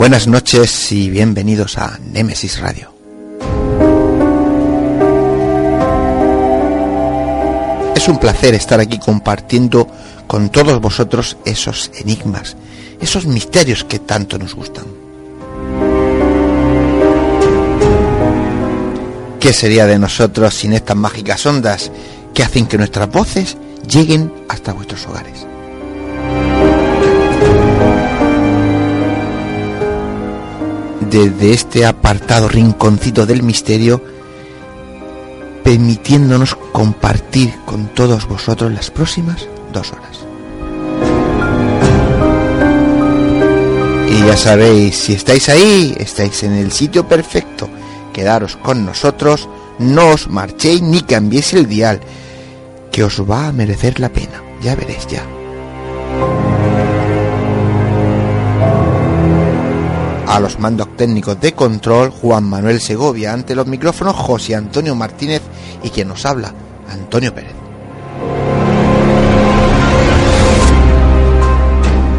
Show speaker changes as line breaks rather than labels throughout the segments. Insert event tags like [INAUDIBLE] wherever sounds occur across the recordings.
Buenas noches y bienvenidos a Némesis Radio. Es un placer estar aquí compartiendo con todos vosotros esos enigmas, esos misterios que tanto nos gustan. ¿Qué sería de nosotros sin estas mágicas ondas que hacen que nuestras voces lleguen hasta vuestros hogares? Desde este apartado rinconcito del misterio, permitiéndonos compartir con todos vosotros las próximas dos horas. Y ya sabéis, si estáis ahí, estáis en el sitio perfecto. Quedaros con nosotros, no os marchéis ni cambiéis el dial, que os va a merecer la pena. Ya veréis ya. A los mandos técnicos de control Juan Manuel Segovia, ante los micrófonos José Antonio Martínez y quien nos habla, Antonio Pérez.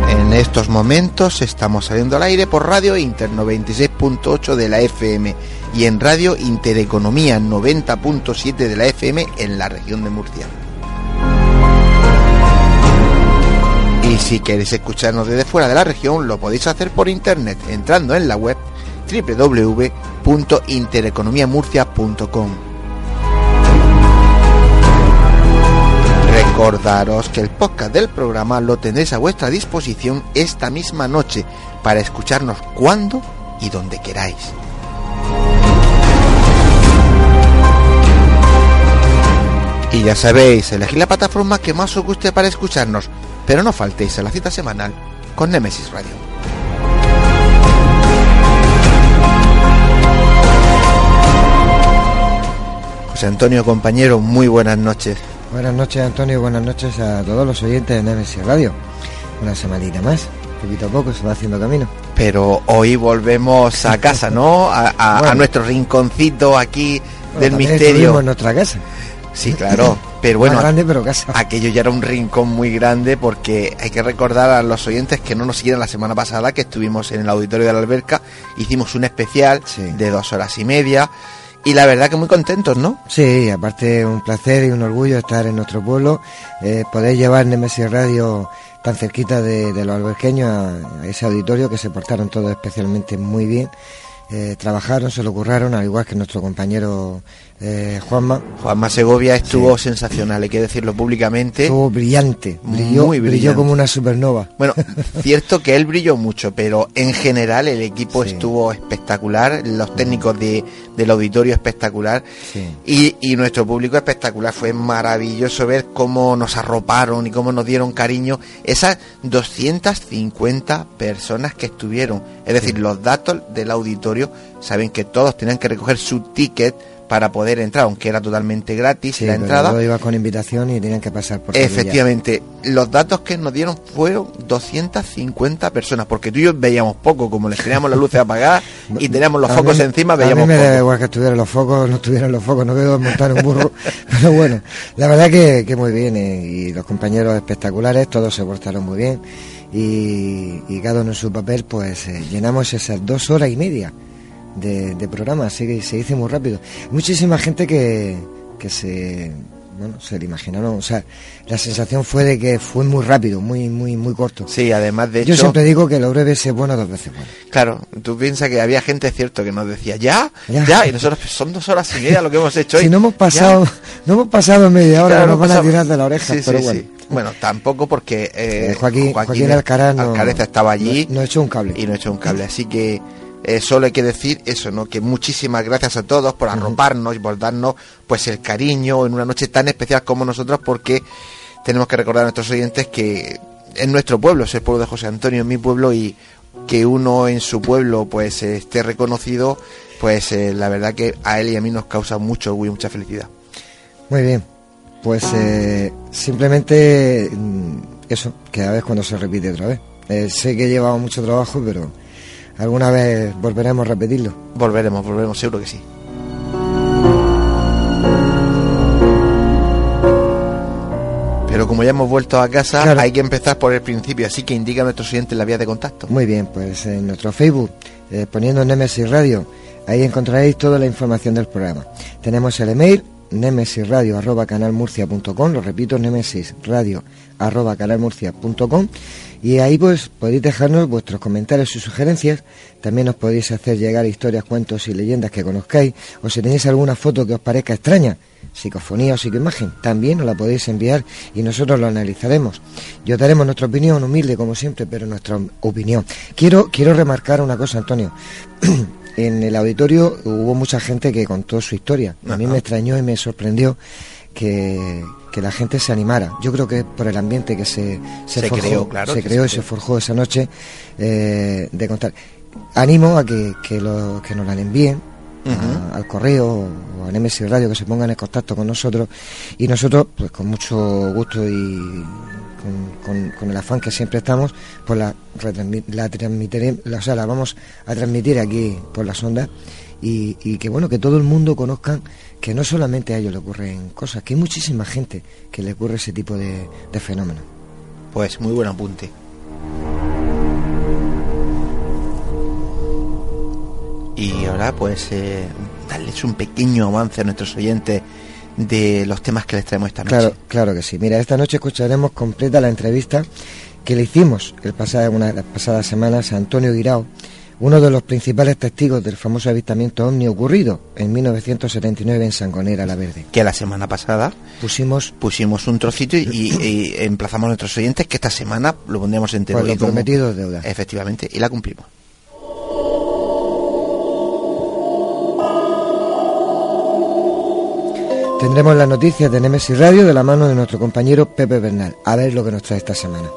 En estos momentos estamos saliendo al aire por Radio Inter 96.8 de la FM y en Radio Intereconomía 90.7 de la FM en la región de Murcia. Y si queréis escucharnos desde fuera de la región, lo podéis hacer por internet entrando en la web www.intereconomiamurcia.com. Recordaros que el podcast del programa lo tendréis a vuestra disposición esta misma noche para escucharnos cuando y donde queráis. Y ya sabéis, elegid la plataforma que más os guste para escucharnos, pero no faltéis a la cita semanal con Nemesis Radio. José Antonio, compañero, muy buenas noches.
Buenas noches, Antonio, buenas noches a todos los oyentes de Nemesis Radio. Una semanita más poquito a poco se va haciendo camino.
Pero hoy volvemos a casa, ¿no? A, nuestro rinconcito aquí del misterio.
en nuestra casa.
Sí, claro. Pero bueno,
Más grande, pero casa.
aquello ya era un rincón muy grande porque hay que recordar a los oyentes que no nos siguieron la semana pasada que estuvimos en el auditorio de la alberca, hicimos un especial
Sí.
de dos horas y media y la verdad que muy contentos, ¿no?
Sí, aparte un placer y un orgullo estar en nuestro pueblo, eh, poder llevar Nemesis Radio tan cerquita de, de los alberqueños a, a ese auditorio que se portaron todos especialmente muy bien. Eh, trabajaron, se lo curraron, al igual que nuestro compañero eh, Juanma.
Juanma Segovia estuvo sensacional, hay que decirlo públicamente.
Estuvo brillante, brilló,
Muy
brilló
brillante.
como una supernova.
Bueno, [LAUGHS] cierto que él brilló mucho, pero en general el equipo
Sí.
estuvo espectacular, los técnicos de, del auditorio espectacular
Sí.
y, y nuestro público espectacular. Fue maravilloso ver cómo nos arroparon y cómo nos dieron cariño esas 250 personas que estuvieron. Es decir, los datos del auditorio saben que todos tenían que recoger su ticket para poder entrar, aunque era totalmente gratis
Sí,
la entrada.
luego iba con invitación y tenían que pasar por Sevilla.
Efectivamente, los datos que nos dieron fueron 250 personas, porque tú y yo veíamos poco, como les teníamos las luces apagadas [LAUGHS] y teníamos los
A
focos
mí-
encima,
A
veíamos
mí me da
poco.
igual que estuvieran los focos, no estuvieran los focos, no veo montar un burro. [LAUGHS] pero bueno, la verdad que, que muy bien eh, y los compañeros espectaculares, todos se portaron muy bien y, y cada uno en su papel, pues eh, llenamos esas dos horas y media de, de programa, así que se dice muy rápido. Muchísima gente que, que se, bueno, se le imaginaron, o sea, la sensación fue de que fue muy rápido, muy, muy, muy corto.
Sí, además de
Yo
hecho,
siempre digo que lo breve es bueno dos veces bueno.
claro, tú piensas que había gente cierto que nos decía ya, ya,
Ya.
y nosotros son dos horas y media lo que hemos hecho [LAUGHS] hoy.
Si no hemos
Ya.
pasado, no hemos pasado media hora,
Claro,
nos van a tirar de la oreja,
Sí,
pero
sí,
bueno.
sí. Bueno, tampoco porque eh,
Eh, Joaquín, Joaquín, Alcaraz no,
Alcareza estaba allí.
no, no echó un cable.
y no echó un cable. Así que eh, solo hay que decir eso, ¿no? Que muchísimas gracias a todos por arroparnos y por darnos pues el cariño en una noche tan especial como nosotros, porque tenemos que recordar a nuestros oyentes que en nuestro pueblo, es el pueblo de José Antonio, en mi pueblo, y que uno en su pueblo pues esté reconocido, pues eh, la verdad que a él y a mí nos causa mucho orgullo y mucha felicidad.
Muy bien. Pues eh, simplemente mm, eso, que a ver cuando se repite otra vez. Eh, sé que llevaba mucho trabajo, pero alguna vez volveremos a repetirlo.
Volveremos, volveremos, seguro que sí. Pero como ya hemos vuelto a casa,
Claro.
hay que empezar por el principio, así que indica a nuestros oyentes la vía de contacto.
Muy bien, pues en nuestro Facebook, eh, poniendo Nemesis Radio, ahí encontraréis toda la información del programa. Tenemos el email nemesisradio arroba canalmurcia.com, lo repito, nemesisradio arroba canalmurcia.com y ahí pues podéis dejarnos vuestros comentarios y sugerencias, también os podéis hacer llegar historias, cuentos y leyendas que conozcáis, o si tenéis alguna foto que os parezca extraña, psicofonía o psicoimagen, también nos la podéis enviar y nosotros lo analizaremos. Y os daremos nuestra opinión, humilde como siempre, pero nuestra opinión. Quiero, quiero remarcar una cosa, Antonio. [CLEARS THROAT] en el auditorio hubo mucha gente que contó su historia. A mí me extrañó y me sorprendió que, que la gente se animara. Yo creo que por el ambiente que se,
Se
forjó,
creó, claro
se creó y se forjó esa noche eh, de contar. Animo a que, que, lo, que nos la envíen a- al correo o a Nemesis Radio que se pongan en contacto con nosotros y nosotros pues con mucho gusto y con, con- con el afán que siempre estamos pues la, la transmitiré la- o sea la vamos a transmitir aquí por las ondas y, y que bueno que todo el mundo conozca que no solamente a ellos le ocurren cosas que hay muchísima gente que le ocurre ese tipo de, de fenómenos
Pues muy buen apunte. Y ahora pues eh, darles un pequeño avance a nuestros oyentes de los temas que les traemos esta noche.
Claro, claro que sí. Mira, esta noche escucharemos completa la entrevista que le hicimos el pasado, una de las pasadas semanas a Antonio Guirao, uno de los principales testigos del famoso avistamiento ovni ocurrido en 1979 en Sangonera la Verde.
Que la semana pasada
Pusimos
pusimos un trocito y, y- y [COUGHS] emplazamos a nuestros oyentes que esta semana lo pondremos entero.
Pues lo
como-
prometido deuda.
Efectivamente, y la cumplimos.
Tendremos las noticias de Nemesis Radio de la mano de nuestro compañero Pepe Bernal. A ver lo que nos trae esta semana.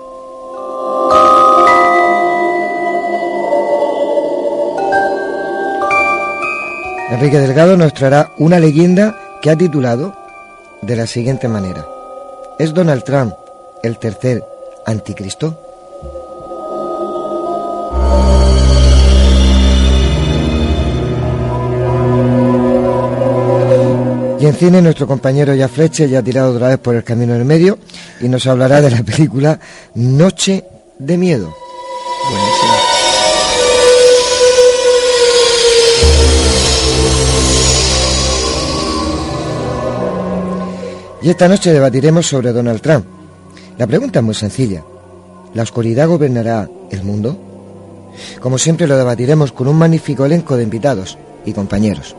Enrique Delgado nos traerá una leyenda que ha titulado de la siguiente manera. ¿Es Donald Trump el tercer anticristo? Y en cine nuestro compañero ya Fleche ya ha tirado otra vez por el camino del medio y nos hablará de la película Noche de Miedo. Y esta noche debatiremos sobre Donald Trump. La pregunta es muy sencilla. ¿La oscuridad gobernará el mundo? Como siempre lo debatiremos con un magnífico elenco de invitados y compañeros.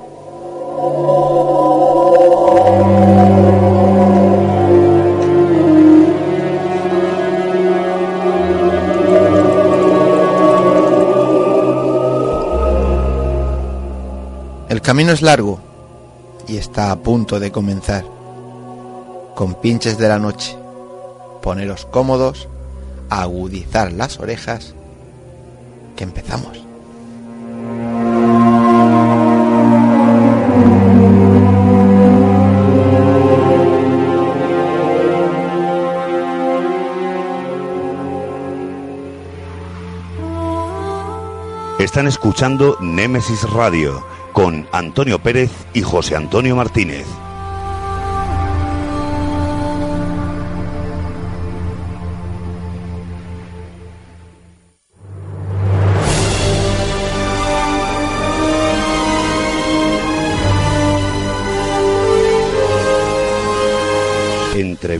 El camino es largo y está a punto de comenzar. Con pinches de la noche, poneros cómodos, agudizar las orejas, que empezamos.
Están escuchando Némesis Radio con Antonio Pérez y José Antonio Martínez.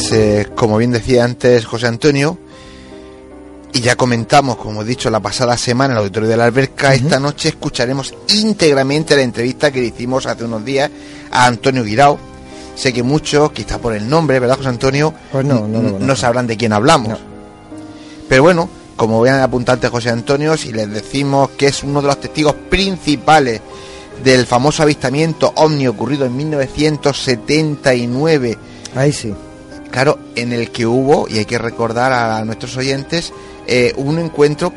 Pues eh, como bien decía antes José Antonio, y ya comentamos, como he dicho, la pasada semana en el auditorio de la alberca, esta noche escucharemos íntegramente la entrevista que le hicimos hace unos días a Antonio Guirao. Sé que muchos, quizá por el nombre, ¿verdad, José Antonio?
Pues no, no lo
n-
conozco.
sabrán de quién hablamos.
No.
Pero bueno, como bien apunta antes José Antonio, si les decimos que es uno de los testigos principales del famoso avistamiento ovni ocurrido en 1979
Ahí sí.
Claro, en el que hubo, y hay que recordar a nuestros oyentes, eh, un encuentro,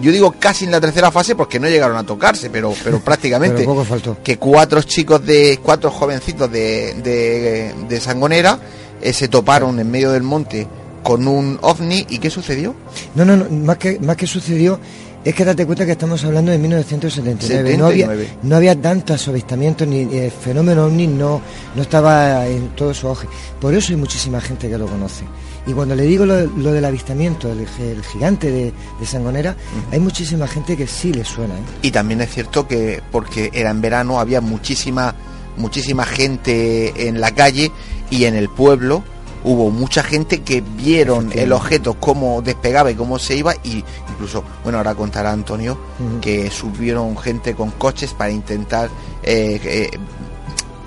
yo digo casi en la tercera fase porque no llegaron a tocarse, pero, pero [LAUGHS] prácticamente.
Pero poco faltó.
Que cuatro chicos de, cuatro jovencitos de, de, de Sangonera eh, se toparon en medio del monte con un ovni, ¿y qué sucedió?
No, no, no, más que, más que sucedió, es que date cuenta que estamos hablando de 1979. No había,
79.
no había tantos avistamientos, ni ni el fenómeno ovni no, no estaba en todo su auge. Por eso hay muchísima gente que lo conoce. Y cuando le digo lo, lo del avistamiento, el, el gigante de, de Sangonera, hay muchísima gente que sí le suena. ¿eh?
Y también es cierto que, porque era en verano, había muchísima, muchísima gente en la calle y en el pueblo hubo mucha gente que vieron el objeto cómo despegaba y cómo se iba y incluso, bueno, ahora contará Antonio que subieron gente con coches para intentar eh, eh,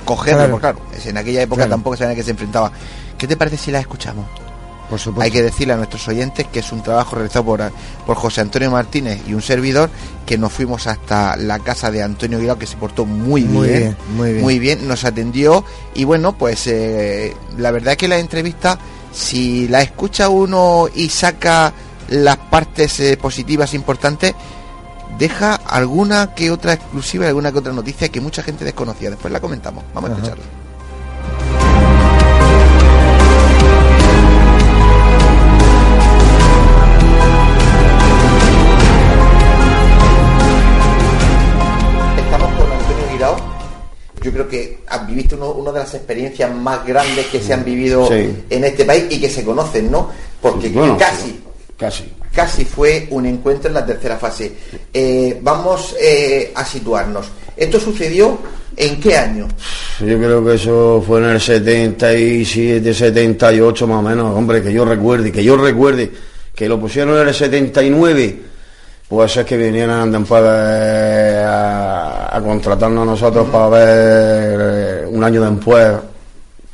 cogerlo,
Claro.
porque claro, en aquella época
Claro.
tampoco sabían a qué se enfrentaba. ¿Qué te parece si la escuchamos?
Por supuesto.
Hay que decirle a nuestros oyentes que es un trabajo realizado por, por José Antonio Martínez y un servidor que nos fuimos hasta la casa de Antonio Guirao que se portó muy,
Muy
bien,
bien, muy bien.
muy bien, nos atendió y bueno, pues eh, la verdad es que la entrevista, si la escucha uno y saca las partes eh, positivas importantes, deja alguna que otra exclusiva, alguna que otra noticia que mucha gente desconocía. Después la comentamos, vamos a escucharla. Yo creo que has viviste uno, una de las experiencias más grandes que se han vivido
Sí.
en este país y que se conocen, ¿no? Porque
Bueno,
casi,
Casi.
casi fue un encuentro en la tercera fase. Eh, vamos eh, a situarnos. ¿Esto sucedió en qué año?
Yo creo que eso fue en el 77, 78 más o menos, hombre, que yo recuerde, que yo recuerde que lo pusieron en el 79, pues es que vinieran después a, a contratarnos a nosotros para ver eh, un año después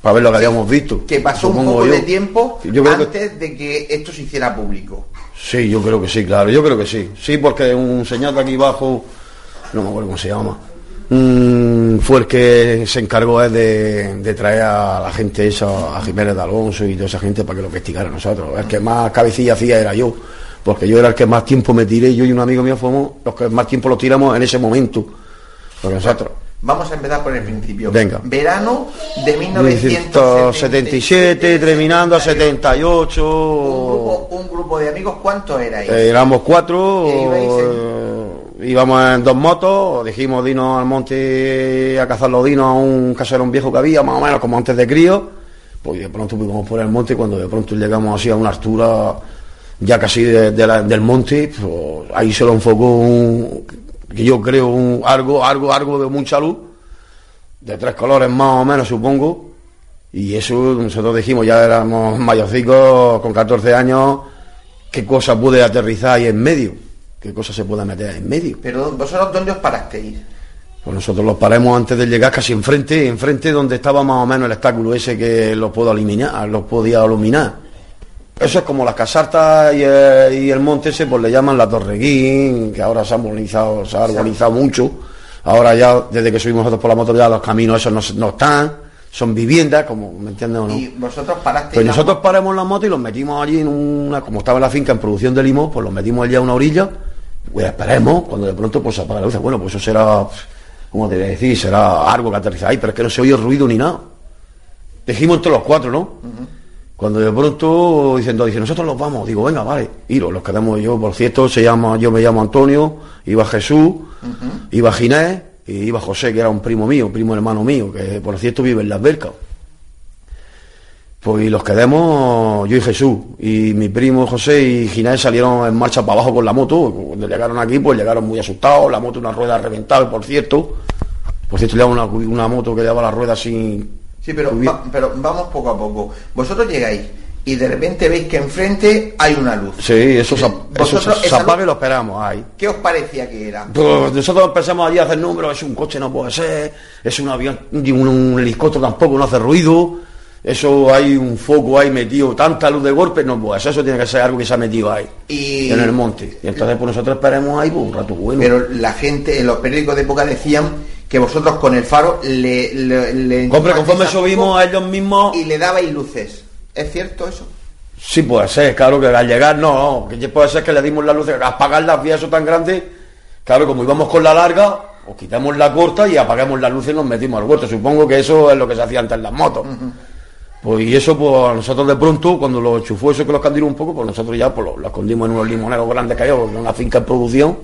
para ver lo que habíamos visto.
Que pasó un poco de tiempo antes de que esto se hiciera público.
Sí, yo creo que sí, claro, yo creo que sí. Sí, porque un señor de aquí abajo, no me acuerdo cómo se llama, mm, fue el que se encargó de, traer a la gente esa, a Jiménez de Alonso y toda esa gente para que lo investigara nosotros. El que más cabecilla hacía era yo, porque yo era el que más tiempo me tiré, yo y un amigo mío fuimos los que más tiempo lo tiramos en ese momento. Porque nosotros.
Vamos a empezar por el principio.
Venga.
Verano de 1977,
terminando a 78.
Un grupo, de amigos, ¿cuántos erais?
Eh, éramos cuatro. Eh, íbamos en dos motos, dijimos dinos al monte a cazar los dinos a un caserón viejo que había, más o menos como antes de crío. Pues de pronto fuimos por el monte, cuando de pronto llegamos así a una altura ya casi del monte, pues ahí se lo enfocó un, que yo creo un, algo, algo, algo de mucha luz, de tres colores más o menos supongo, y eso nosotros dijimos, ya éramos mayorcicos con 14 años, qué cosa puede aterrizar ahí en medio, qué cosa se puede meter en medio.
Pero vosotros, ¿dónde os parasteis?
Pues nosotros los paramos antes de llegar casi enfrente, enfrente donde estaba más o menos el obstáculo ese que los puedo eliminar, los podía iluminar. Eso es como las casartas y el, monte ese, pues le llaman la Torreguín, que ahora se ha urbanizado, se ha urbanizado mucho. Ahora ya, desde que subimos nosotros por la moto, ya los caminos esos no, están, son viviendas, como, ¿me entiendes o no?
¿Y vosotros paraste?
Pues nosotros paramos la moto y los metimos allí en una, como estaba la finca en producción de limón, pues los metimos allí a una orilla, pues esperemos, cuando de pronto pues se apaga la luz, bueno, pues eso será, como te voy a decir, será algo que aterriza ahí, pero es que no se oye ruido ni nada. Dijimos entre los cuatro, ¿no? Cuando de pronto diciendo, dice, nosotros los vamos, digo, venga, vale, iros, los quedamos yo, por cierto, se llama, yo me llamo Antonio, iba Jesús, iba Ginés, y iba José, que era un primo mío, primo hermano mío, que por cierto vive en Las Bercas. Pues y los quedamos yo y Jesús, y mi primo José y Ginés salieron en marcha para abajo con la moto, cuando llegaron aquí, pues llegaron muy asustados, la moto una rueda reventada, por cierto, por cierto, llevaba una, una moto que llevaba la rueda sin
Sí, pero, pero vamos poco a poco. Vosotros llegáis y de repente veis que enfrente hay una luz.
Sí, eso se, eso apaga y lo esperamos ahí.
¿Qué os parecía que era?
Pues nosotros empezamos allí a hacer números, es un coche, no puede ser, es un avión, un, helicóptero tampoco, no hace ruido, eso hay un foco ahí metido, tanta luz de golpe, no puede ser, eso tiene que ser algo que se ha metido ahí, en el monte. Y entonces pues nosotros esperemos ahí por pues, un rato bueno.
Pero la gente, en los periódicos de época decían que vosotros con el faro le... le,
Hombre, conforme subimos a ellos mismos...
Y le dabais luces. ¿Es cierto eso?
Sí, puede ser, claro que al llegar no, que puede ser que le dimos las luces, apagar las vías eso tan grande, claro, como íbamos con la larga, o quitamos la corta y apagamos las luces y nos metimos al huerto. Supongo que eso es lo que se hacía antes en las motos. Pues y eso, pues nosotros de pronto, cuando lo chufó eso que lo candiró un poco, pues nosotros ya pues, lo, escondimos en unos limoneros grandes que en una finca en producción.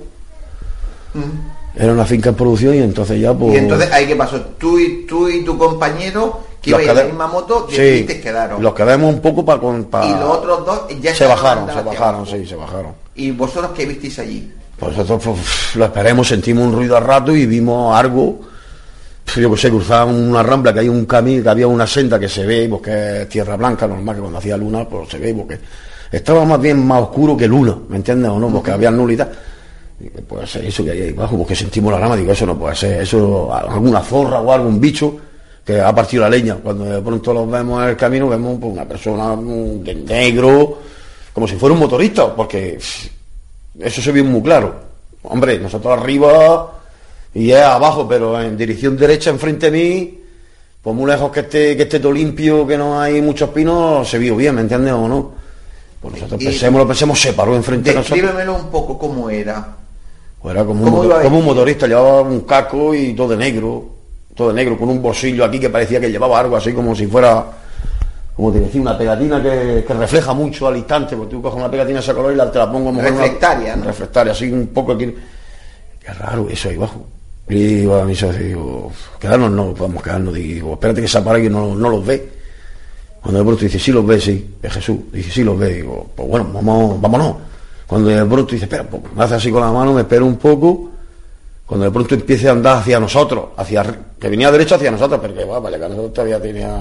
Era una finca en producción y entonces ya pues...
Y entonces ahí qué pasó, tú y, tú y tu compañero que ibais en la misma moto,
sí, quedaron. Los quedamos un poco para...
y los otros dos ya
se bajaron, se bajaron, sí, se bajaron.
¿Y vosotros qué visteis allí?
Pues nosotros pues, lo esperemos, sentimos un ruido al rato y vimos algo, yo que sé, cruzaban una rambla, que hay un camino, que había una senda que se ve, porque es tierra blanca, normal que cuando hacía luna, pues se ve, porque estaba más bien más oscuro que luna, ¿me entiendes o no? Porque había nulidad puede ser eso que hay ahí abajo, porque sentimos la rama, digo, eso no puede ser, eso, alguna zorra o algún bicho que ha partido la leña. Cuando de pronto los vemos en el camino, vemos pues, una persona de negro, como si fuera un motorista, porque eso se ve muy claro. Hombre, nosotros arriba y es abajo, pero en dirección derecha, enfrente de mí, pues muy lejos que esté, que esté todo limpio, que no hay muchos pinos, se vio bien, ¿me entiendes o no? Pues nosotros pensemos, lo pensemos, se paró enfrente de nosotros.
Descríbemelo un poco cómo era.
Pues era como un, como un motorista, llevaba un casco y todo de negro, todo de negro, con un bolsillo aquí que parecía que llevaba algo así como si fuera, como te decía, una pegatina que, refleja mucho al instante, porque tú coges una pegatina de ese color y la, te la pongo como
reflectaria,
una, reflectaria, así un poco aquí. Qué raro eso ahí abajo. Y iba a mi socio digo, quedarnos no, podemos quedarnos, digo, espérate que se apare y no, no los ve. Cuando de pronto dice, sí los ve, sí, es Jesús, dice, sí los ve, digo, pues bueno, vamos, vámonos. Cuando de pronto dice, espera poco, me hace así con la mano, me espera un poco, cuando de pronto empiece a andar hacia nosotros, hacia que venía derecho hacia nosotros, pero que va, vale, que nosotros todavía tenía.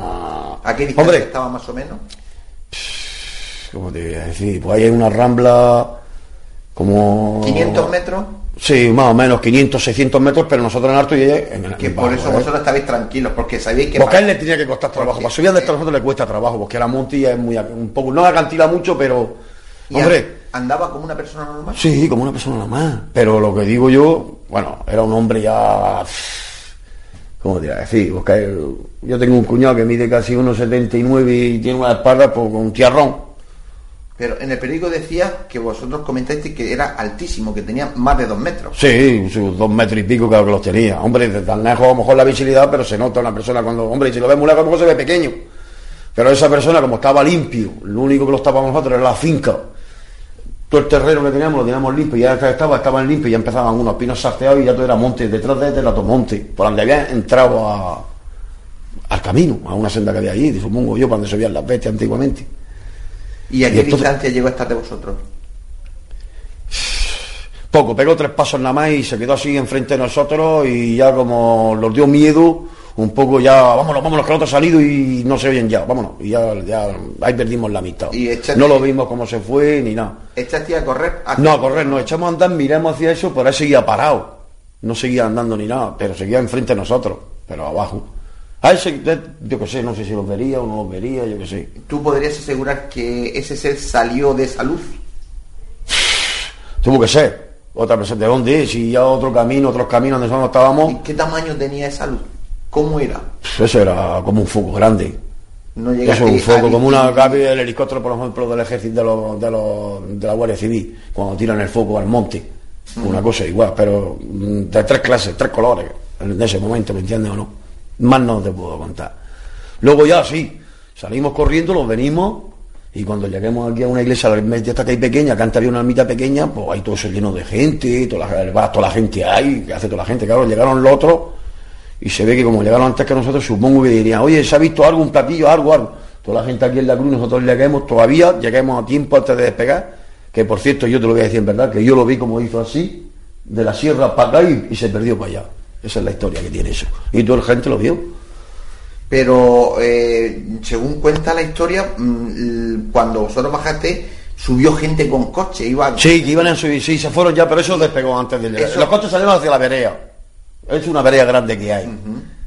¿A qué distancia
Hombre,
estaba más o menos?
¿cómo te voy a decir? Pues ahí hay una rambla como.
¿500 metros?
Sí, más o menos, 500, 600 metros, pero nosotros en alto y ella en el
Que por eso
¿eh?
vosotros estabais tranquilos, porque sabéis que...
Porque a él le tenía que costar trabajo.
Porque-
Para subir donde está nosotros le cuesta trabajo, porque la montilla es muy un poco, no acantila mucho, pero
y
hombre,
¿Andaba como una persona normal?
sí, como una persona normal. Pero lo que digo yo, bueno, era un hombre ya ¿cómo te decir? Porque yo tengo un cuñado que mide casi 1,79 y tiene una espalda pues, con un tiarrón.
Pero en el periódico decía que vosotros comentasteis que era altísimo, que tenía más de dos metros.
Sí, dos metros y pico que los tenía. Hombre, de tan lejos a lo mejor la visibilidad, pero se nota una persona cuando, hombre, si lo ves muy lejos a lo mejor se ve pequeño. Pero esa persona, como estaba limpio, lo único que lo estábamos nosotros era la finca. Todo el terreno que teníamos lo teníamos limpio, y ya estaba, estaban limpios, ya empezaban unos pinos sarteados y ya todo era monte. Detrás de este era todo monte, por donde había entrado al camino, a una senda que había allí, supongo yo, cuando se veían las bestias antiguamente.
¿Y a qué
entonces-
distancia llegó a estar de vosotros? [SIGHS]
Poco, pegó tres pasos nada más y se quedó así enfrente de nosotros y ya como los dio miedo, un poco ya, vámonos, vámonos, que el otro ha salido y no se oyen ya, vámonos. Y ya, ya ahí perdimos la amistad.
Y
No lo vimos cómo se fue ni nada.
¿Echaste a correr? hacia-
No, a correr, nos echamos a andar, miramos hacia eso, pero él seguía parado. No seguía andando ni nada, pero seguía enfrente de nosotros, pero abajo. A ese, yo qué sé, no sé si los vería o no los vería, yo qué sé.
¿Tú podrías asegurar que ese ser salió de esa luz?
Tuvo que ser. Otra persona, ¿de dónde? Si ya otro camino, otros caminos donde nosotros estábamos.
¿Y qué tamaño tenía esa luz? ¿Cómo era?
Eso era como un foco grande.
No
Eso es un foco, como una
distinguir-
cabe el helicóptero, por ejemplo, del ejército de, los, de, los, de la Guardia Civil, cuando tiran el foco al monte. Una cosa igual, pero mm, de tres clases, tres colores, en ese momento, ¿me entiendes o no? Más no te puedo contar. Luego ya sí, salimos corriendo, los venimos, y cuando lleguemos aquí a una iglesia, la iglesia esta que hay pequeña, que antes había una ermita pequeña, pues hay todo eso lleno de gente, toda la, toda la gente ahí, que hace toda la gente, claro, llegaron los otros, y se ve que como llegaron antes que nosotros, supongo que dirían, oye, ¿se ha visto algo, un platillo, algo, algo? Toda la gente aquí en la cruz, nosotros lleguemos todavía, lleguemos a tiempo antes de despegar, que por cierto, yo te lo voy a decir en verdad, que yo lo vi como hizo así, de la sierra para acá y, y se perdió para allá. Esa es la historia que tiene eso. Y toda la gente lo vio.
Pero eh, según cuenta la historia, mm, cuando vosotros bajaste, subió gente con coche, iba...
Sí, que iban a subir, sí, se fueron ya, pero eso despegó antes de llegar.
Eso-
Los coches salieron hacia la vereda. Es una vereda grande que hay.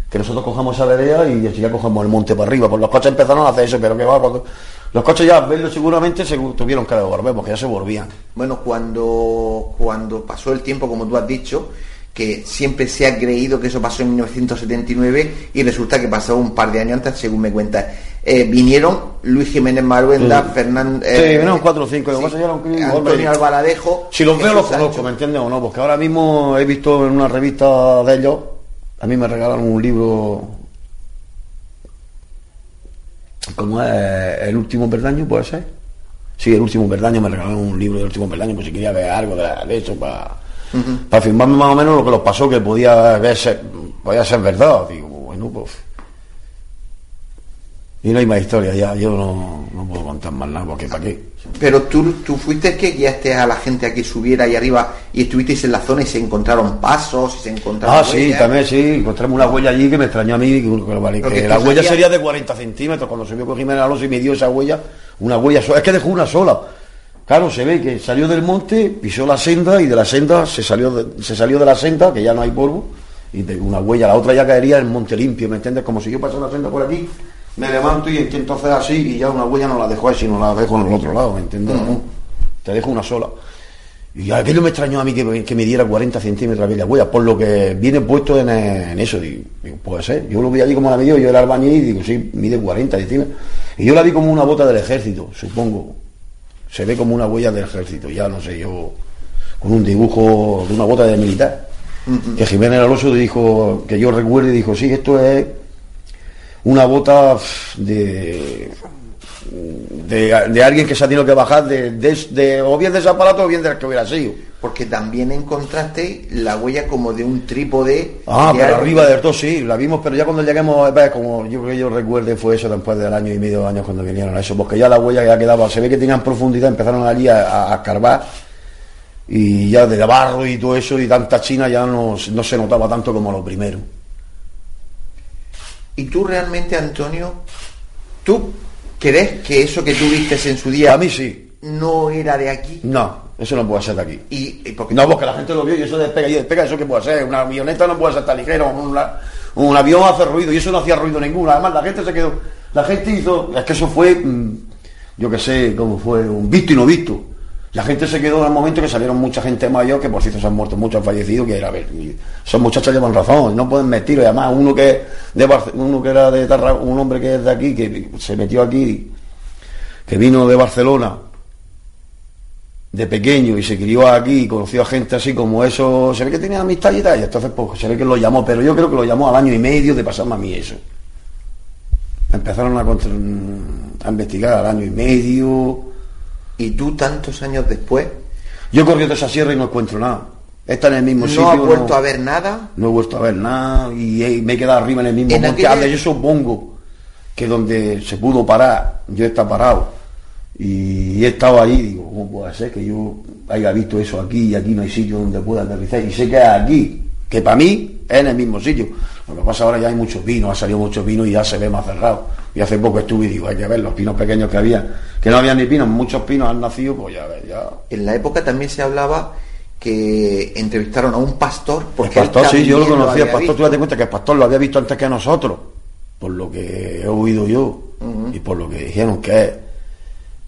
Que nosotros cojamos esa vereda y desde ya cojamos el monte para arriba. Pues los coches empezaron a hacer eso, pero que va, cuando... Los coches ya, verlo seguramente, se tuvieron que devolver, porque ya se volvían.
Bueno, cuando, cuando pasó el tiempo, como tú has dicho, que siempre se ha creído que eso pasó en 1979 y resulta que pasó un par de años antes, según me cuentas. Eh, vinieron Luis Jiménez Maruenda,
Sí.
Fernando...
Sí, vinieron cuatro o cinco, un crío, hombre.
Antonio Albaladejo...
Si los veo los conozco. ¿me entiendes o no? Porque ahora mismo he visto en una revista de ellos, a mí me regalaron un libro, como es El último perdaño, puede ser. Sí, El último perdaño, me regalaron un libro del último perdaño, pues si quería ver algo de, de eso, para, para firmarme más o menos lo que los pasó, que podía ver ser, podía ser verdad. Digo, bueno, pues... Y no hay más historia, ya, yo no, no puedo contar más nada, porque ¿para qué?
Pero tú, tú fuiste el que guiaste a la gente a que subiera ahí arriba y estuvisteis en la zona y se encontraron pasos y se encontraron
Ah, sí, también sí, encontramos una huella allí que me extrañó a mí, que, que, la huella
sabías-
sería de 40 centímetros, cuando subió con Jiménez Alonso y me dio esa huella, una huella sola, es que dejó una sola. Claro, se ve que salió del monte, pisó la senda y de la senda se salió de, se salió de la senda, que ya no hay polvo, y de una huella, la otra ya caería en monte limpio, ¿me entiendes? Como si yo pasara la senda por aquí, me levanto y intento hacer así y ya una huella no la dejo ahí, sino la dejo en el otro lado, ¿me entiendes? ¿no? Te dejo una sola. Y aquello me extrañó a mí que, que me diera 40 centímetros aquella huella, por lo que viene puesto en, en eso. Digo, digo, puede ser. Yo lo vi allí como la midió, yo era albañil y digo, sí, mide 40 centímetros. Y yo la vi como una bota del ejército, supongo. Se ve como una huella del ejército, ya no sé, yo, con un dibujo de una bota de militar. Que Jiménez Alonso dijo, que yo recuerde, dijo, sí, esto es una bota de de, de alguien que se ha tenido que bajar de, de- de- o bien de ese aparato o bien del que hubiera sido.
Porque también encontraste la huella como de un trípode.
Ah,
de
pero
algo.
arriba del todo sí, la vimos, pero ya cuando lleguemos, eh, como yo creo que yo recuerde, fue eso después del año y medio, años cuando vinieron a eso, porque ya la huella ya quedaba, se ve que tenían profundidad, empezaron allí a, a, a escarbar y ya de barro y todo eso y tanta china ya no, no se notaba tanto como lo primero.
¿Y tú realmente, Antonio, tú crees que eso que tú viste en su día
A mí sí.
no era de aquí?
No, eso no puede ser de aquí.
Y, y porque
No, porque la gente lo vio y eso despega y despega, eso que puede ser. Una avioneta no puede ser tan ligero, una- un avión hace ruido y eso no hacía ruido ninguno. Además, la gente se quedó, la gente hizo, es que eso fue, mm, yo que sé, cómo fue, un visto y no visto. La gente se quedó el momento que salieron mucha gente mayor, que por cierto se han muerto, muchos han fallecido, que era, ver, esos muchachos llevan razón, no pueden mentir, y además uno que de uno que era de Tarra- un hombre que es de aquí, que se metió aquí, que vino de Barcelona, de pequeño y se crió aquí y conoció a gente así como eso, se ve que tenía amistad y tal, y entonces pues se ve que lo llamó, pero yo creo que lo llamó al año y medio de pasarme a mí eso. Empezaron a investigar al año y medio.
Y tú tantos años después
Yo he corrido esa sierra y no encuentro nada. Está en el mismo
no
sitio.
has vuelto
no-
a ver nada.
no he vuelto a ver nada y he- me he quedado arriba en el mismo
En
monte.
aquella-
Yo supongo que donde se pudo parar, yo he estado parado y he estado allí, digo, ¿cómo puede ser que yo haya visto eso aquí y aquí no hay sitio donde pueda aterrizar? Y sé que es aquí, que para mí es en el mismo sitio. Lo que pasa ahora ya hay muchos vinos, ha salido muchos vinos y ya se ve más cerrado. Y hace poco estuve y digo, hay que ver los pinos pequeños que había, que no había ni pinos, muchos pinos han nacido, pues ya ves, ya.
En la época también se hablaba que entrevistaron a un pastor porque
el pastor, sí, yo lo conocía, el pastor, tú
visto.
date cuenta que el pastor lo había visto antes que nosotros, por lo que he oído yo y por lo que dijeron que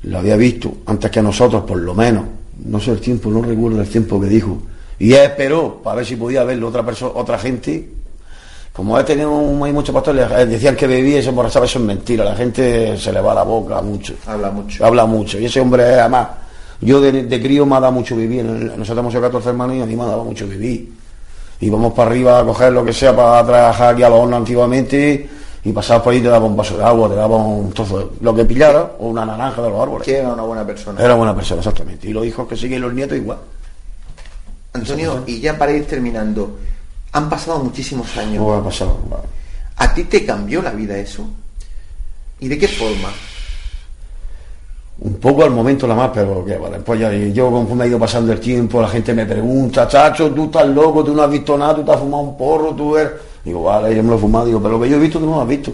lo había visto antes que nosotros, por lo menos. No sé el tiempo, no recuerdo el tiempo que dijo. Y él esperó para ver si podía verlo otra persona, otra gente. Como él tenía un- hay muchos pastores, eh, decían que bebía y se emborrachaba, eso es mentira, la gente se le va la boca mucho.
Habla mucho.
Habla mucho. Y ese hombre, además, yo de, de crío me ha dado mucho vivir. Nosotros hemos sido 14 hermanos y a mí me ha dado mucho vivir. Íbamos para arriba a coger lo que sea para trabajar aquí a los hornos antiguamente y pasabas por ahí y te daba un vaso de agua, te daba un trozo de lo que pillara o una naranja de los árboles.
que era una buena persona.
Era buena persona, exactamente. Y los hijos que siguen los nietos igual.
Antonio, y ya para ir terminando, han pasado muchísimos años.
No ha pasado. vale.
¿A ti te cambió la vida eso? ¿Y de qué forma?
Un poco al momento la más, pero que vale, pues ya yo conforme ha ido pasando el tiempo, la gente me pregunta, chacho, tú estás loco, tú no has visto nada, tú te has fumado un porro, tú eres. Digo, vale, yo me lo he fumado, digo, pero lo que yo he visto tú no lo has visto.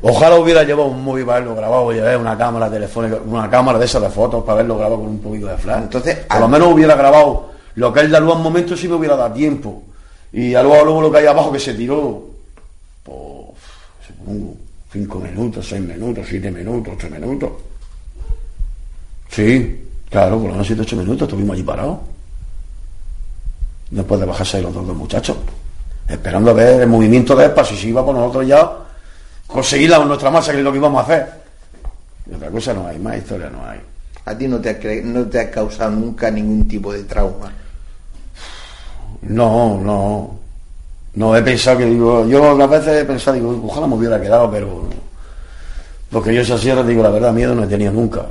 Ojalá hubiera llevado un móvil para haberlo grabado, llevé una cámara telefónica, una cámara de esas de fotos para haberlo grabado con un poquito de flash.
Entonces,
por lo menos hubiera grabado lo que la luz en momento sí me hubiera dado tiempo. Y a luego, luego lo que hay abajo que se tiró, pues, supongo, cinco minutos, seis minutos, siete minutos, ocho minutos. Sí, claro, por lo menos siete, ocho minutos estuvimos allí parados. Después de bajarse ahí los dos, dos muchachos. Esperando a ver el movimiento de ESPA, si se iba por nosotros ya, conseguir la, nuestra masa, que es lo que íbamos a hacer. Y otra cosa no hay, más historia no hay.
A ti no te ha, no te ha causado nunca ningún tipo de trauma.
No, no. No, he pensado que digo, yo a veces he pensado, digo, ojalá me hubiera quedado, pero. Porque yo esa sierra, digo, la verdad, miedo no he tenido nunca.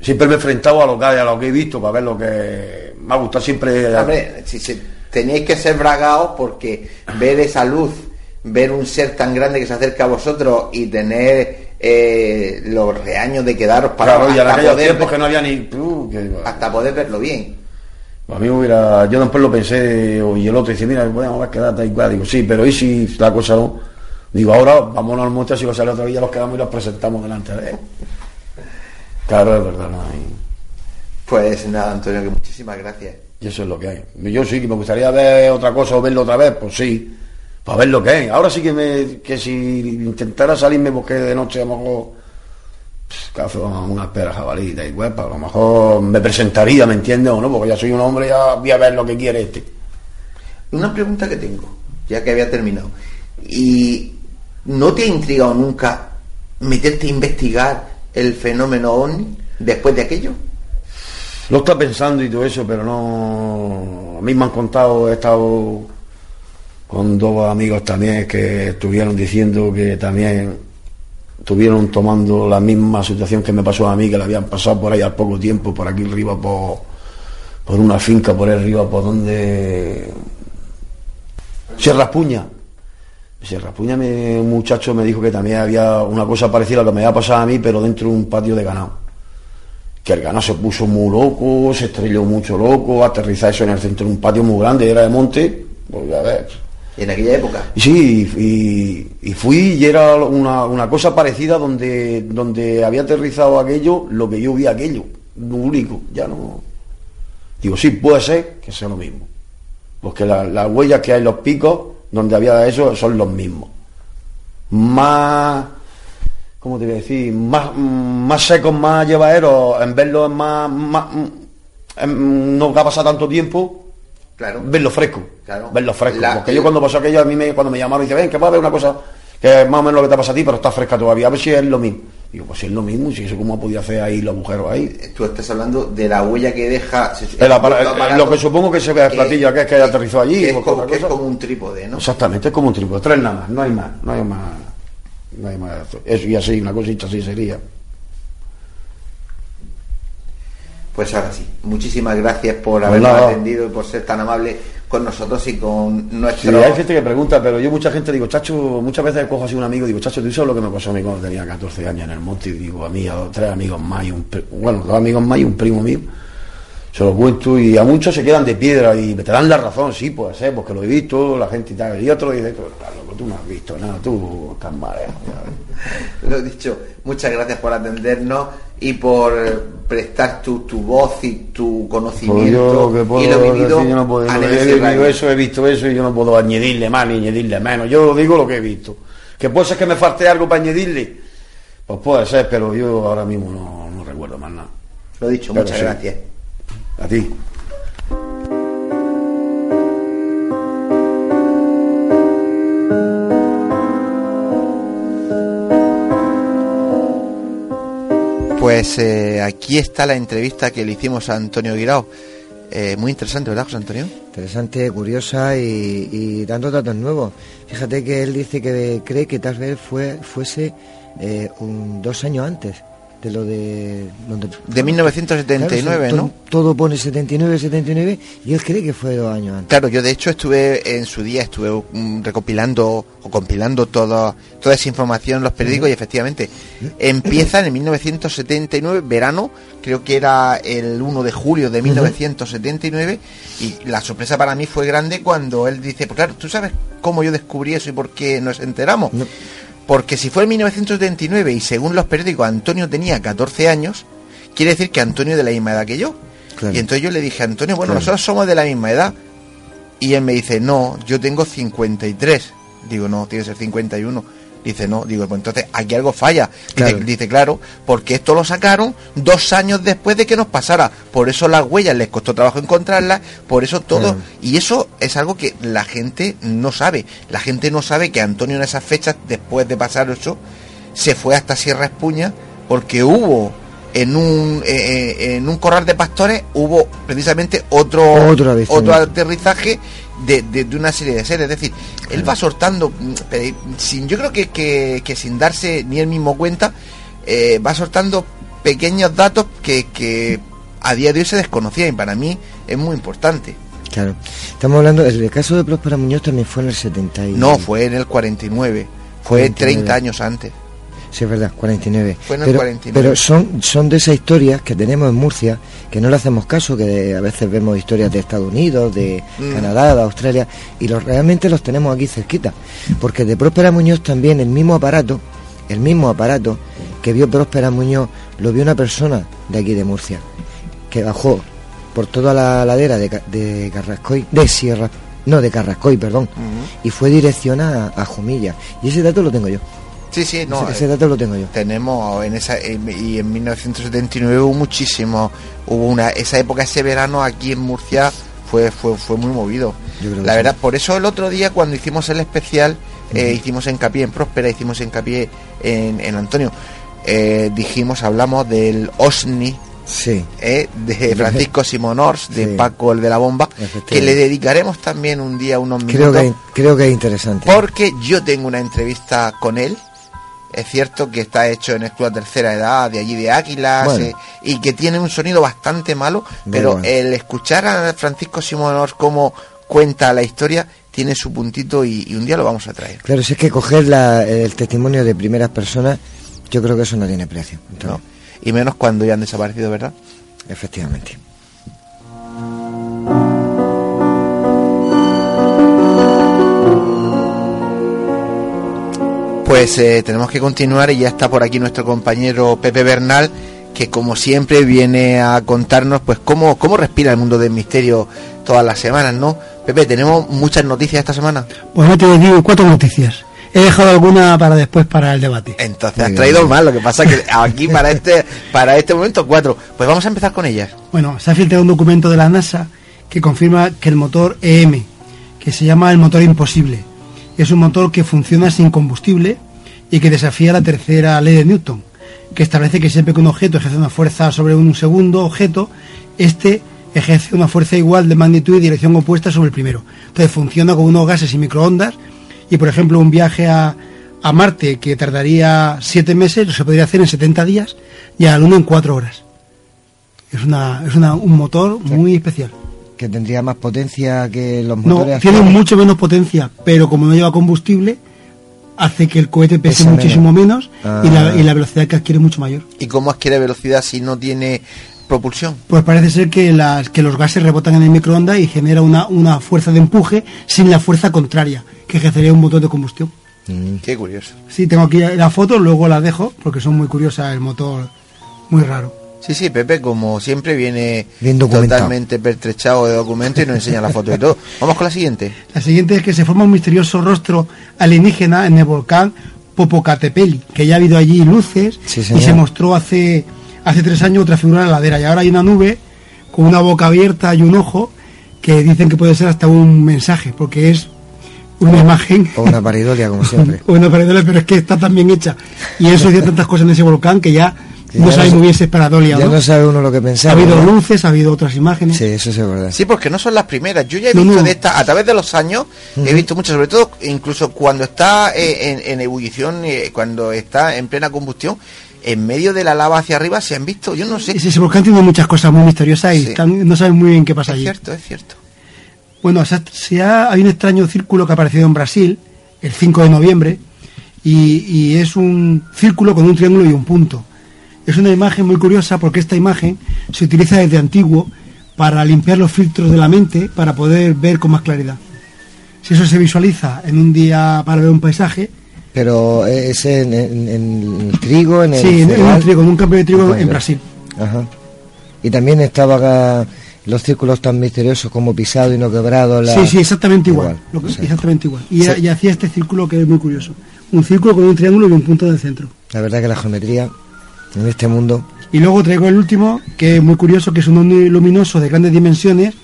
Siempre me he enfrentado a lo que hay, a lo que he visto, para ver lo que. Me ha gustado siempre.
Hombre, si se, teníais que ser bragados porque ver esa luz, ver un ser tan grande que se acerca a vosotros y tener eh, los reaños de quedaros parados
Claro,
hasta, poder,
tiempos que no había ni. uh, que-
hasta poder verlo bien.
A mí hubiera. Yo después lo pensé, y el otro dice, mira, podemos haber quedado tal y cual. Digo, sí, pero ¿y si la cosa no? Digo, ahora vámonos al monte, si va a salir otro día, los quedamos y los presentamos delante de él. Claro, es verdad, no hay.
Pues nada, Antonio, que muchísimas gracias.
Y eso es lo que hay. Yo sí que me gustaría ver otra cosa o verlo otra vez, pues sí, para ver lo que hay. Ahora sí que me, que si intentara salirme porque de noche a lo mejor pues, cazo una espera jabalita y pues, a lo mejor me presentaría, ¿me entiendes o no? Porque ya soy un hombre, ya voy a ver lo que quiere este.
Una pregunta que tengo, ya que había terminado. ¿Y no te ha intrigado nunca meterte a investigar el fenómeno OVNI después de aquello?
Lo está pensando y todo eso, pero no. A mí me han contado, he estado con dos amigos también que estuvieron diciendo que también estuvieron tomando la misma situación que me pasó a mí, que la habían pasado por ahí al poco tiempo, por aquí arriba, por, por una finca, por ahí arriba, por donde. Sierra Puña. Sierra Puña, un muchacho me dijo que también había una cosa parecida a lo que me había pasado a mí, pero dentro de un patio de ganado que el ganado se puso muy loco, se estrelló mucho loco, aterrizar eso en el centro de un patio muy grande, era de monte, pues a ver.
En aquella época.
Sí, y, fui y era una, cosa parecida donde, donde había aterrizado aquello, lo que yo vi aquello, lo único, ya no. Digo, sí, puede ser que sea lo mismo. Porque las huellas que hay en los picos, donde había eso, son los mismos. Más ¿cómo te voy a decir? Más, más secos, más llevaderos, en verlos más, más no va a pasar tanto tiempo,
claro.
verlo fresco, claro. verlo fresco. porque yo cuando pasó aquello, a mí me, cuando me llamaron, dice, ven, que va a haber una cosa que es más o menos lo que te pasa a ti, pero está fresca todavía, a ver si es lo mismo. Digo, pues si es lo mismo, si eso cómo ha podido hacer ahí los agujeros ahí.
Tú estás hablando de la huella que deja...
lo que supongo que se ve el platillo que es que aterrizó allí.
Que es, como, que es como un trípode, ¿no?
Exactamente, es como un trípode, tres nada más, no hay más, no hay más. No hay más. Eso y así, una cosita así sería.
Pues ahora sí, muchísimas gracias por pues habernos atendido y por ser tan amable con nosotros y con nuestro...
Sí, hay gente que pregunta, pero yo mucha gente digo, Chacho, muchas veces cojo así un amigo, digo, Chacho, ¿tú sabes lo que me pasó a mí cuando tenía 14 años en el monte? Y digo, a mí, a dos, tres amigos más y un... Bueno, dos amigos más y un primo mío. Se lo cuento y a muchos se quedan de piedra y me te dan la razón, sí, puede ser, porque lo he visto, la gente y tal, y otro dice, claro, tú no has visto nada, tú estás. ¿eh?
Lo he dicho, muchas gracias por atendernos y por prestar tu, tu voz y tu conocimiento
y lo vivido, yo no puedo, he vivido eso, he visto eso y yo no puedo añadirle más ni añadirle menos, yo digo lo que he visto. Que puede ser que me falte algo para añadirle, pues puede ser, pero yo ahora mismo no, recuerdo más nada.
Lo he dicho, muchas gracias.
A ti.
Pues eh, aquí está la entrevista que le hicimos a Antonio Guirao. Eh, muy interesante, ¿verdad, José Antonio?
Interesante, curiosa y, dando datos nuevos. Fíjate que él dice que cree que tal vez fue, fuese eh, un, dos años antes de lo de...
de 1979, ¿no?
Todo, pone 79, 79 y él cree que fue dos años antes.
Claro, yo de hecho estuve en su día, estuve mm, recopilando o compilando toda, toda esa información en los periódicos y efectivamente empieza en 1979, verano, creo que era el 1 de julio de 1979 y la sorpresa para mí fue grande cuando él dice, pues claro, ¿tú sabes cómo yo descubrí eso y por qué nos enteramos? Porque si fue en 1979 y según los periódicos Antonio tenía 14 años, quiere decir que Antonio es de la misma edad que yo. Y entonces yo le dije, Antonio, bueno, nosotros somos de la misma edad. Y él me dice, no, yo tengo 53. Digo, no, tiene que ser 51. Dice, no, digo, pues entonces aquí algo falla. Dice claro. porque esto lo sacaron dos años después de que nos pasara. Por eso las huellas les costó trabajo encontrarlas, por eso todo. Y eso es algo que la gente no sabe. La gente no sabe que Antonio en esas fechas, después de pasar eso, se fue hasta Sierra Espuña, porque hubo en un, eh, eh, en un corral de pastores, hubo precisamente otro, otro, otro aterrizaje de, de, una serie de seres. Es decir, él va soltando, sin, yo creo que, que, sin darse ni él mismo cuenta, eh, va soltando pequeños datos que, que a día de hoy se desconocían y para mí es muy importante.
Claro, estamos hablando, el caso de Próspera Muñoz también fue en el 70
No, fue en el 49, fue 30 años antes.
Sí, es verdad, 49. pero, Pero son, son de esas historias que tenemos en Murcia, que no le hacemos caso, que a veces vemos historias de Estados Unidos, de mm. Canadá, de Australia, y los, realmente los tenemos aquí cerquita. Porque de Próspera Muñoz también el mismo aparato, el mismo aparato que vio Próspera Muñoz, lo vio una persona de aquí de Murcia, que bajó por toda la ladera de, de Carrascoy, de Sierra, no, de Carrascoy, perdón, y fue dirección a, a Jumilla. Y ese dato lo tengo yo.
Sí, sí, no.
Ese, dato lo tengo yo.
Tenemos en esa y en 1979 hubo muchísimo, hubo una esa época ese verano aquí en Murcia fue fue fue muy movido. la verdad, por eso el otro día cuando hicimos el especial eh, hicimos hincapié en Próspera, hicimos hincapié en, en Antonio. Eh, dijimos, hablamos del OSNI,
sí.
Eh, de [LAUGHS] Francisco Simonors, de Paco el de la bomba, que le dedicaremos también un día unos minutos.
Creo que, creo que es interesante.
Porque yo tengo una entrevista con él es cierto que está hecho en Club tercera edad, de allí de Águilas, eh, y que tiene un sonido bastante malo, pero el escuchar a Francisco Simonor cómo cuenta la historia tiene su puntito y, un día lo vamos a traer.
Claro, si es que coger el testimonio de primeras personas, yo creo que eso no tiene precio.
y menos cuando ya han desaparecido, ¿verdad?
Efectivamente.
Pues eh, tenemos que continuar y ya está por aquí nuestro compañero Pepe Bernal, que como siempre viene a contarnos pues cómo, cómo respira el mundo del misterio todas las semanas, ¿no? Pepe, tenemos muchas noticias esta semana.
Pues no te digo cuatro noticias. He dejado alguna para después para el debate.
Entonces has traído más, lo que pasa que aquí para este, para este momento cuatro. Pues vamos a empezar con ellas.
Bueno, se ha filtrado un documento de la NASA que confirma que el motor EM, que se llama el motor imposible, es un motor que funciona sin combustible y que desafía la tercera ley de Newton, que establece que siempre que un objeto ejerce una fuerza sobre un segundo objeto, este ejerce una fuerza igual de magnitud y dirección opuesta sobre el primero. Entonces funciona con unos gases y microondas y, por ejemplo, un viaje a, a Marte que tardaría siete meses se podría hacer en 70 días y a la Luna en cuatro horas. Es, una, es una, un motor muy especial.
Que tendría más potencia que los
No,
motores
tiene
actuales.
mucho menos potencia, pero como no lleva combustible, hace que el cohete pese
Pesa
muchísimo menos, y, la,
Ah.
y la velocidad que adquiere es mucho mayor.
¿Y cómo adquiere velocidad si no tiene propulsión?
Pues parece ser que, las, que los gases rebotan en el microondas y genera una, una fuerza de empuje sin la fuerza contraria que ejercería un motor de combustión.
Mm.
Qué curioso.
Sí, tengo aquí la foto, luego la dejo porque son muy curiosas, el motor muy raro.
Sí, sí, Pepe, como siempre, viene
Bien
totalmente pertrechado de documentos y nos enseña la foto y todo. [LAUGHS] Vamos con la siguiente.
La siguiente es que se forma un misterioso rostro alienígena en el volcán Popocatépetl, que ya ha habido allí luces
Sí,
y se mostró hace, hace tres años otra figura en la ladera. Y ahora hay una nube con una boca abierta y un ojo que dicen que puede ser hasta un mensaje, porque es una imagen
O [LAUGHS] una paridolia, como siempre.
o [LAUGHS] una pareidolia, pero es que está tan bien hecha. Y eso dice tantas cosas en ese volcán que ya no
no-
muy bien si es paradolia o
Ya
no.
no sabe uno lo que
Ha
pensar.
habido
¿no?
luces, ha habido otras imágenes.
Sí, eso sí es verdad.
Sí, porque no son las primeras. Yo ya he
No,
visto
no.
de esta, a través de los años, he visto muchas, sobre todo incluso cuando está eh, en, en ebullición, eh, cuando está en plena combustión, en medio de la lava hacia arriba se han visto, yo no sé.
Ese, ese volcán tiene muchas cosas muy misteriosas y
Sí.
están- no saben muy bien qué pasa
Es
allí.
cierto, es cierto.
Bueno, se ha, se ha- hay un extraño círculo que ha aparecido en Brasil el 5 de noviembre y, y es un círculo con un triángulo y un punto. Es una imagen muy curiosa porque esta imagen se utiliza desde antiguo para limpiar los filtros de la mente para poder ver con más claridad. Si eso se visualiza en un día para ver un paisaje,
Pero es en, en- en el trigo, en el
sí, en, un trigo, en un campo de trigo
Vale.
en Brasil.
Ajá. Y también estaba acá los círculos tan misteriosos como pisado y no quebrado. La...
Sí, sí, exactamente igual.
Igual,
lo que-
sí.
Exactamente igual. Y,
Sí.
y hacía este círculo que es muy curioso. Un círculo con un triángulo y un punto en el centro.
La verdad que la geometría en este mundo.
Y luego traigo el último, que es muy curioso, que es un ovni luminoso de grandes dimensiones,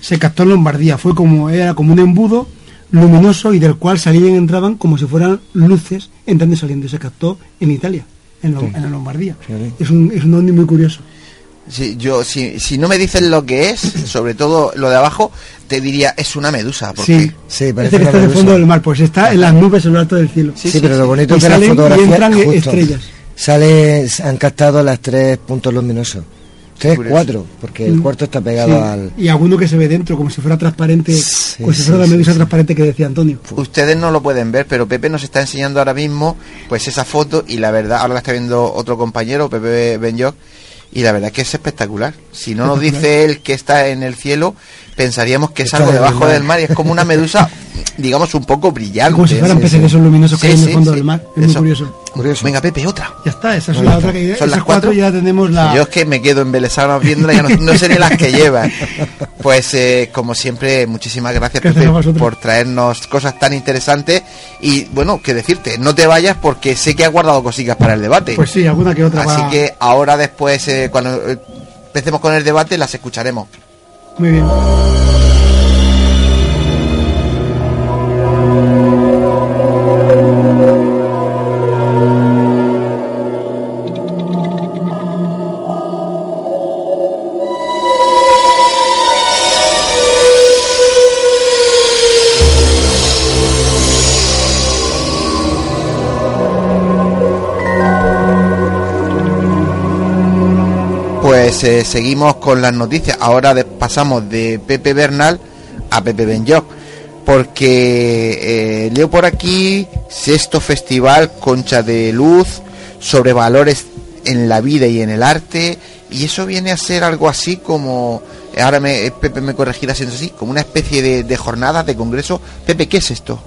se captó en Lombardía. Fue como, era como un embudo luminoso y del cual salían y entraban como si fueran luces entrando y saliendo. Y se captó en Italia, en, Lo- en la Lombardía.
Sí.
Es un, es un ovni muy curioso.
Sí, yo, si, si no me dicen lo que es, [COUGHS] sobre todo lo de abajo, te diría, es una medusa. Porque
Sí,
Sí, parece
este que está en el
medusa.
fondo del mar, pues está en las nubes en lo alto del cielo.
Sí, pero lo bonito
Y
es que la
salen y
fotografía
entran
justo,
estrellas.
Sale, han captado las tres puntos luminosos. Tres,
Curioso.
cuatro, porque el
Mm.
cuarto está pegado
Sí,
al.
Y alguno que se ve dentro, como si fuera transparente,
Sí,
como si
sí,
fuera la medusa
sí.
transparente que decía Antonio.
Ustedes no lo pueden ver, pero Pepe nos está enseñando ahora mismo pues esa foto y la verdad, ahora la está viendo otro compañero, Pepe Benyoc, y la verdad que es espectacular. Si no nos dice él que está en el cielo, pensaríamos que es algo debajo del mar y es como una medusa, [LAUGHS] digamos, un poco brillante.
Como si fueran peces luminosos que hay en el fondo del mar. Es muy curioso.
Curioso.
Venga, Pepe, otra.
Ya está, esa es la otra que
¿Son las
cuatro ya tenemos la
Yo es que me quedo embelesado viéndola, ya no, no sé ni las que llevan. [LAUGHS] Pues eh, como siempre, muchísimas gracias, Pepe, por traernos cosas tan interesantes y bueno, que decirte, no te vayas porque sé que has guardado cositas para el debate.
Pues sí, alguna que otra
Así que ahora después, eh, cuando eh, empecemos con el debate, las escucharemos.
Muy bien.
Eh, seguimos con las noticias. Ahora pasamos de Pepe Bernal a Pepe Benyoc. Porque eh, leo por aquí sexto festival Concha de Luz sobre valores en la vida y en el arte, y eso viene a ser algo así como, ahora me, Pepe me corregirá siendo así, como una especie de, de de congreso. Pepe, ¿qué es esto?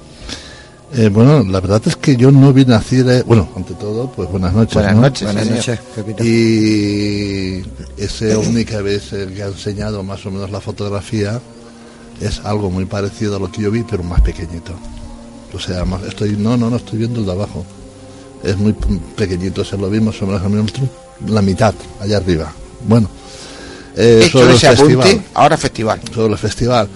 Eh, bueno, la verdad es que yo no vi nacer, eh, bueno, ante todo, pues buenas noches.
Buenas
¿no?
noches,
Buenas
señor.
noches.
Y ese ovni que habéis eh, que ha enseñado más o menos la fotografía es algo muy parecido a lo que yo vi, pero más pequeñito. O sea, más, estoy, no, no, no estoy viendo el de abajo. Es muy p- pequeñito, se lo vi más o menos a mí, la mitad, allá arriba. Bueno, eh, sobre el
ese apunte,
festival
ahora festival.
sobre el festival.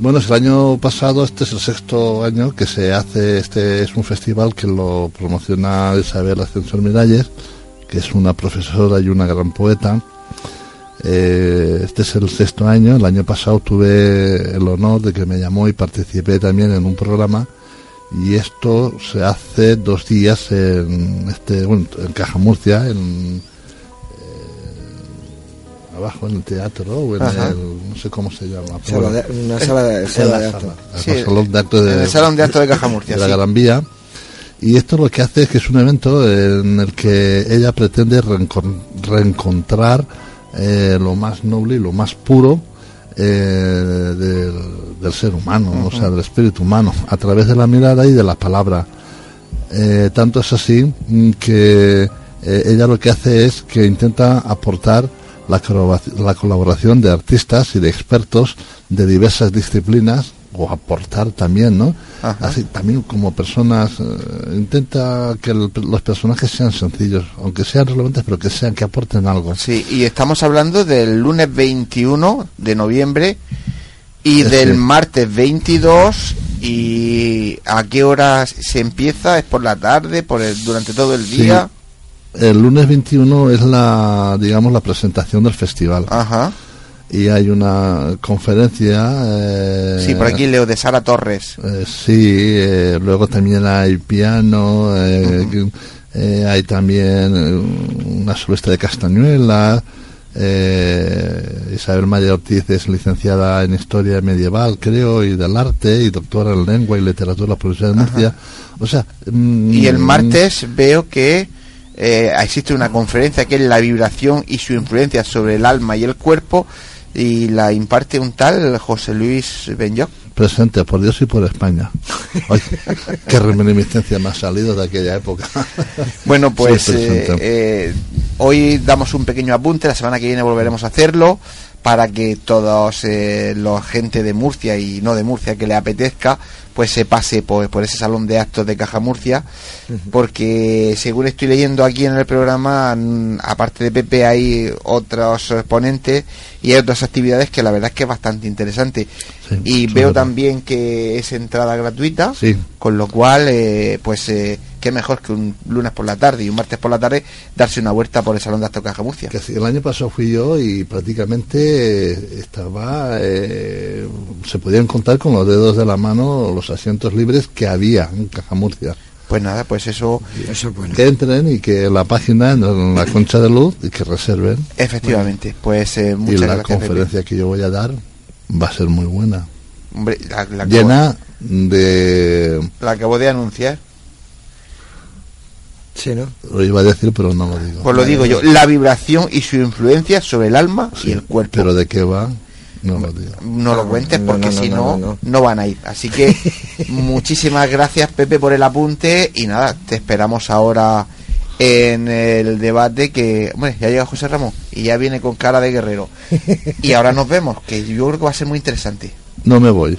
Bueno, es el año pasado, este es el sexto año que se hace, este es un festival que lo promociona Isabel Ascensor Miralles, que es una profesora y una gran poeta. Eh, este es el sexto año, el año pasado tuve el honor de que me llamó y participé también en un programa y esto se hace dos días en este bueno, en Caja Murcia, en abajo en el teatro o en
Ajá.
el no sé cómo se llama.
Sala de- una sala de, sala
la
de
Sí,
salón de actos de,
en el Salón de Actos de Caja Murcia,
de la
sí.
Gran Vía. Y esto lo que hace es que es un evento en el que ella pretende reencon- reencontrar eh, lo más noble y lo más puro eh, del, del ser humano, o sea, del espíritu humano, a través de la mirada y de la palabra. Eh, tanto es así mm, que ella lo que hace es que intenta aportar la, la colaboración de artistas y de expertos de diversas disciplinas o aportar también, ¿no?
Ajá.
Así también como personas eh, intenta que el- los personajes sean sencillos, aunque sean relevantes, pero que sean que aporten algo.
Sí, y estamos hablando del lunes 21 de noviembre y
Sí.
del martes 22 y a qué hora se empieza, es por la tarde, por el, durante todo el
Sí. El lunes 21 es la, digamos, la presentación del festival
Ajá.
y hay una conferencia. eh,
Sí, por aquí leo de Sara Torres.
Eh, sí, eh, luego también hay piano, eh, eh, hay también una solista de castañuela. eh, Isabel Maya Ortiz es licenciada en Historia Medieval, creo, y del Arte, y doctora en Lengua y Literatura por la Universidad de Murcia. O sea... mm,
Y el martes veo que eh, existe una conferencia que es la vibración y su influencia sobre el alma y el cuerpo y la imparte un tal José Luis Benyoc.
Presente por Dios y por España. Ay, qué reminiscencia me ha salido de aquella época.
Bueno, pues
Sí,
eh, eh, hoy damos un pequeño apunte, la semana que viene volveremos a hacerlo para que todos eh, los gente de Murcia y no de Murcia que le apetezca, pues se pase pues, por ese salón de actos de Caja Murcia, porque según estoy leyendo aquí en el programa, aparte de Pepe hay otros ponentes y hay otras actividades que la verdad es que es bastante interesante.
Sí,
y veo
verdad.
también que es entrada gratuita.
Sí.
Con lo cual, eh, pues, eh, qué mejor que un lunes por la tarde y un martes por la tarde darse una vuelta por el Salón de Actos Caja Murcia.
Que sí, el año pasado fui yo y prácticamente eh, estaba, eh, se podían contar con los dedos de la mano los asientos libres que había en Caja Murcia.
Pues nada, pues eso,
Eso es bueno.
Que entren y que la página en la concha de luz y que reserven.
efectivamente, pues eh,
y
muchas
la
gracias. Pepe.
conferencia que yo voy a dar va a ser muy buena.
Hombre, la, la acabo-
Llena de...
la acabo de anunciar.
Sí, ¿no?
Lo iba a decir, pero no lo digo.
Pues lo digo yo, la vibración y su influencia sobre el alma
Sí,
y el cuerpo.
Pero de qué va, no lo digo.
no lo cuentes porque
no, no,
si
no,
no,
no,
no,
no.
van a ir. Así que [LAUGHS] muchísimas gracias Pepe por el apunte y nada, te esperamos ahora en el debate que, hombre, ya llega José Ramón y ya viene con cara de guerrero. [LAUGHS] Y ahora nos vemos, que yo creo que va a ser muy interesante.
No me voy.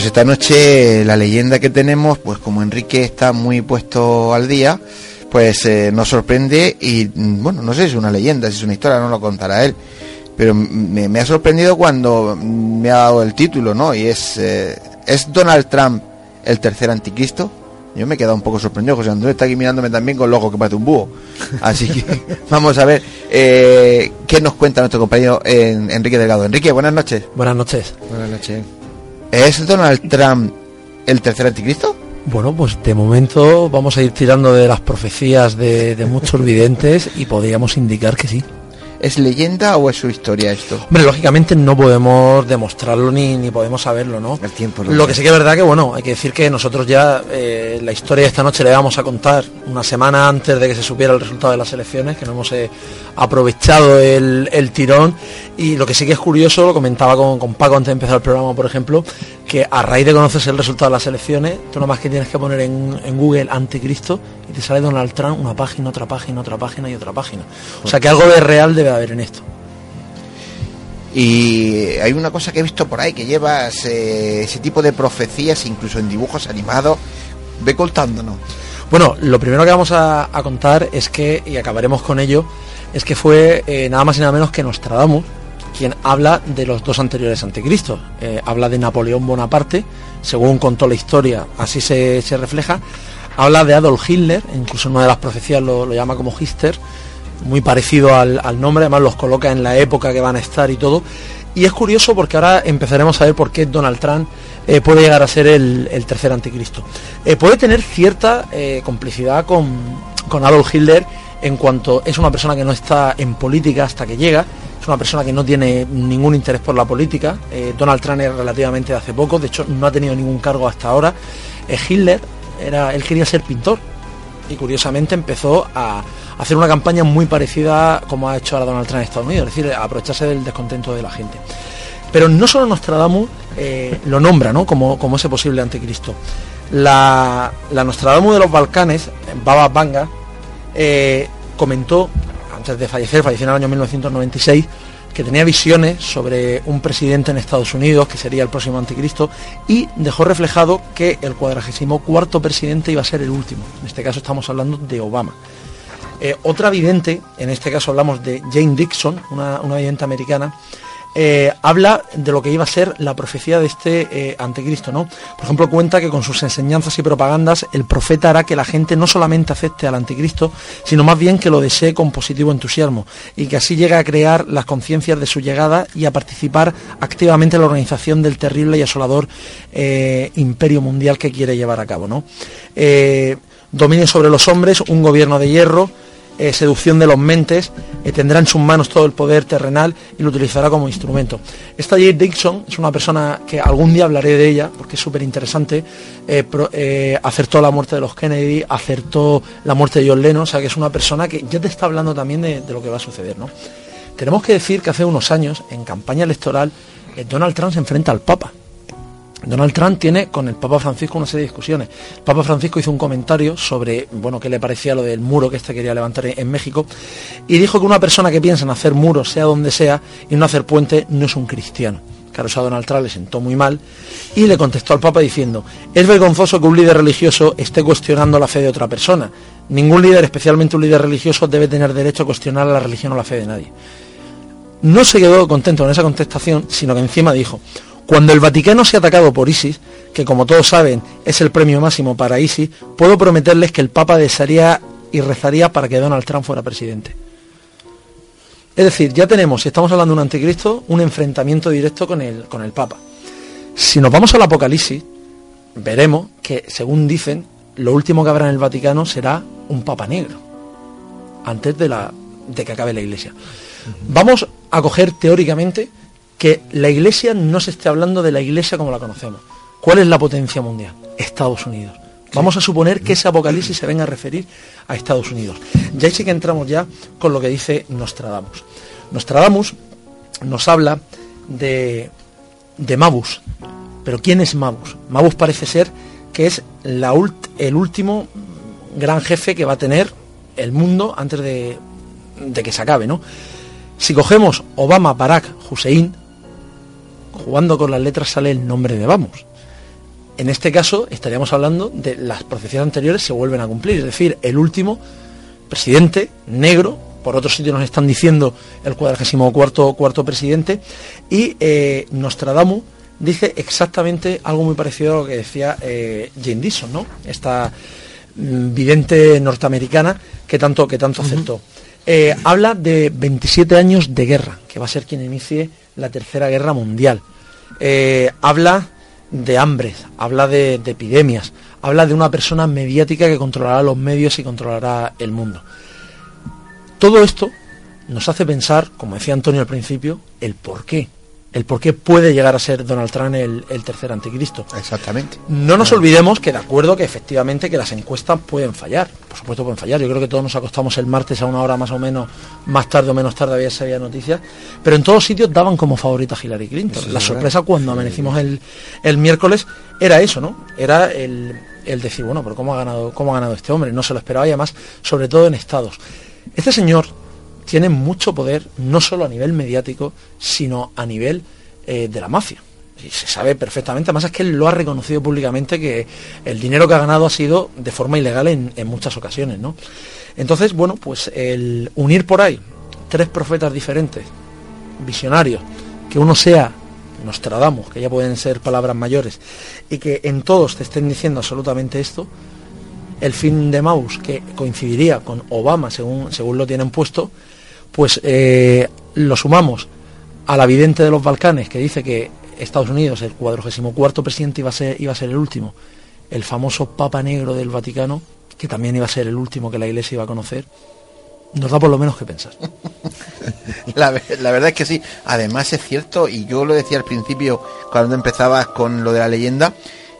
Pues esta noche la leyenda que tenemos, pues como Enrique está muy puesto al día, pues eh, nos sorprende y mm, bueno, no sé si es una leyenda, si es una historia, no lo contará él, pero me, me ha sorprendido cuando me ha dado el título, ¿no? Y es, eh, ¿es Donald Trump el tercer anticristo? Yo me he quedado un poco sorprendido, José Antonio está aquí mirándome también con el ojo que parece un búho. Así que [LAUGHS] vamos a ver eh, qué nos cuenta nuestro compañero en- Enrique Delgado. Enrique, buenas noches.
Buenas noches.
Buenas noches.
¿Es Donald Trump el tercer anticristo?
Bueno, pues de momento vamos a ir tirando de las profecías de, muchos videntes y podríamos indicar que sí.
¿Es leyenda o es su historia esto?
Hombre, lógicamente no podemos demostrarlo ni, ni podemos saberlo, ¿no?
El tiempo
Lo que sí que es verdad que, bueno, hay que decir que nosotros ya eh, la historia de esta noche le vamos a contar una semana antes de que se supiera el resultado de las elecciones, que no hemos eh, aprovechado el, el tirón. Y lo que sí que es curioso, lo comentaba con, con Paco antes de empezar el programa, por ejemplo, que a raíz de conocerse el resultado de las elecciones, tú nada más que tienes que poner en, en Google anticristo y te sale Donald Trump una página, otra página, otra página y otra página. O sea que algo de real debe haber en esto.
Y hay una cosa que he visto por ahí, que llevas eh, ese tipo de profecías, incluso en dibujos animados. Ve contándonos.
Bueno, lo primero que vamos a, a contar es que, y acabaremos con ello, es que fue eh, nada más y nada menos que Nostradamus quien habla de los dos anteriores anticristos. Eh, habla de Napoleón Bonaparte, según contó la historia, así se, se refleja. Habla de Adolf Hitler, incluso en una de las profecías lo, lo llama como Hitler, muy parecido al, al nombre, además los coloca en la época que van a estar y todo. Y es curioso porque ahora empezaremos a ver por qué Donald Trump eh, puede llegar a ser el, el tercer anticristo. Eh, puede tener cierta eh, complicidad con, con Adolf Hitler en cuanto es una persona que no está en política hasta que llega, es una persona que no tiene ningún interés por la política. Donald Trump es relativamente de hace poco, de hecho no ha tenido ningún cargo hasta ahora. Hitler, era, él quería ser pintor y curiosamente empezó a hacer una campaña muy parecida como ha hecho ahora Donald Trump en Estados Unidos, es decir, aprovecharse del descontento de la gente. Pero no solo Nostradamus eh, lo nombra ¿no? como, como ese posible anticristo. La, la Nostradamus de los Balcanes, Baba Vanga, eh, comentó, antes de fallecer, falleció en el año 1996, que tenía visiones sobre un presidente en Estados Unidos que sería el próximo anticristo y dejó reflejado que el cuadragésimo cuarto presidente iba a ser el último. En este caso estamos hablando de Obama. Eh, otra vidente, en este caso hablamos de Jane Dixon, una, una vidente americana, eh, habla de lo que iba a ser la profecía de este eh, anticristo, ¿no? Por ejemplo, cuenta que con sus enseñanzas y propagandas el profeta hará que la gente no solamente acepte al anticristo, sino más bien que lo desee con positivo entusiasmo y que así llegue a crear las conciencias de su llegada y a participar activamente en la organización del terrible y asolador imperio mundial que quiere llevar a cabo, ¿no? Domine sobre los hombres un gobierno de hierro, eh, seducción de los mentes, eh, tendrá en sus manos todo el poder terrenal y lo utilizará como instrumento. Esta Jade Dixon es una persona que algún día hablaré de ella porque es súper interesante. eh, eh, acertó la muerte de los Kennedy, acertó la muerte de John Lennon, o sea que es una persona que ya te está hablando también de, de lo que va a suceder, ¿no? Tenemos que decir que hace unos años, en campaña electoral, Donald Trump se enfrenta al Papa. Donald Trump tiene con el Papa Francisco una serie de discusiones. El Papa Francisco hizo un comentario sobre, bueno, qué le parecía lo del muro que este quería levantar en, México y dijo que una persona que piensa en hacer muros, sea donde sea, y no hacer puente, no es un cristiano. Claro, eso a Donald Trump le sentó muy mal y le contestó al Papa diciendo, es vergonzoso que un líder religioso esté cuestionando la fe de otra persona. Ningún líder, especialmente un líder religioso, debe tener derecho a cuestionar la religión o la fe de nadie. No se quedó contento con esa contestación, sino que encima dijo, cuando el Vaticano sea atacado por ISIS, que como todos saben es el premio máximo para ISIS, puedo prometerles que el Papa desearía y rezaría para que Donald Trump fuera presidente. Es decir, ya tenemos, si estamos hablando de un anticristo, un enfrentamiento directo con el, con el Papa. Si nos vamos al Apocalipsis, veremos que, según dicen, lo último que habrá en el Vaticano será un Papa negro, antes de, la, de que acabe la Iglesia. Vamos a coger teóricamente que la Iglesia no se esté hablando de la Iglesia como la conocemos. ¿Cuál es la potencia mundial? Estados Unidos. Vamos a suponer que ese apocalipsis se venga a referir a Estados Unidos. Ya ahí sí que entramos ya con lo que dice Nostradamus. Nostradamus nos habla de, de Mabus. Pero ¿quién es Mabus? Mabus parece ser que es la ult- el último gran jefe que va a tener el mundo antes de, de que se acabe, ¿no? Si cogemos Obama, Barack, Hussein, jugando con las letras sale el nombre de Vamos. en este caso estaríamos hablando de las profecías anteriores se vuelven a cumplir, es decir, el último presidente negro, por otro sitio nos están diciendo el cuadragésimo cuarto, cuarto presidente, y eh, Nostradamus dice exactamente algo muy parecido a lo que decía eh, Jane Dixon, ¿no? Esta mm, vidente norteamericana que tanto, que tanto aceptó. Eh, habla de 27 años de guerra, que va a ser quien inicie la tercera guerra mundial. habla de hambres, habla de, epidemias, habla de una persona mediática que controlará los medios y controlará el mundo. Todo esto nos hace pensar, como decía Antonio al principio, el por qué el por qué puede llegar a ser Donald Trump el, tercer anticristo.
Exactamente.
No nos olvidemos que de acuerdo que efectivamente que las encuestas pueden fallar, por supuesto pueden fallar. Yo creo que todos nos acostamos el martes a una hora más o menos, más tarde o menos tarde había sabía noticias, pero en todos sitios daban como favorita a Hillary Clinton. la sorpresa cuando amanecimos el, el, miércoles era eso, ¿no? Era el, el decir, bueno, pero ¿cómo ha ganado, cómo ha ganado este hombre? No se lo esperaba y además, sobre todo en estados. Este señor tiene mucho poder, no solo a nivel mediático, sino a nivel eh, de la mafia. Y se sabe perfectamente, además es que él lo ha reconocido públicamente que el dinero que ha ganado ha sido de forma ilegal en, muchas ocasiones, ¿no? Entonces, bueno, pues el unir por ahí tres profetas diferentes, visionarios, que uno sea Nostradamus, que ya pueden ser palabras mayores, y que en todos te estén diciendo absolutamente esto, el fin de Maus, que coincidiría con Obama, según, según lo tienen puesto, pues eh, lo sumamos a la vidente de los Balcanes que dice que Estados Unidos, el cuadragésimo cuarto presidente, iba a, ser, iba a ser el último, el famoso Papa Negro del Vaticano, que también iba a ser el último que la Iglesia iba a conocer, nos da por lo menos que pensar. [LAUGHS]
La, verdad es que sí. Además es cierto, y yo lo decía al principio, cuando empezabas con lo de la leyenda,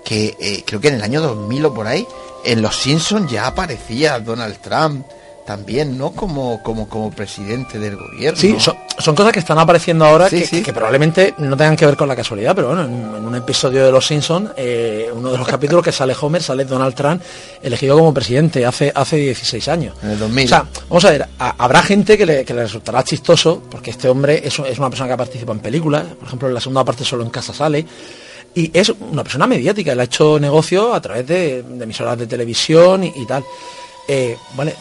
que eh, creo que en el año 2000 o por ahí, en Los Simpsons ya aparecía Donald Trump también, ¿no? Como, como, como presidente del gobierno.
Sí, son, cosas que están apareciendo ahora que, que, probablemente no tengan que ver con la casualidad, pero bueno, en, un episodio de Los Simpsons, eh, uno de los capítulos que sale Homer, sale Donald Trump elegido como presidente hace, hace 16 años.
En el 2000.
O sea, vamos a ver, habrá gente que le, que le, resultará chistoso, porque este hombre es, es una persona que participa en películas, por ejemplo, en la segunda parte solo en casa sale, y es una persona mediática, él ha hecho negocio a través de, emisoras de televisión y tal. Eh,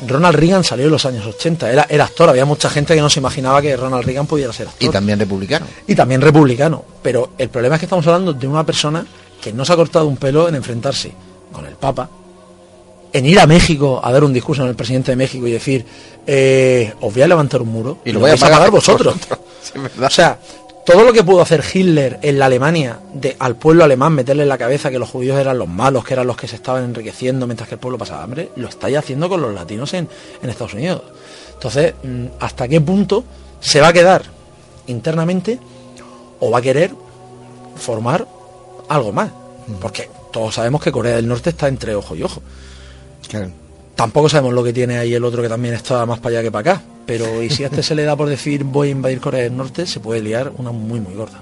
Ronald Reagan salió en los años 80, era, era, actor, había mucha gente que no se imaginaba que Ronald Reagan pudiera ser actor.
Y también republicano.
Y también republicano, pero el problema es que estamos hablando de una persona que no se ha cortado un pelo en enfrentarse con el Papa, en ir a México a dar un discurso en el presidente de México y decir, eh, os voy a levantar un muro
y lo, voy a pagar, vosotros. [LAUGHS]
o sea, todo lo que pudo hacer Hitler en la Alemania, de, al pueblo alemán, meterle en la cabeza que los judíos eran los malos, que eran los que se estaban enriqueciendo mientras que el pueblo pasaba hambre, lo está ya haciendo con los latinos en, Estados Unidos. Entonces, mm, ¿hasta qué punto se va a quedar internamente o va a querer formar algo más? Mm. Porque todos sabemos que Corea del Norte está entre ojo y ojo. Tampoco sabemos lo que tiene ahí el otro que también está más para allá que para acá pero y si a este se le da por decir voy a invadir Corea del Norte, se puede liar una muy muy gorda.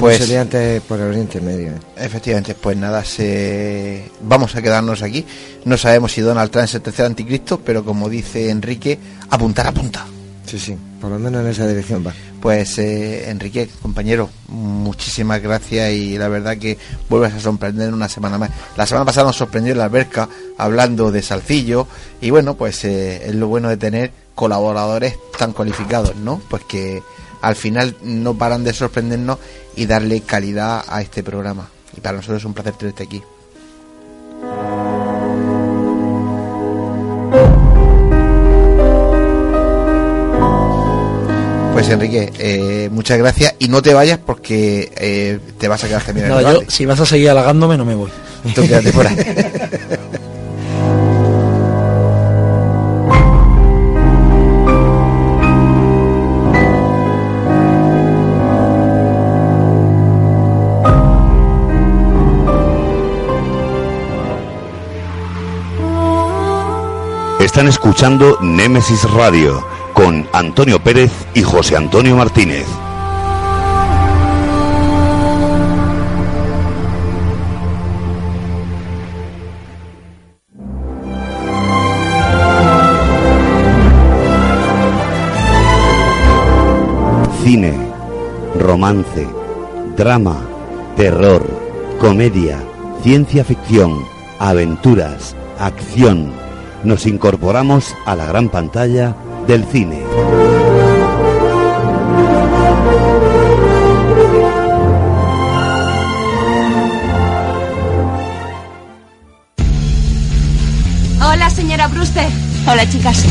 pues sería antes por el Oriente Medio. ¿eh?
Efectivamente, pues nada, se... vamos a quedarnos aquí. No sabemos si Donald Trump es el tercer anticristo, pero como dice Enrique, apuntar a punta.
Sí, sí, por lo menos en esa dirección va.
Pues eh, Enrique, compañero, muchísimas gracias y la verdad que vuelves a sorprender una semana más. La semana pasada nos sorprendió en la alberca hablando de Salcillo y bueno, pues eh, es lo bueno de tener colaboradores tan cualificados, ¿no? Pues que al final no paran de sorprendernos y darle calidad a este programa. Y para nosotros es un placer tenerte aquí. Pues Enrique, eh, muchas gracias y no te vayas porque eh, te vas a quedar también
no, yo, si vas a seguir halagándome no me voy.
Entonces quédate por ahí.
Están escuchando Némesis Radio con Antonio Pérez y José Antonio Martínez. Cine, romance, drama, terror, comedia Ciencia ficción, aventuras, acción. Nos incorporamos a la gran pantalla del cine.
Hola, señora Brewster. Hola, chicas.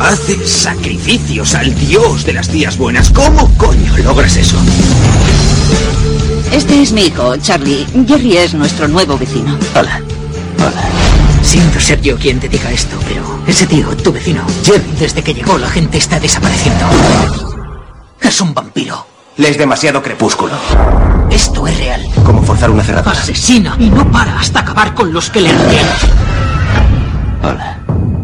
Haces sacrificios al dios de las tías buenas. ¿Cómo coño logras eso?
Este es mi hijo, Charlie. Jerry es nuestro nuevo vecino.
Hola. Hola. Siento ser yo quien te diga esto, pero ese tío, tu vecino, Jerry, desde que llegó la gente está desapareciendo. Es un vampiro.
Le es demasiado crepúsculo.
Esto es real.
Como forzar una cerradura.
Asesina y no para hasta acabar con los que le rodean.
Hola.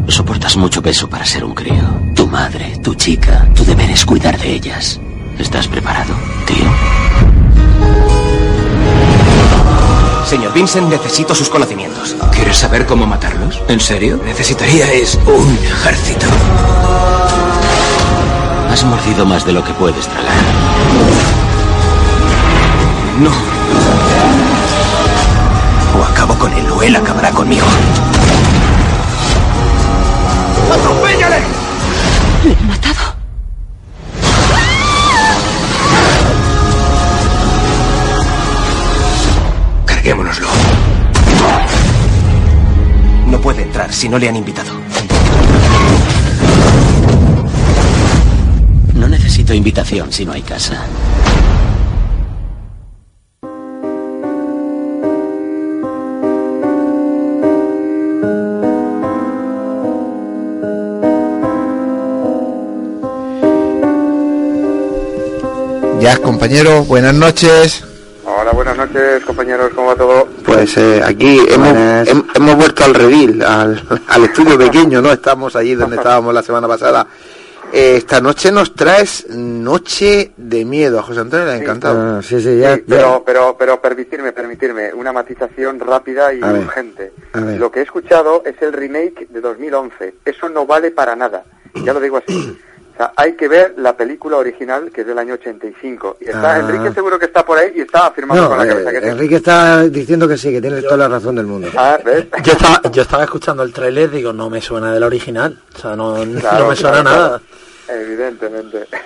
Soportas mucho peso para ser un crío. Tu madre, tu chica, tu deber es cuidar de ellas. ¿Estás preparado, tío?
Señor Vincent, necesito sus conocimientos.
¿Quieres saber cómo matarlos? ¿En serio?
Necesitaría es un ejército.
Has mordido más de lo que puedes tragar.
No. O acabo con él o él acabará conmigo. Si no le han invitado.
No necesito invitación si no hay casa.
Ya, compañeros, buenas noches.
Hola, buenas noches, compañeros, ¿cómo va todo?
Pues eh, aquí hemos, hem- hemos vuelto al redil, al, al estudio pequeño, ¿no? Estamos allí donde [LAUGHS] estábamos la semana pasada. Eh, esta noche nos traes Noche de Miedo. A José Antonio le ha encantado.
Ah, sí, sí, ya.
Sí, pero, pero, pero permitirme, permitirme, una matización rápida y
A
urgente.
ver.
Lo que he escuchado es el remake de 2011. Eso no vale para nada. Ya lo digo así. O sea, hay que ver la película original, que es del año 85. Y está,
Ah.
Enrique seguro que está por ahí y está afirmando
No,
con la
eh,
cabeza que sí.
Enrique está diciendo que sí, que tiene toda la razón del mundo.
Ah, ¿ves? [LAUGHS]
Yo estaba, yo estaba escuchando el tráiler digo, no me suena del original. O sea, no,
Claro,
no me suena
claro,
nada.
claro. Evidentemente. [LAUGHS]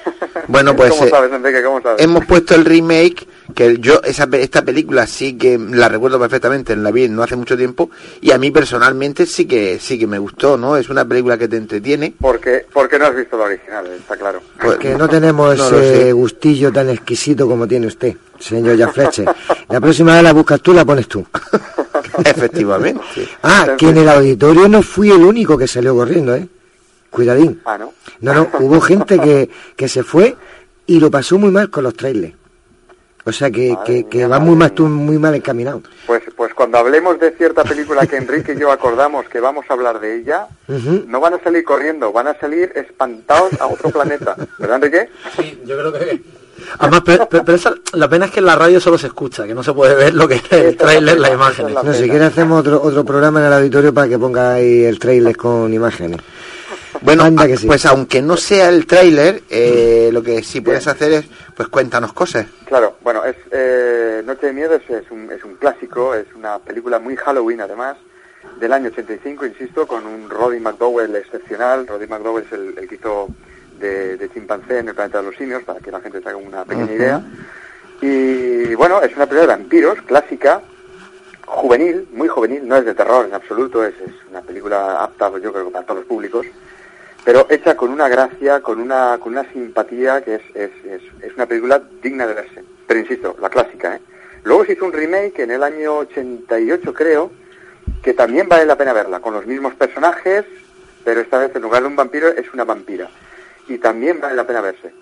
Bueno, pues
¿Cómo
eh,
sabes, Enrique? ¿Cómo sabes?
hemos puesto el remake, que yo esa, pe- esta película sí que la recuerdo perfectamente, la vi no hace mucho tiempo, y a mí personalmente sí que sí que me gustó, ¿no? Es una película que te entretiene.
Porque, porque no has visto la original, está claro.
Pues,
Que no tenemos
no
ese gustillo tan exquisito como tiene usted, señor Jafleche. La próxima vez la buscas tú, la pones tú. [LAUGHS]
Efectivamente.
Ah, que en el auditorio no fui el único que salió corriendo, ¿eh? Cuidadín.
Ah, ¿no?
No, no, [LAUGHS] hubo gente que, que se fue y lo pasó muy mal con los trailers. O sea que, que, que va muy mal, tú muy mal encaminado.
Pues, pues cuando hablemos de cierta película que Enrique y yo acordamos que vamos a hablar de ella, no van a salir corriendo, van a salir espantados a otro planeta. ¿Verdad, Enrique?
Sí, yo creo que... Además, pero, pero- pero esa- la pena es que en la radio solo se escucha, que no se puede ver lo que es el tráiler, las imágenes.
No, si quieres hacemos otro, otro programa en el auditorio para que ponga ahí el trailer con imágenes.
Bueno,
Anda
a-
que sí.
pues aunque no sea el tráiler, eh, lo que sí puedes hacer es, pues cuéntanos cosas.
Claro, bueno, es eh, Noche de Miedo es, es un, es un clásico, es una película muy Halloween además, del año 85, insisto, con un Roddy McDowell excepcional. Roddy McDowell es el, el que hizo de, de chimpancé en el planeta de los simios, para que la gente se haga una pequeña idea. Y bueno, es una película de vampiros, clásica, juvenil, muy juvenil, no es de terror en absoluto, es, es una película apta, yo creo, para todos los públicos, pero hecha con una gracia, con una, con una simpatía que es, es, es, es una película digna de verse. Pero insisto, la clásica, ¿eh? Luego se hizo un remake en el año 88, creo, que también vale la pena verla, con los mismos personajes, pero esta vez en lugar de un vampiro es una vampira. Y también vale la pena verse.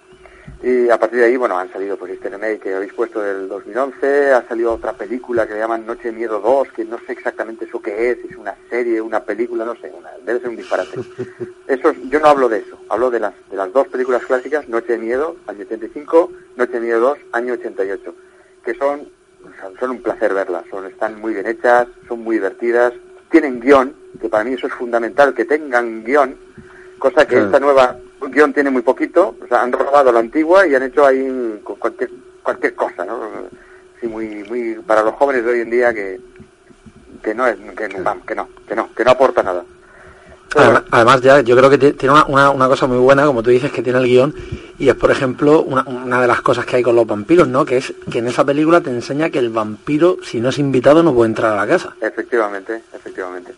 Y a partir de ahí, bueno, han salido pues este remake que habéis puesto del 2011, ha salido otra película que le llaman Noche de Miedo 2, que no sé exactamente eso qué es, es una serie, una película, no sé, una- debe ser un disparate. [LAUGHS] Eso, es- yo no hablo de eso, hablo de las, de las dos películas clásicas, Noche de Miedo, año 85, Noche de Miedo 2, año 88, que son, son un placer verlas, son, están muy bien hechas, son muy divertidas, tienen guion, que para mí eso es fundamental, que tengan guion, cosa que esta nueva guion tiene muy poquito, o sea, han robado la antigua y han hecho ahí cu- cualquier, cualquier cosa, ¿no? así muy, muy para los jóvenes de hoy en día que, que no es, que, no, vamos, que no, que no, que no aporta nada.
Además, además, ya yo creo que ti- tiene una, una, una cosa muy buena, como tú dices, que tiene el guion, y es, por ejemplo, una, una de las cosas que hay con los vampiros, ¿no? Que es que en esa película te enseña que el vampiro, si no es invitado, no puede entrar a la casa.
Efectivamente, efectivamente.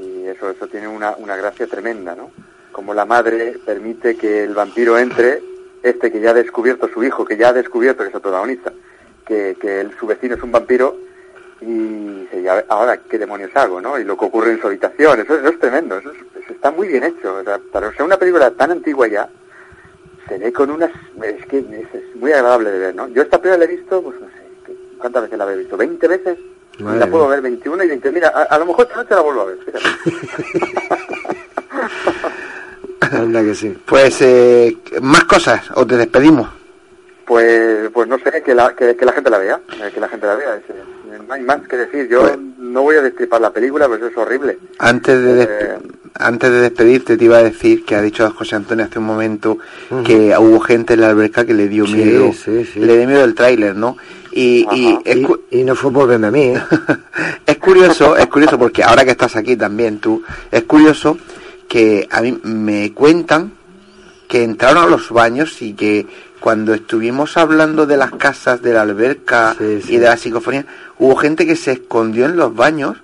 Y eso, eso tiene una, una gracia tremenda, ¿no? Como la madre permite que el vampiro entre, este que ya ha descubierto su hijo, que ya ha descubierto que es el protagonista, que, que el- su vecino es un vampiro, y dice, "Y a ver, ahora qué demonios hago, ¿no? Y lo que ocurre en su habitación, eso, eso es tremendo, eso, es- eso está muy bien hecho. O sea, para ser una película tan antigua ya, se ve con unas... Es que es, es muy agradable de ver, ¿no? Yo esta película la he visto, pues no sé, ¿qué- ¿cuántas veces la habré visto? ¿20 veces?
Madre
la puedo ver 21 y 20. Mira, a, a lo mejor esta noche la vuelvo a ver. [LAUGHS] fíjate.
Anda que sí.
Pues, eh, más cosas, o te despedimos.
Pues, pues no sé, que la, que, que la gente la vea, eh, que la gente la vea. es, no hay más que decir. Yo
Pues-
no voy a destripar la película, pues es horrible.
Antes de,
Eh,
antes de despedirte te iba a decir que ha dicho José Antonio hace un momento que hubo gente en la alberca que le dio
Sí,
miedo,
sí, sí.
le dio miedo el tráiler, ¿no? Y, y es, cu-
Y no fue por verme a mí, ¿eh? [LAUGHS]
es curioso, es curioso porque ahora que estás aquí también tú, es curioso que a mí me cuentan que entraron a los baños y que cuando estuvimos hablando de las casas, de la alberca y de la psicofonía, hubo gente que se escondió en los baños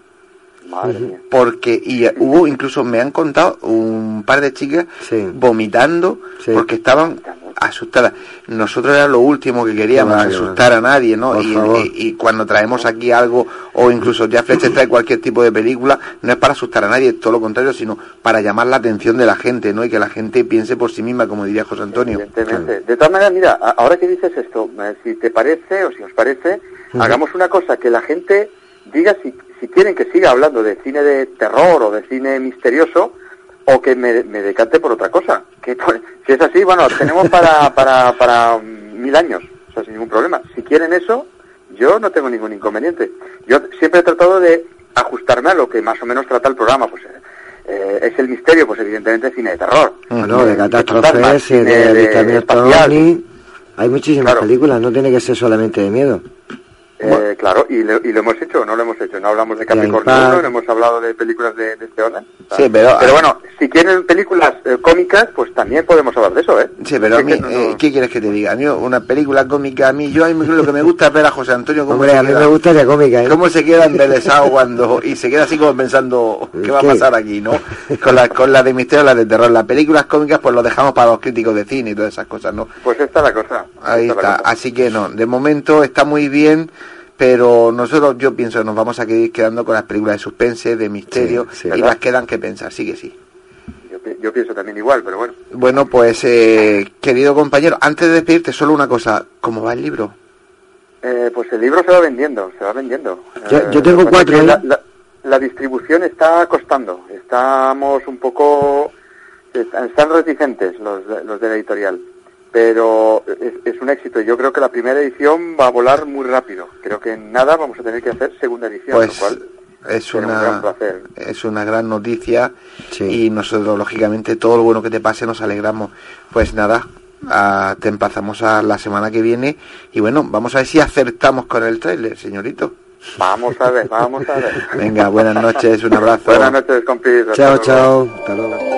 Madre mía.
porque y hubo incluso me han contado un par de chicas vomitando porque estaban asustadas nosotros era lo último que queríamos asustar a nadie no y,
favor.
y- y cuando traemos aquí algo o incluso ya Fletcher trae cualquier tipo de película no es para asustar a nadie todo lo contrario sino para llamar la atención de la gente no y que la gente piense por sí misma como diría José Antonio.
Evidentemente. De todas maneras, mira, ahora que dices esto, eh, si te parece o si os parece, hagamos una cosa, que la gente diga si, si quieren que siga hablando de cine de terror o de cine misterioso o que me, me decante por otra cosa. Que pues, si es así, bueno, tenemos para, [LAUGHS] para, para mil años, o sea, sin ningún problema. Si quieren eso, yo no tengo ningún inconveniente. Yo siempre he tratado de ajustarme a lo que más o menos trata el programa, pues eh, eh, es el misterio, pues evidentemente cine de terror.
Bueno, de
fantasmas,
catástrofes, de
de
ovni. Hay muchísimas películas, no tiene que ser solamente de miedo.
Eh, claro, y lo, y lo hemos hecho, no lo hemos hecho. No hablamos de Capricornio
Impact.
1, no hemos hablado de películas de, de este orden.
Sí, pero-
bueno, si quieren películas eh, cómicas, pues también podemos hablar de eso, ¿eh?
Sí, pero a mí,
que no-
eh, ¿qué quieres que te diga? A mí una película cómica, a mí, yo a mí lo que me gusta es ver a José Antonio cómo
Hombre,
se
a mí
queda-
me gusta la cómica, ¿eh?
cómo se queda embelesado cuando y se queda así como pensando qué va a pasar aquí, ¿no? Con las con la de misterio, las de terror, las películas cómicas pues lo dejamos para los críticos de cine y todas esas cosas, ¿no?
Pues esta es la cosa.
Ahí está, así que no, de momento está muy bien, pero nosotros yo pienso que nos vamos a ir quedando con las películas de suspense, de misterio
Sí, sí.
y las quedan que pensar, sí que sí.
Yo, pi- yo pienso también igual, pero bueno.
Bueno, pues eh, querido compañero, antes de despedirte solo una cosa, ¿cómo va el libro?
Eh, pues el libro se va vendiendo, se va vendiendo.
Yo-
Eh,
yo tengo cuatro, ¿eh?
La, la- la distribución está costando. Estamos un poco... Están reticentes los los de la editorial. Pero es, es un éxito. Yo creo que la primera edición va a volar muy rápido. Creo que en nada vamos a tener que hacer segunda edición,
Pues
lo cual
es
un gran
una
placer.
es una gran noticia y nosotros lógicamente todo lo bueno que te pase nos alegramos. Pues nada, ah, te emplazamos a la semana que viene y bueno, vamos a ver si acertamos con el tráiler, señorito.
Vamos a ver, vamos a ver.
Venga, buenas noches, un abrazo.
Buenas noches, compis.
Chao,
luego.
chao. Hasta luego.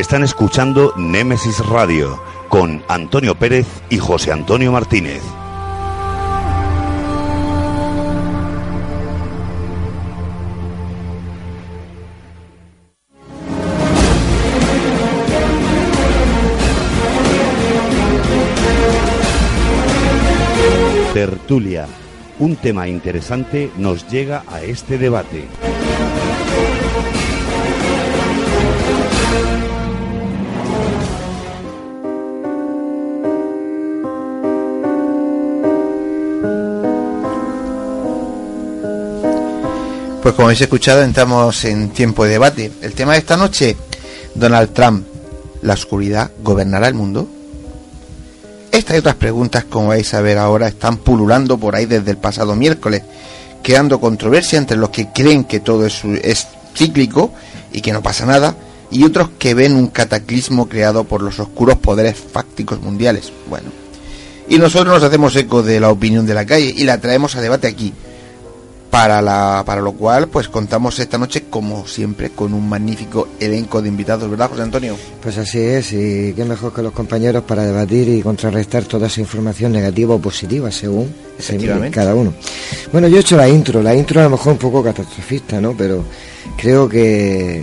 Están escuchando Némesis Radio con Antonio Pérez y José Antonio Martínez. Tertulia. Un tema interesante nos llega a este debate.
Pues como habéis escuchado, entramos en tiempo de debate. El tema de esta noche, Donald Trump, ¿la oscuridad gobernará el mundo? Estas y otras preguntas, como vais a ver ahora, están pululando por ahí desde el pasado miércoles, creando controversia entre los que creen que todo es, es cíclico y que no pasa nada, y otros que ven un cataclismo creado por los oscuros poderes fácticos mundiales. Bueno, y nosotros nos hacemos eco de la opinión de la calle y la traemos a debate aquí, para, la, para lo cual pues contamos esta noche como siempre con un magnífico elenco de invitados, ¿verdad José Antonio?
Pues así es, y qué mejor que los compañeros para debatir y contrarrestar toda esa información negativa o positiva según se mire cada uno. Bueno, yo he hecho la intro, la intro a lo mejor un poco catastrofista, ¿no? Pero creo que,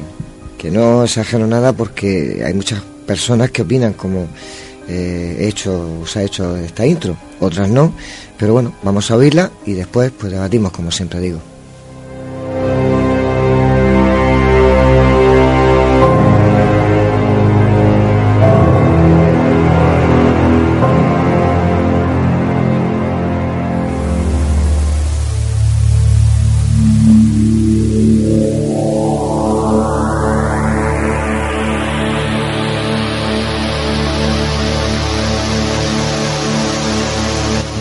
que no exagero nada porque hay muchas personas que opinan como eh, he hecho, se ha hecho esta intro, otras no, pero bueno, vamos a oírla y después pues debatimos como siempre digo.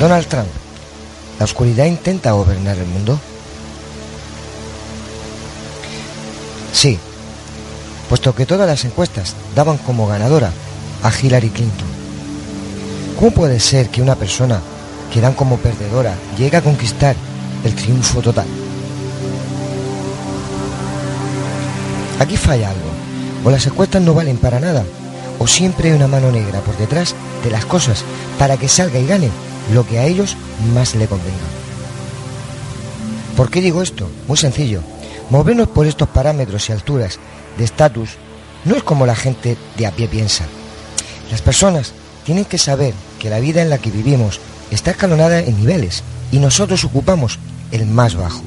Donald Trump, ¿la oscuridad intenta gobernar el mundo? Sí, puesto que todas las encuestas daban como ganadora a Hillary Clinton. ¿Cómo puede ser que una persona que dan como perdedora llegue a conquistar el triunfo total? Aquí falla algo. O las encuestas no valen para nada, o siempre hay una mano negra por detrás de las cosas para que salga y gane lo que a ellos más le convenga. ¿Por qué digo esto? Muy sencillo. Movernos por estos parámetros y alturas de estatus no es como la gente de a pie piensa. Las personas tienen que saber que la vida en la que vivimos está escalonada en niveles y nosotros ocupamos el más bajo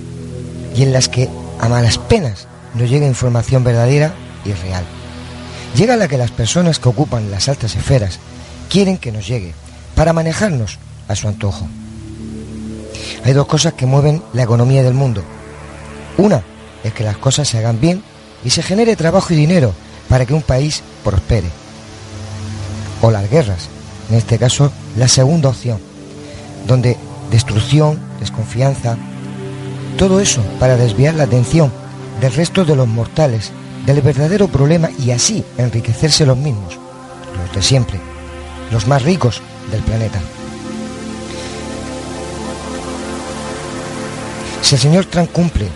y en las que a malas penas nos llega información verdadera y real. Llega la que las personas que ocupan las altas esferas quieren que nos llegue para manejarnos a su antojo. Hay dos cosas que mueven la economía del mundo. Una es que las cosas se hagan bien y se genere trabajo y dinero para que un país prospere. O las guerras, en este caso la segunda opción, donde destrucción, desconfianza, todo eso para desviar la atención del resto de los mortales del verdadero problema y así enriquecerse los mismos, los de siempre, los más ricos del planeta. Si el señor Trump cumple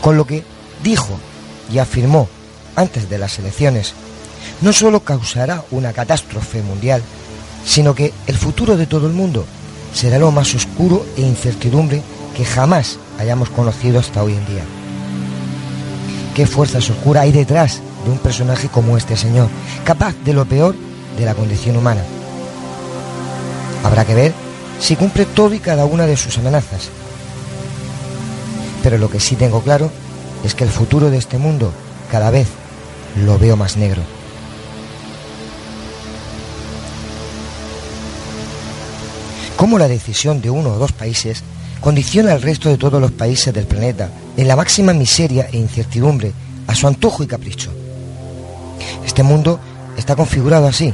con lo que dijo y afirmó antes de las elecciones, no solo causará una catástrofe mundial, sino que el futuro de todo el mundo será lo más oscuro e incertidumbre que jamás hayamos conocido hasta hoy en día. ¿Qué fuerza oscura hay detrás de un personaje como este señor, capaz de lo peor de la condición humana? Habrá que ver si cumple todo y cada una de sus amenazas. Pero lo que sí tengo claro es que el futuro de este mundo cada vez lo veo más negro. Cómo la decisión de uno o dos países condiciona al resto de todos los países del planeta en la máxima miseria e incertidumbre a su antojo y capricho. Este mundo está configurado así.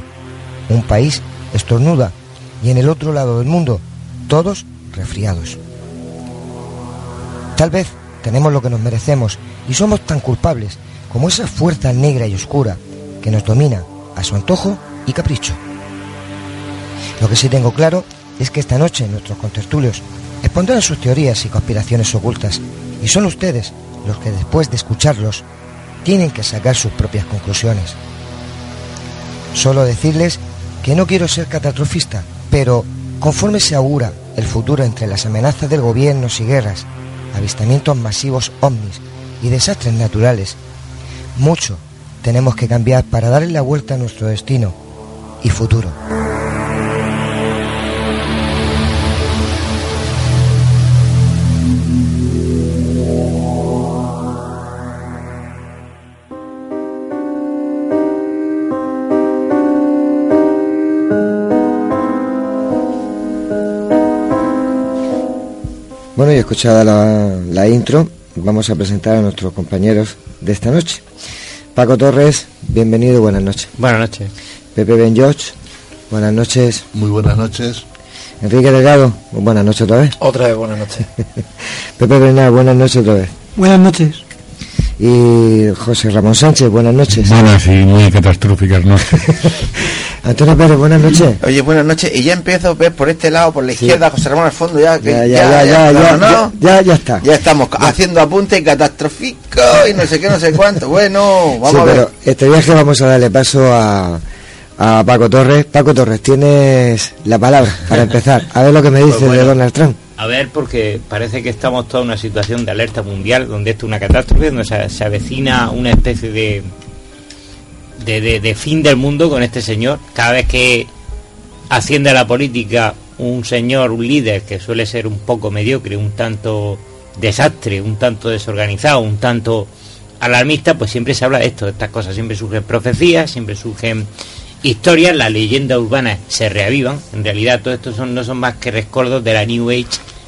Un país estornuda y en el otro lado del mundo todos resfriados. Tal vez tenemos lo que nos merecemos y somos tan culpables como esa fuerza negra y oscura que nos domina a su antojo y capricho. Lo que sí tengo claro es que esta noche nuestros contertulios expondrán sus teorías y conspiraciones ocultas y son ustedes los que después de escucharlos tienen que sacar sus propias conclusiones. Solo decirles que no quiero ser catastrofista, pero conforme se augura el futuro entre las amenazas del gobierno y guerras, avistamientos masivos ovnis y desastres naturales, mucho tenemos que cambiar para darle la vuelta a nuestro destino y futuro. Escuchada la, la intro, vamos a presentar a nuestros compañeros de esta noche. Paco Torres, bienvenido, buenas noches.
Buenas noches.
Pepe Ben George, buenas noches.
Muy buenas noches.
Enrique Delgado, buenas noches otra vez.
Otra vez, buenas noches. [LAUGHS]
Pepe Bernal, buenas noches otra vez.
Buenas noches.
Y José Ramón Sánchez, buenas noches.
Buenas y muy catastróficas noches. [LAUGHS]
Antonio Pérez, buenas noches.
Oye, buenas noches. Y ya empiezo a ver por este lado, por la izquierda, José Ramón al fondo, ya, que
Ya, ya, ya, ya, ya,
¿no?
ya, ya está.
Ya estamos haciendo apuntes catastróficos y no sé qué, no sé cuánto. Bueno, vamos
Sí,
a ver.
pero este viaje vamos a darle paso a, a Paco Torres. Paco Torres, tienes la palabra para empezar. A ver lo que me dice
Pues bueno.
de Donald Trump.
A ver, porque parece que estamos toda una situación de alerta mundial, donde esto es una catástrofe, donde se, se avecina una especie de, de, de- de fin del mundo con este señor. Cada vez que asciende a la política un señor, un líder que suele ser un poco mediocre, un tanto desastre, un tanto desorganizado, un tanto alarmista, pues siempre se habla de esto, de estas cosas. Siempre surgen profecías, siempre surgen historias, las leyendas urbanas se reavivan. En realidad, todo esto son, no son más que rescoldos de la New Age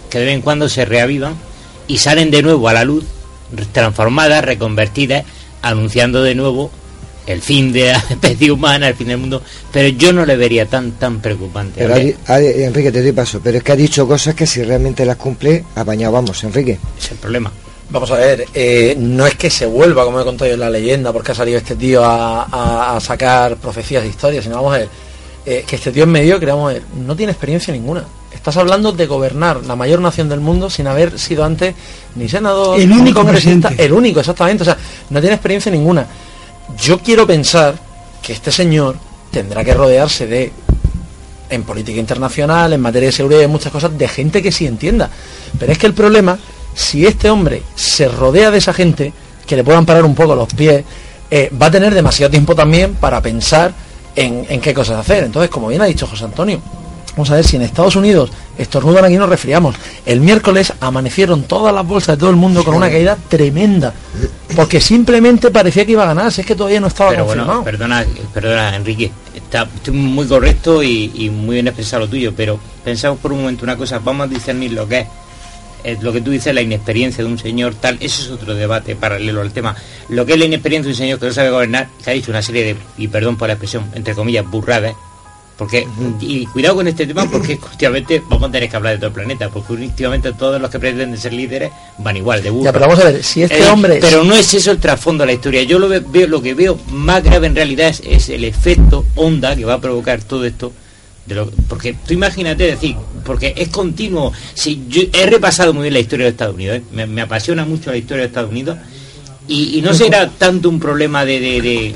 que de vez en cuando se reavivan y salen de nuevo a la luz, transformadas, reconvertidas, anunciando de nuevo el fin de la [LAUGHS] especie humana, el fin del mundo. Pero yo no le vería tan tan preocupante.
Pero
¿vale?
ha di- ha- Enrique, te doy paso. Pero es que ha dicho cosas que si realmente las cumple, apañado vamos, Enrique.
Es el problema.
Vamos a ver, eh, no es que se vuelva, como he contado yo en la leyenda, porque ha salido este tío a, a- a sacar profecías de historia, sino vamos a ver, eh, que este tío es mediocre, vamos a ver, no tiene experiencia ninguna. Estás hablando de gobernar la mayor nación del mundo sin haber sido antes ni senador,
El
ni
único
congresista,
presidente.
el único, exactamente, o sea, no tiene experiencia ninguna. Yo quiero pensar que este señor tendrá que rodearse de en política internacional, en materia de seguridad y muchas cosas, de gente que sí entienda. Pero es que el problema, si este hombre se rodea de esa gente, que le puedan parar un poco los pies, eh, va a tener demasiado tiempo también para pensar en, en qué cosas hacer. Entonces, como bien ha dicho José Antonio, vamos a ver si en Estados Unidos estornudan aquí nos resfriamos. El miércoles amanecieron todas las bolsas de todo el mundo con una caída tremenda. Porque simplemente parecía que iba a ganar, si es que todavía no estaba
Pero
confirmado.
bueno, perdona, perdona Enrique, está estoy muy correcto y, y muy bien expresado lo tuyo, pero pensamos por un momento una cosa, vamos a discernir lo que es, lo que tú dices, la inexperiencia de un señor tal, eso es otro debate paralelo al tema. Lo que es la inexperiencia de un señor que no sabe gobernar, que ha dicho una serie de, y perdón por la expresión, entre comillas, burradas, porque, y cuidado con este tema porque últimamente vamos a tener que hablar de todo el planeta, porque últimamente todos los que pretenden ser líderes van igual, de burros.
Ya, pero vamos a ver, si este
Eh,
hombre...
Pero no es eso el trasfondo de la historia. Yo lo ve- veo, lo que veo más grave en realidad es, es el efecto onda que va a provocar todo esto. De lo, porque tú imagínate decir, porque es continuo. Si yo he repasado muy bien la historia de Estados Unidos, ¿eh? me, me apasiona mucho la historia de Estados Unidos, y, y no será tanto un problema de, de- de-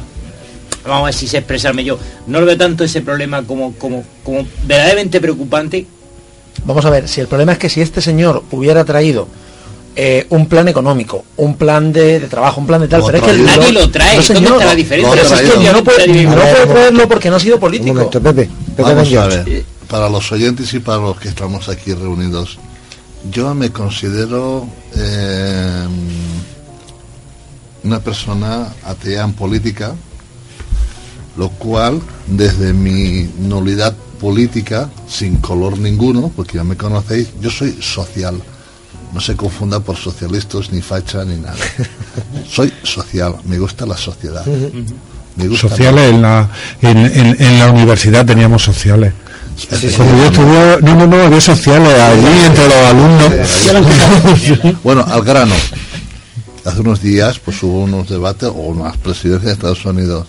vamos a ver si sé expresarme yo, no lo veo tanto ese problema como, como, como verdaderamente preocupante.
Vamos a ver, si el problema es que si este señor hubiera traído eh, un plan económico, un plan de, de trabajo, un plan de tal, pero es que el-
Nadie lo trae,
no,
¿dónde
señor,
está la diferencia?
pero es que no puede, no traerlo porque no ha sido político.
Un momento, Pepe. Pepe
Vamos a ver, para los oyentes y para los que estamos aquí reunidos, yo me considero eh, una persona atea en política, lo cual desde mi nulidad política, sin color ninguno, porque ya me conocéis, yo soy social. No se confunda por socialistas, ni facha, ni nada. [LAUGHS] Soy social, me gusta la sociedad. Me gusta
Sociales en la, en, en- en la universidad teníamos sociales. Cuando yo estudiaba, no, no, no, había sociales allí entre los alumnos. [LAUGHS]
bueno, al grano. Hace unos días pues hubo unos debates o unas presidencias de Estados Unidos.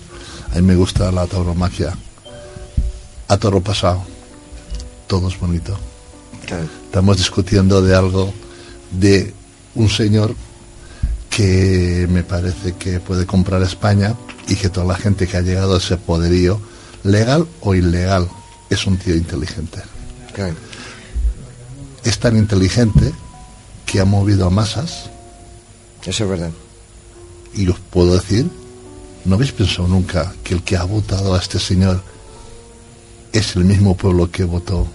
A mí me gusta la tauromaquia. A toro pasado. Todo es bonito. Estamos discutiendo de algo de un señor que me parece que puede comprar España y que toda la gente que ha llegado a ese poderío, legal o ilegal, es un tío inteligente. Es tan inteligente que ha movido a masas.
Eso es verdad.
Y os puedo decir, ¿no habéis pensado nunca que el que ha votado a este señor es el mismo pueblo que votó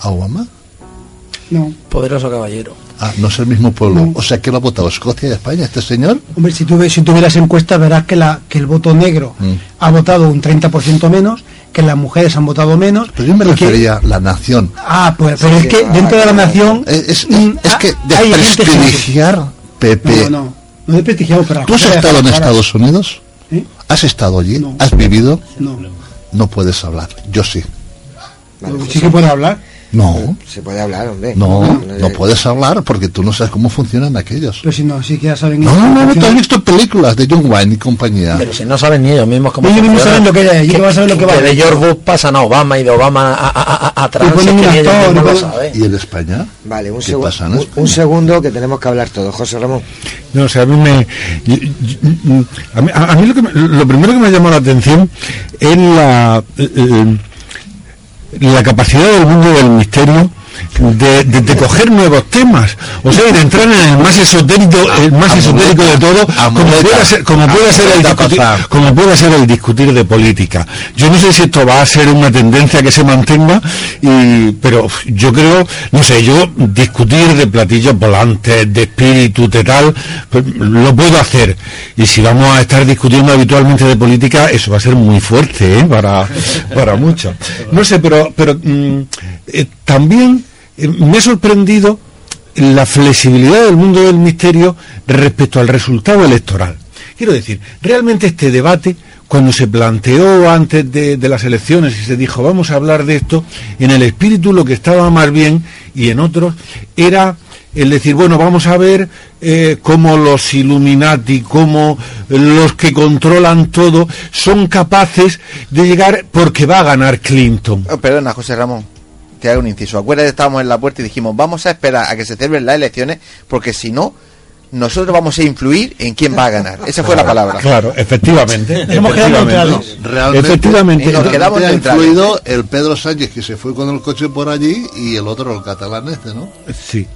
a Obama?
No.
Poderoso caballero.
Ah, no es el mismo pueblo. O sea, que lo ha votado Escocia y España este señor.
Hombre, si tú, ves- si tú ves las encuestas verás que, la, que el voto negro
Mm.
ha votado un 30% menos, que las mujeres han votado menos.
Pero yo me
que-
refería a la nación.
Ah, pues, pero es que dentro de la nación...
Es, es-
mm,
es que
ah, que-
desprestigiar, Pepe.
No, no, no desprestigiamos, pero... las
¿Tú has estado en. Estados Unidos?
¿Eh?
¿Has estado allí? ¿Has vivido?
No.
No puedes hablar. Yo sí.
Sí que puedo hablar.
No.
Se puede hablar, hombre.
No, no puedes hablar porque tú no sabes cómo funcionan aquellos.
Pero si no, sí que ya saben...
No, no, no, no, tú has visto películas de John Wayne y compañía.
Pero si no saben ni ellos mismos cómo
Ellos mismos saben lo que hay allí, que van a saber lo que va
de. George Bush pasan a Obama y de Obama a, a, a- a Trump.
Y y
lo
ponen-
saben.
¿Y en España?
Vale, un,
¿Qué
segu- un-
España?
un segundo que tenemos que hablar todos. José Ramón.
No, o sea, a mí me. A mí, a mí lo, que me- lo primero que me llamó la atención es la. eh, la capacidad del mundo del misterio de, de- de coger nuevos temas. O sea de entrar en el más esotérico el más esotérico de todo como pueda ser como pueda ser el discutir, como pueda ser el discutir de política. Yo no sé si esto va a ser una tendencia que se mantenga y pero yo creo no sé yo discutir de platillos volantes de espíritu de tal pues, lo puedo hacer. Y si vamos a estar discutiendo habitualmente de política eso va a ser muy fuerte ¿eh? para para muchos. No sé pero pero mm, eh, también me ha sorprendido la flexibilidad del mundo del misterio respecto al resultado electoral. Quiero decir, realmente este debate, cuando se planteó antes de, las elecciones y se dijo vamos a hablar de esto, en el espíritu lo que estaba más bien y en otros era el decir, bueno, vamos a ver eh, cómo los Illuminati, cómo los que controlan todo, son capaces de llegar porque va a ganar Clinton.
Oh, perdona, José Ramón. Te hago un inciso. Acuérdate, estábamos en la puerta y dijimos, vamos a esperar a que se celebren las elecciones, porque si no, nosotros vamos a influir en quién va a ganar. Esa fue la palabra. [LAUGHS]
Claro, efectivamente.
Hemos quedado neutrales.
Realmente,
Efectivamente.
y nos
quedamos
ha influido el Pedro Sánchez que se fue con el coche por allí y el otro el catalán este, ¿no?
Sí,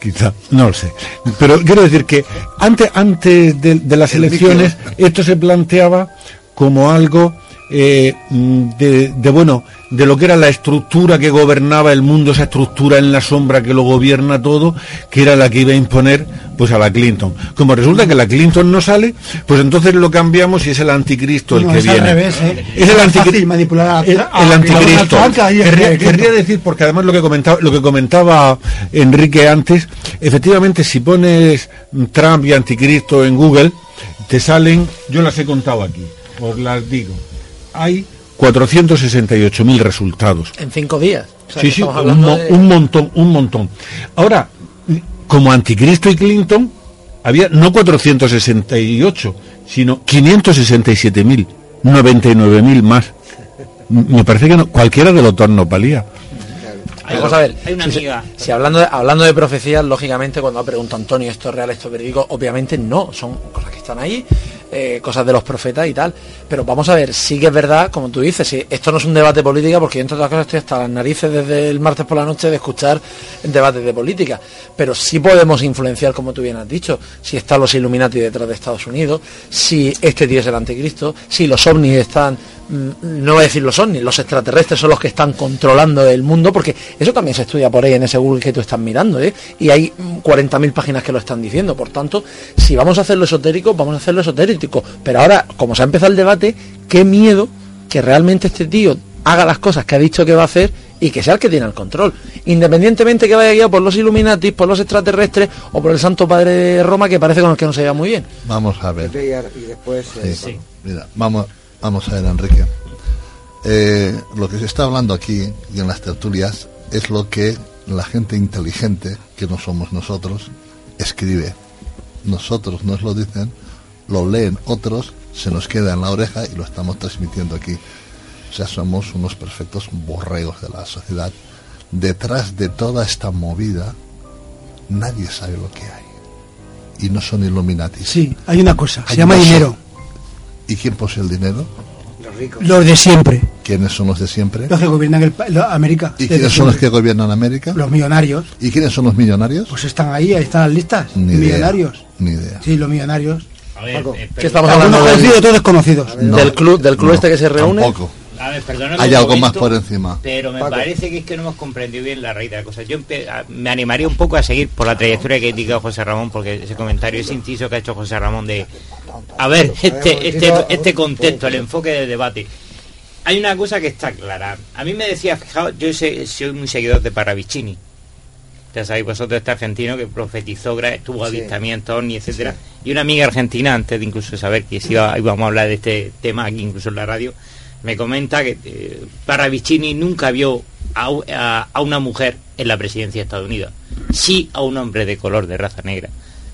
quizá, no lo sé. Pero quiero decir que antes, antes de, de las
El
elecciones esto se planteaba como algo eh, mm, de, de, bueno, de lo que era la estructura que gobernaba el mundo, esa estructura en la sombra que lo gobierna todo, que era la que iba a imponer pues a la Clinton. Como resulta que la Clinton no sale, pues entonces lo cambiamos y es el anticristo el
No,
que
es
viene.
al revés, ¿eh?
Es el anticristo.
fácil manipular a,
El, anticristo. Querría,
que-
querría decir, porque además lo que comentaba, lo que comentaba Enrique antes, efectivamente si pones Trump y anticristo en Google, te salen, yo las he contado aquí, os las digo, hay 468.000 resultados.
En cinco días. O sea,
sí, sí, un,
hablando
mo-
de-
un montón, un montón. Ahora, como anticristo y Clinton, había no 468, sino 567.000, 99.000 más. Me parece que no- cualquiera de los dos no valía.
Vamos a ver,
Hay una
si, se-
amiga.
si hablando, de, hablando de profecías, lógicamente cuando ha preguntado Antonio esto es real, esto es verídico, obviamente no, son cosas que están ahí. Eh, cosas de los profetas y tal. Pero vamos a ver, sí que es verdad, como tú dices, si esto no es un debate política, porque yo, entre otras cosas estoy hasta las narices desde el martes por la noche de escuchar debates de política. Pero sí podemos influenciar, como tú bien has dicho, si están los Illuminati detrás de Estados Unidos, si este tío es el anticristo, si los ovnis están no voy a decir los ovnis, los extraterrestres son los que están controlando el mundo, porque eso también se estudia por ahí en ese Google que tú estás mirando, ¿eh? y hay mm, 40.000 páginas que lo están diciendo. Por tanto, si vamos a hacerlo esotérico, vamos a hacerlo esotérico. Pero ahora, como se ha empezado el debate, qué miedo que realmente este tío haga las cosas que ha dicho que va a hacer y que sea el que tiene el control. Independientemente que vaya guiado por los Illuminati, por los extraterrestres o por el Santo Padre de Roma, que parece con el que no se lleva muy bien.
Vamos a ver.
Y después... eh,
Sí. Mira, vamos, vamos a ver, Enrique. Eh, lo que se está hablando aquí y en las tertulias es lo que la gente inteligente, que no somos nosotros, escribe. Nosotros nos lo dicen, lo leen otros, se nos queda en la oreja y lo estamos transmitiendo aquí. O sea, somos unos perfectos borregos de la sociedad. Detrás de toda esta movida, nadie sabe lo que hay. Y no son Illuminati.
Sí, hay una cosa, se llama dinero.
¿Y quién posee el dinero?
Los ricos.
Los de siempre,
¿Quiénes son los de siempre?
los que gobiernan el, la- América.
¿Y quiénes son los que gobiernan América?
Los millonarios.
¿Y quiénes son los millonarios?
Pues están ahí, ahí están las listas.
Ni idea.
millonarios.
Ni idea.
Sí, los millonarios.
A ver, eh,
Que estamos hablando del,
conocidos, desconocidos.
No,
del club, del club
no,
este que se reúne.
Tampoco.
A ver, perdóname
Hay algo más por encima.
Pero me
Paco.
parece que es que no hemos comprendido bien la raíz de la cosa. Yo me animaría un poco a seguir por la trayectoria que ha indicado José Ramón, porque ese comentario, ese inciso que ha hecho José Ramón de... A ver, este, este, este contexto, el enfoque del debate. Hay una cosa que está clara. A mí me decía, fijaos, yo soy muy seguidor de Paravicini. Ya sabéis vosotros este argentino que profetizó,
Sí.
avistamientos, ni etcétera. Y una amiga argentina, antes de incluso saber que si iba- íbamos a hablar de este tema aquí, incluso en la radio, me comenta que eh, Paravicini nunca vio a- a una mujer en la presidencia de Estados Unidos, sí a un hombre de color, de raza negra.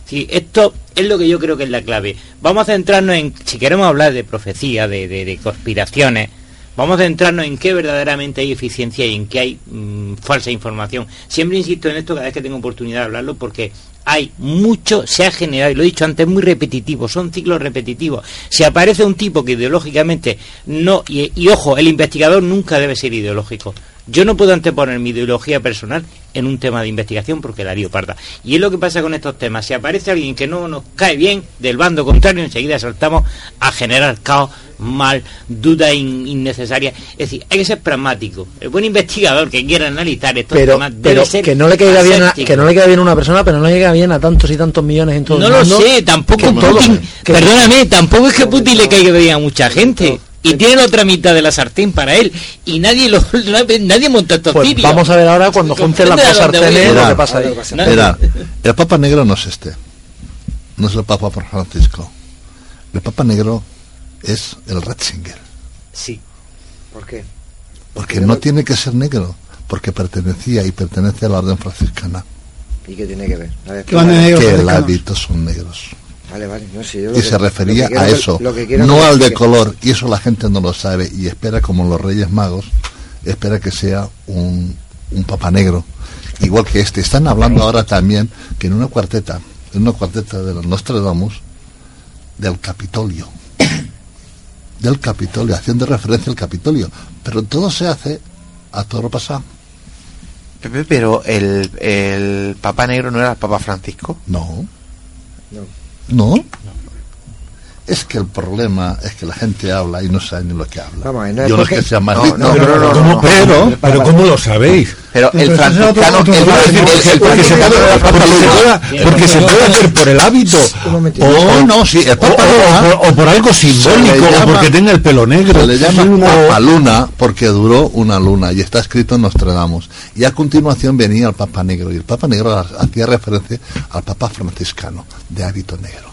Sí, esto es lo que yo creo que es la clave. Vamos a centrarnos en, si queremos hablar de profecía, de, de- conspiraciones, vamos a centrarnos en qué verdaderamente hay eficiencia y en qué hay mm, falsa información. Siempre insisto en esto cada vez que tengo oportunidad de hablarlo porque hay mucho, se ha generado, y lo he dicho antes, muy repetitivo, son ciclos repetitivos. Si aparece un tipo que ideológicamente no, y ojo, el investigador nunca debe ser ideológico. Yo no puedo anteponer mi ideología personal en un tema de investigación porque la parda. Y es lo que pasa con estos temas. Si aparece alguien que no nos cae bien del bando contrario, enseguida saltamos a generar caos, mal, dudas in- innecesarias. Es decir, hay que ser pragmático. El buen investigador que quiera analizar estos
Pero,
temas debe
pero
ser
que no le caiga bien a, que no le caiga bien a una persona, pero no le caiga bien a tantos y tantos millones en todo
No
el
lo
mundo.
sé, tampoco
que todo-
Putin,
que-
perdóname, tampoco es que Putin le caiga bien a mucha gente. Y tiene la otra mitad de la sartén para él. Y nadie lo [LAUGHS] nadie monta estos
Pues vamos a ver ahora cuando junten las dos sartenes lo que pasa ahí.
El Papa Negro no es este. No es el Papa Francisco. El Papa Negro es el Ratzinger.
Sí.
¿Por qué?
Porque no tiene que ser negro. Porque pertenecía y pertenece a la orden franciscana.
¿Y qué tiene que ver? A ver,
¿Qué van de negros
Que hábito son negros.
Vale, vale. No, sí, yo lo
Y
que-
se refería
lo que quiero
a eso,
que
no al de
que-
color. Y eso la gente no lo sabe y espera, como los Reyes Magos, espera que sea un, un Papa Negro. Igual que este. Están hablando ahora también que en una cuarteta, en una cuarteta de los Nostradamus, del Capitolio. [COUGHS] Del Capitolio, haciendo referencia al Capitolio. Pero todo se hace a toro pasado.
Pepe, pero el, el Papa Negro no era el Papa Francisco.
No.
No.
¿No? Es que el problema es que la gente habla y no sabe ni lo que habla.
Vamos no
Yo no es que sea más
No, no,
pero, pero ¿cómo lo sabéis?
Pero el franciscano,
Porque se puede, hacer por el hábito.
Oh, no, sí, el
o, o- o por, o algo simbólico o porque tenga el pelo negro
se le llama
O-
Papa Luna porque duró una luna y está escrito en Nostradamus. Y a continuación venía el Papa Negro y el Papa Negro hacía referencia al Papa franciscano de hábito negro.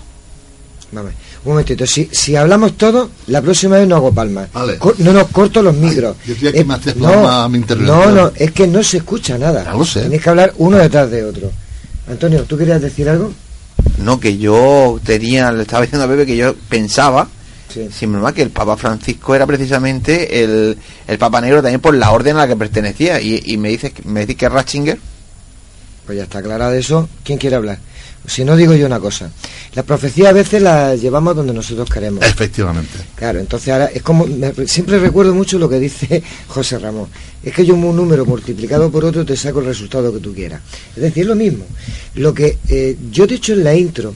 Vamos, un momentito. Si, si hablamos todo, la próxima vez no hago palmas.
Vale.
No nos corto los micros.
yo
Eh,
me haces
no,
mi
no, no, es que no se escucha nada.
Ya lo sé.
Tenéis que hablar uno detrás de otro. Antonio, ¿tú querías decir algo?
No, que yo tenía, le estaba diciendo a Pepe que yo pensaba,
Sí.
sin broma, que el Papa Francisco era precisamente el, el Papa Negro también por la orden a la que pertenecía. Y, y me dices que- me decís que es Ratzinger.
Pues ya está aclarado eso. ¿Quién quiere hablar? Si no digo yo una cosa, las profecías a veces las llevamos donde nosotros queremos.
Efectivamente.
Claro, entonces ahora es como, me- siempre recuerdo mucho lo que dice [LAUGHS] José Ramón, es que yo un número multiplicado por otro te saco el resultado que tú quieras. Es decir, es lo mismo. Lo que eh, yo he dicho en la intro,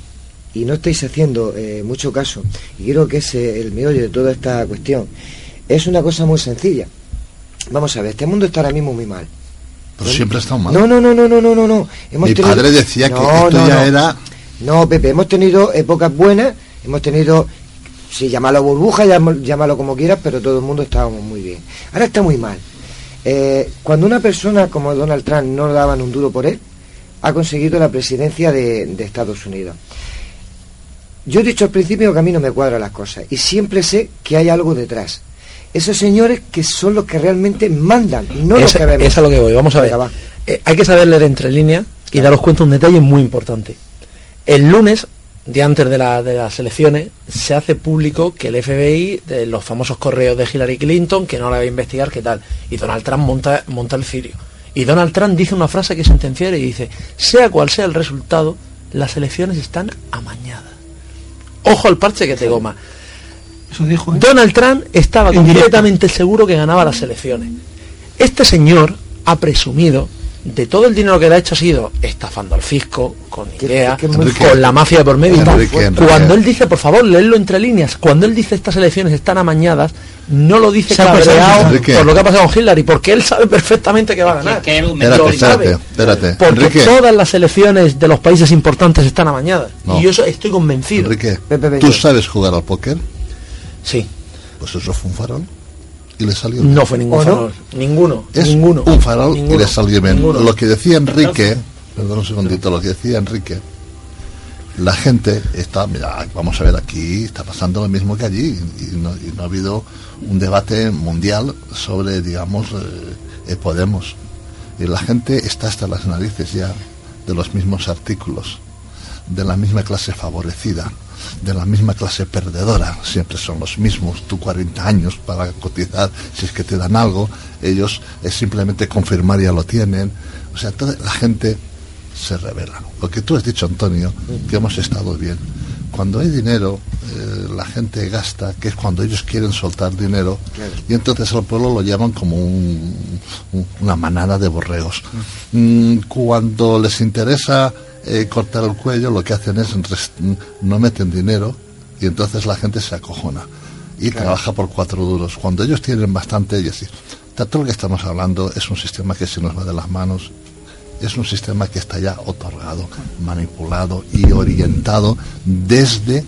y no estáis haciendo eh, mucho caso, y creo que es eh, el meollo de toda esta cuestión, es una cosa muy sencilla. Vamos a ver, este mundo está ahora mismo muy mal.
Pero siempre ha estado mal.
No, no, no, no, no, no, no, no.
Mi padre decía que esto ya era-
No, Pepe, hemos tenido épocas buenas, hemos tenido, si llámalo burbuja, llámalo, como quieras, pero todo el mundo estábamos muy bien. Ahora está muy mal. Eh, cuando una persona como Donald Trump no daban un duro por él, ha conseguido la presidencia de, de Estados Unidos. Yo he dicho al principio que a mí no me cuadran las cosas y siempre sé que hay algo detrás. Esos señores que son los que realmente mandan, no los
es,
que vemos.
es a lo que voy, vamos a ver.
Venga, va.
Eh, hay que saber leer entre líneas y daros cuenta un detalle muy importante. El lunes, día antes de, la- de las elecciones, se hace público que el FBI, de los famosos correos de Hillary Clinton, que no la va a investigar, qué tal. Y Donald Trump monta, monta el cirio. Y Donald Trump dice una frase que es sentenciaria y dice, sea cual sea el resultado, las elecciones están amañadas. Ojo al parche que te goma.
Eso dijo. ¿eh?
Donald Trump estaba
En directo.
completamente seguro que ganaba las elecciones. Este señor ha presumido de todo el dinero que le ha hecho ha sido estafando al fisco, con
muy
con la mafia de por medio. Cuando él dice, por favor, leedlo entre líneas, cuando él dice estas elecciones están amañadas, no lo dice cabreado por lo que ha pasado con Hillary, porque él sabe perfectamente que va a ganar.
Que- que él-
Espérate,
Lo
espérate.
Porque
Enrique,
todas las elecciones de los países importantes están amañadas.
No.
Y yo eso estoy convencido.
Enrique. ¿tú sabes jugar al póker?
Sí,
Pues eso fue un farol y le salió.
no fue ningún farol. Ninguno.
Es
ninguno.
un farol y le salió bien.
ninguno.
Lo que decía Enrique, perdón un segundito, lo que decía Enrique, la gente está, mira, vamos a ver, aquí está pasando lo mismo que allí y no, y no ha habido un debate mundial sobre, digamos, eh, eh, Podemos. Y la gente está hasta las narices ya de los mismos artículos, de la misma clase favorecida, de la misma clase perdedora. Siempre son los mismos. Tú 40 años para cotizar, si es que te dan algo, ellos es simplemente confirmar ya lo tienen. O sea, toda la gente se revela. Lo que tú has dicho, Antonio, que hemos estado bien. Cuando hay dinero, eh, la gente gasta, que es cuando ellos quieren soltar dinero, y entonces al pueblo lo llaman como un- un- una manada de borregos. Mm, cuando les interesa eh, cortar el cuello, lo que hacen es no meten dinero y entonces la gente se acojona y trabaja por cuatro duros. Cuando ellos tienen bastante, y así. Todo lo que estamos hablando es un sistema que se nos va de las manos es un sistema que está ya otorgado, manipulado y orientado desde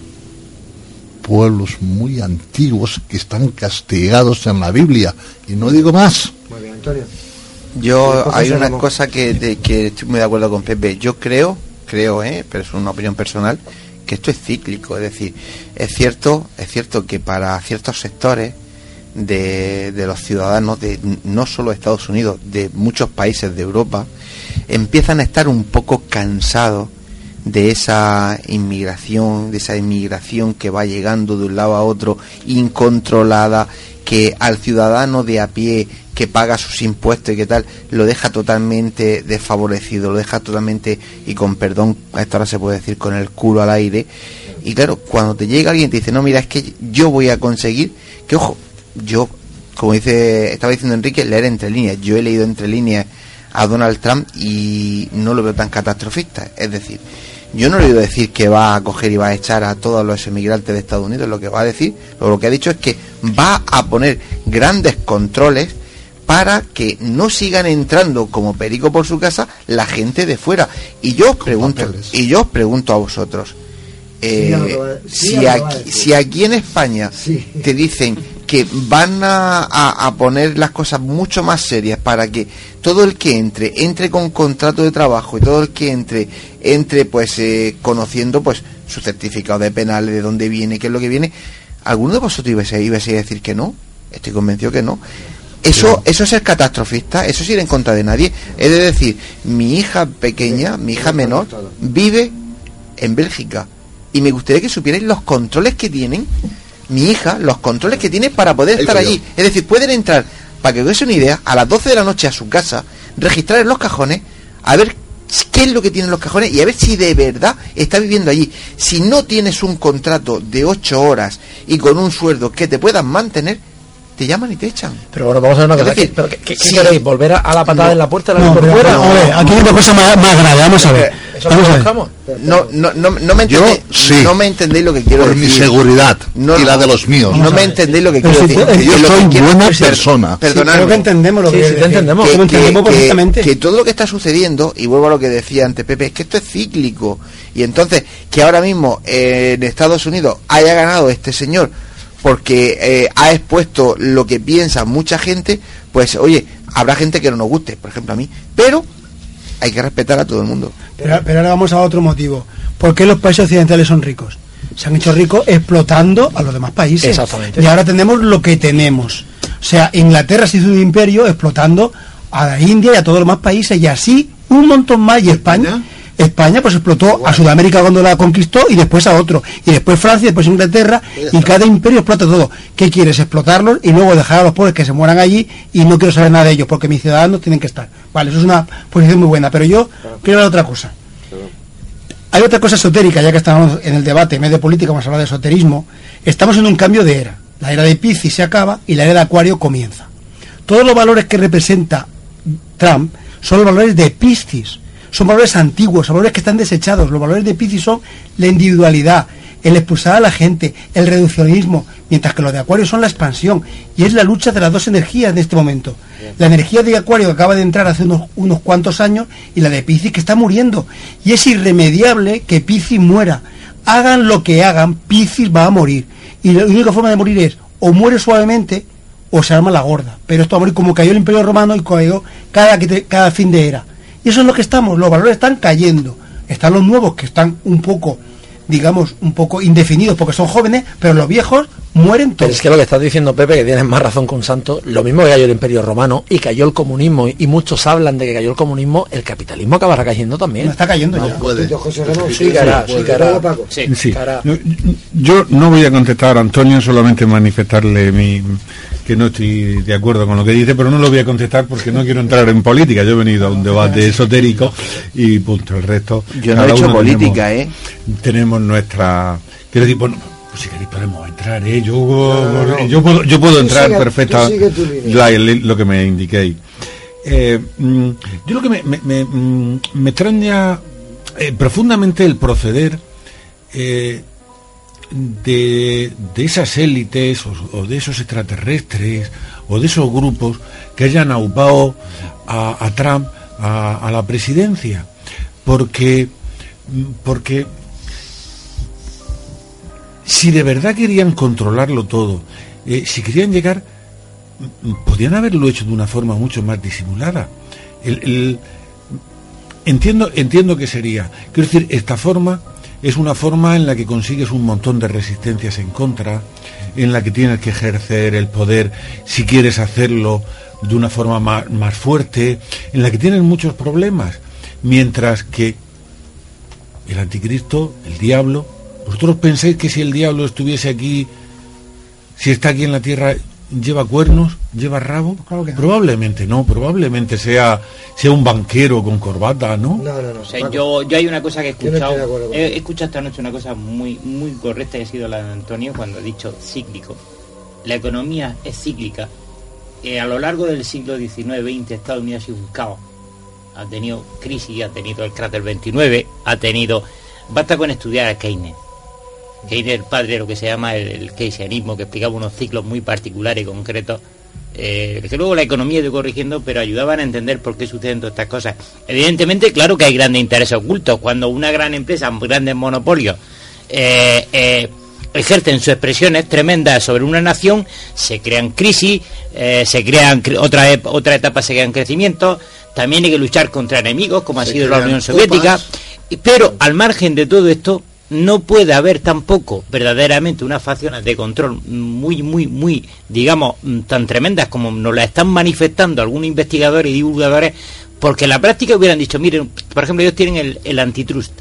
pueblos muy antiguos que están castigados en la Biblia. Y no digo más.
Muy bien, Antonio.
Yo hay una cosa que, de- que estoy muy de acuerdo con Pepe. Yo creo, creo, eh, pero es una opinión personal, que esto es cíclico. Es decir, es cierto, es cierto que para ciertos sectores de, de los ciudadanos de no solo Estados Unidos, de muchos países de Europa, empiezan a estar un poco cansados de esa inmigración, de esa inmigración que va llegando de un lado a otro, incontrolada, que al ciudadano de a pie que paga sus impuestos y que tal, lo deja totalmente desfavorecido, lo deja totalmente, y con perdón, a esta hora se puede decir, con el culo al aire. Y claro, cuando te llega alguien y te dice, no, mira, es que yo voy a conseguir, que ojo, yo, como dice, estaba diciendo Enrique, leer entre líneas, yo he leído entre líneas a Donald Trump y no lo veo tan catastrofista. Es decir, yo no le he oído decir que va a coger y va a echar a todos los emigrantes de Estados Unidos. Lo que va a decir, lo que ha dicho es que va a poner grandes controles para que no sigan entrando como perico por su casa la gente de fuera. Y yo os pregunto,
papeles.
y yo os pregunto a vosotros, eh,
Sí, ya lo va- sí,
si, aquí, si aquí en España
Sí.
te dicen que van a, a- a poner las cosas mucho más serias para que todo el que entre entre con contrato de trabajo y todo el que entre entre pues eh, conociendo pues su certificado de penales de dónde viene qué es lo que viene alguno de vosotros ibais a, ibais a decir que no estoy convencido que no eso eso es ser catastrofista eso es ir en contra de nadie. Es de decir mi hija pequeña mi hija menor vive en Bélgica. Y me gustaría que supierais los controles que tienen mi hija, los controles que tiene para poder estar allí. Es decir, pueden entrar, para que os una idea, a las 12 de la noche a su casa, registrar en los cajones, a ver qué es lo que tienen los cajones y a ver si de verdad está viviendo allí. Si no tienes un contrato de ocho horas y con un sueldo que te puedan mantener, te llaman y te echan.
Pero bueno, vamos a ver una cosa.
decir,
¿Qué, pero qué- qué
sí.
queréis? ¿Volver a, a la patada
No.
en la puerta de la
No,
por fuera?
a ver, aquí hay una cosa más, más grave, vamos a ver.
¿Eso
Vamos a ver.
No, no, no, no me
Yo,
entendéis,
sí.
no me entendéis lo que quiero
Por
decir.
mi seguridad
No,
y la de los míos.
No me entendéis lo que quiero
si
decir.
yo soy buena
per-
persona.
Perdonadme.
creo que entendemos lo que
sí, entendemos.
Entendemos perfectamente.
que todo lo que está sucediendo, y vuelvo a lo que decía antes Pepe, es que esto es cíclico. Y entonces, que ahora mismo eh, en Estados Unidos haya ganado este señor porque eh, ha expuesto lo que piensa mucha gente, pues oye, habrá gente que no nos guste, por ejemplo a mí, pero hay que respetar a todo el mundo.
Pero, pero ahora vamos a otro motivo. ¿Por qué los países occidentales son ricos? Se han hecho ricos explotando a los demás países.
Exactamente.
Y ahora tenemos lo que tenemos. O sea, Inglaterra se hizo un imperio explotando a la India y a todos los demás países y así un montón más. Y España, España pues explotó a Sudamérica cuando la conquistó y después a otro. Y después Francia, y después Inglaterra y cada imperio explota todo. ¿Qué quieres? Explotarlos y luego dejar a los pobres que se mueran allí y no quiero saber nada de ellos porque mis ciudadanos tienen que estar. Vale, eso es una posición muy buena. Pero yo quiero ver otra cosa. Hay otra cosa esotérica, ya que estamos en el debate medio político, vamos a hablar de esoterismo. Estamos en un cambio de era. La era de Piscis se acaba y la era de Acuario comienza. Todos los valores que representa Trump son los valores de Piscis. Son valores antiguos, son valores que están desechados. Los valores de Piscis son la individualidad, el expulsar a la gente, el reduccionismo, mientras que los de Acuario son la expansión. Y es la lucha de las dos energías de este momento. La energía de Acuario que acaba de entrar hace unos, unos cuantos años y la de Piscis que está muriendo. Y es irremediable que Piscis muera. Hagan lo que hagan, Piscis va a morir. Y la única forma de morir es o muere suavemente o se arma la gorda. Pero esto va a morir como cayó el Imperio Romano y cayó cada fin de era. Y eso es lo que estamos, los valores están cayendo. Están los nuevos que están un poco, digamos, un poco indefinidos porque son jóvenes, pero los viejos mueren
Pero
todos.
es que lo que estás diciendo, Pepe, que tienes más razón con Santo, lo mismo que cayó el Imperio Romano y cayó el comunismo, y muchos hablan de que cayó el comunismo, el capitalismo acabará cayendo también.
No está cayendo ya.
Puede.
Sí, cara, sí, cara.
Sí.
Sí, cara.
No, Yo no voy a contestar a Antonio, solamente manifestarle mi que no estoy de acuerdo con lo que dice, pero no lo voy a contestar porque no quiero entrar en política. Yo he venido a un debate esotérico y punto. El resto.
Yo no he hecho política,
tenemos,
¿eh?
Tenemos nuestra. Quiero decir, bueno, pues si queréis podemos entrar, ¿eh? Yo, yo puedo, yo puedo
Tú
entrar
sigue-
perfecta
tú sigue tu línea.
la- el- lo que me indiquéis. Eh, mm, yo lo que me, me, me, mm, me extraña eh, profundamente el proceder eh, de, de esas élites o, o de esos extraterrestres o de esos grupos que hayan aupado a, a Trump a, a la presidencia. Porque, mm, porque si de verdad querían controlarlo todo, eh, si querían llegar, mm, podían haberlo hecho de una forma mucho más disimulada. Entiendo, entiendo que sería. Quiero decir, esta forma es una forma en la que consigues un montón de resistencias en contra, en la que tienes que ejercer el poder si quieres hacerlo de una forma más, más fuerte, en la que tienes muchos problemas, mientras que el anticristo, el diablo, ¿vosotros pensáis que si el diablo estuviese aquí, si está aquí en la tierra, lleva cuernos, lleva rabo? Probablemente no, probablemente sea, sea un banquero con corbata, ¿no?
No, no, no.
O sea, yo, yo hay una cosa que he escuchado, he, he escuchado esta noche una cosa muy, muy correcta y ha sido la de Antonio cuando ha dicho cíclico. La economía es cíclica. Eh, a lo largo del siglo XIX-XX Estados Unidos ha sido un caos. Ha tenido crisis, ha tenido el cráter 29, ha tenido... Basta con estudiar a Keynes. Keynes el padre de lo que se llama el, el keynesianismo, que explicaba unos ciclos muy particulares y concretos eh, que luego la economía ido corrigiendo, pero ayudaban a entender por qué suceden todas estas cosas. Evidentemente, claro que hay grandes intereses ocultos. Cuando una gran empresa, grandes monopolios, eh, eh, ejercen sus expresiones tremendas sobre una nación, se crean crisis, eh, se crean cre- otra, otra etapa se crean crecimientos, también hay que luchar contra enemigos, como ha sido la Unión Soviética. Pero al margen de todo esto, no puede haber tampoco verdaderamente unas facciones de control muy, muy, muy, digamos, mm, tan tremendas como nos la están manifestando algunos investigadores y divulgadores, porque en la práctica hubieran dicho, miren, por ejemplo, ellos tienen el, el antitrust.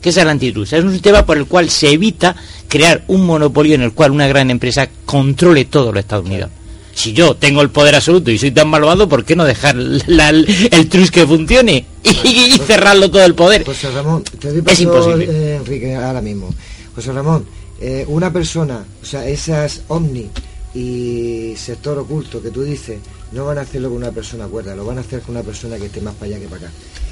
¿Qué es el antitrust? Es un sistema por el cual se evita crear un monopolio en el cual una gran empresa controle todo los Estados Unidos. Si yo tengo el poder absoluto y soy tan malvado, ¿por qué no dejar la- el trus que funcione y, y cerrarlo todo el poder?
José Ramón, te doy
Es imposible.
eh, Enrique, ahora mismo. José Ramón, eh, una persona, o sea, esas ovni y sector oculto que tú dices, no van a hacerlo con una persona cuerda, lo van a hacer con una persona que esté más para allá que para acá.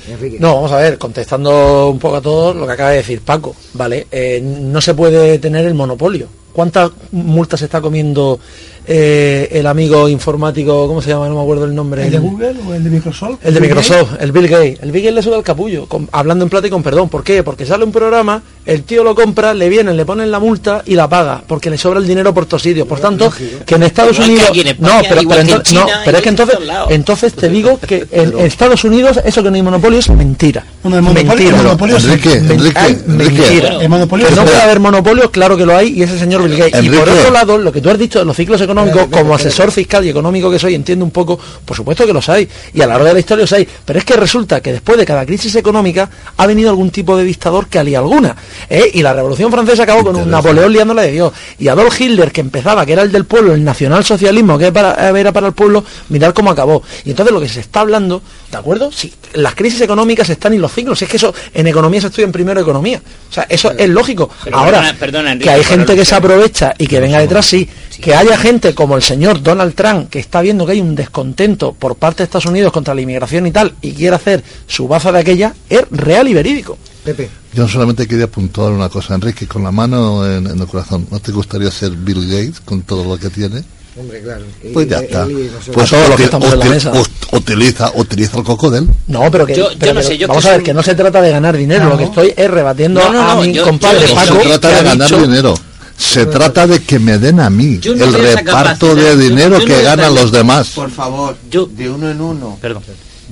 Enrique.
No, vamos a ver, contestando un poco a todo lo que acaba de decir Paco, ¿vale? Eh, no se puede tener el monopolio. ¿Cuántas multas está comiendo eh, el amigo informático, ¿cómo se llama? No me acuerdo el nombre.
¿El de Google o el de Microsoft?
El de
Bill
Microsoft,
Gates.
el Bill Gates. El Bill Gates le sube al capullo, con- hablando en plata y con perdón. ¿Por qué? Porque sale un programa, el tío lo compra, le vienen, le ponen la multa y la paga, porque le sobra el dinero por todos sitios. Por tanto, que en Estados Unidos...
aquí en España,
no, pero, pero
que en
ento- no, pero es que entonces, entonces te digo que en, en Estados Unidos eso que no hay monopolio es mentira.
Bueno, el monopolio-
mentira.
el monopolio.
Enrique, Enrique, Enrique.
mentira.
El monopolio
que no puede haber monopolio, claro que lo hay, y ese señor Bill Gates. Y por otro lado, lo que tú has dicho de los ciclos económicos, como asesor fiscal y económico que soy, entiendo un poco, por supuesto que los hay, y a lo largo de la historia los hay, pero es que resulta que después de cada crisis económica ha venido algún tipo de dictador que alía alguna. ¿eh? Y la Revolución Francesa acabó con un. Napoleón liándola de Dios. Y Adolf Hitler, que empezaba, que era el del pueblo, el nacionalsocialismo, que para- era para el pueblo, mirar cómo acabó. Y entonces lo que se está hablando, ¿de acuerdo? Sí, las crisis económicas están en los ciclos. Es que eso en economía se estudia en primero economía. O sea, eso es lógico. Ahora,
perdona- perdona, Enrique,
que hay gente que se
alusión.
Aprovecha y que venga detrás, sí. Que haya gente como el señor Donald Trump, que está viendo que hay un descontento por parte de Estados Unidos contra la inmigración y tal, y quiere hacer su baza de aquella, es real y verídico.
Pepe.
Yo solamente quería apuntar una cosa, Enrique, con la mano en, en el corazón. ¿No te gustaría ser Bill Gates con todo lo que tiene?
Hombre, claro.
Pues ya
y-
está. Pues
que estamos en la mesa.
utiliza, utiliza el cocodel.
No, pero que,
Yo- yo
pero
no
que-
sé, yo
vamos a ver que no se trata de ganar dinero,
No.
lo que estoy es rebatiendo
No, no,
a mi
yo-
compadre Paco.
se trata de ganar
dicho-
dinero. Se trata de que me den a mí
no
el reparto de dinero
yo no
que ganan los demás.
Por favor,
Yo-
de uno en uno.
Perdón.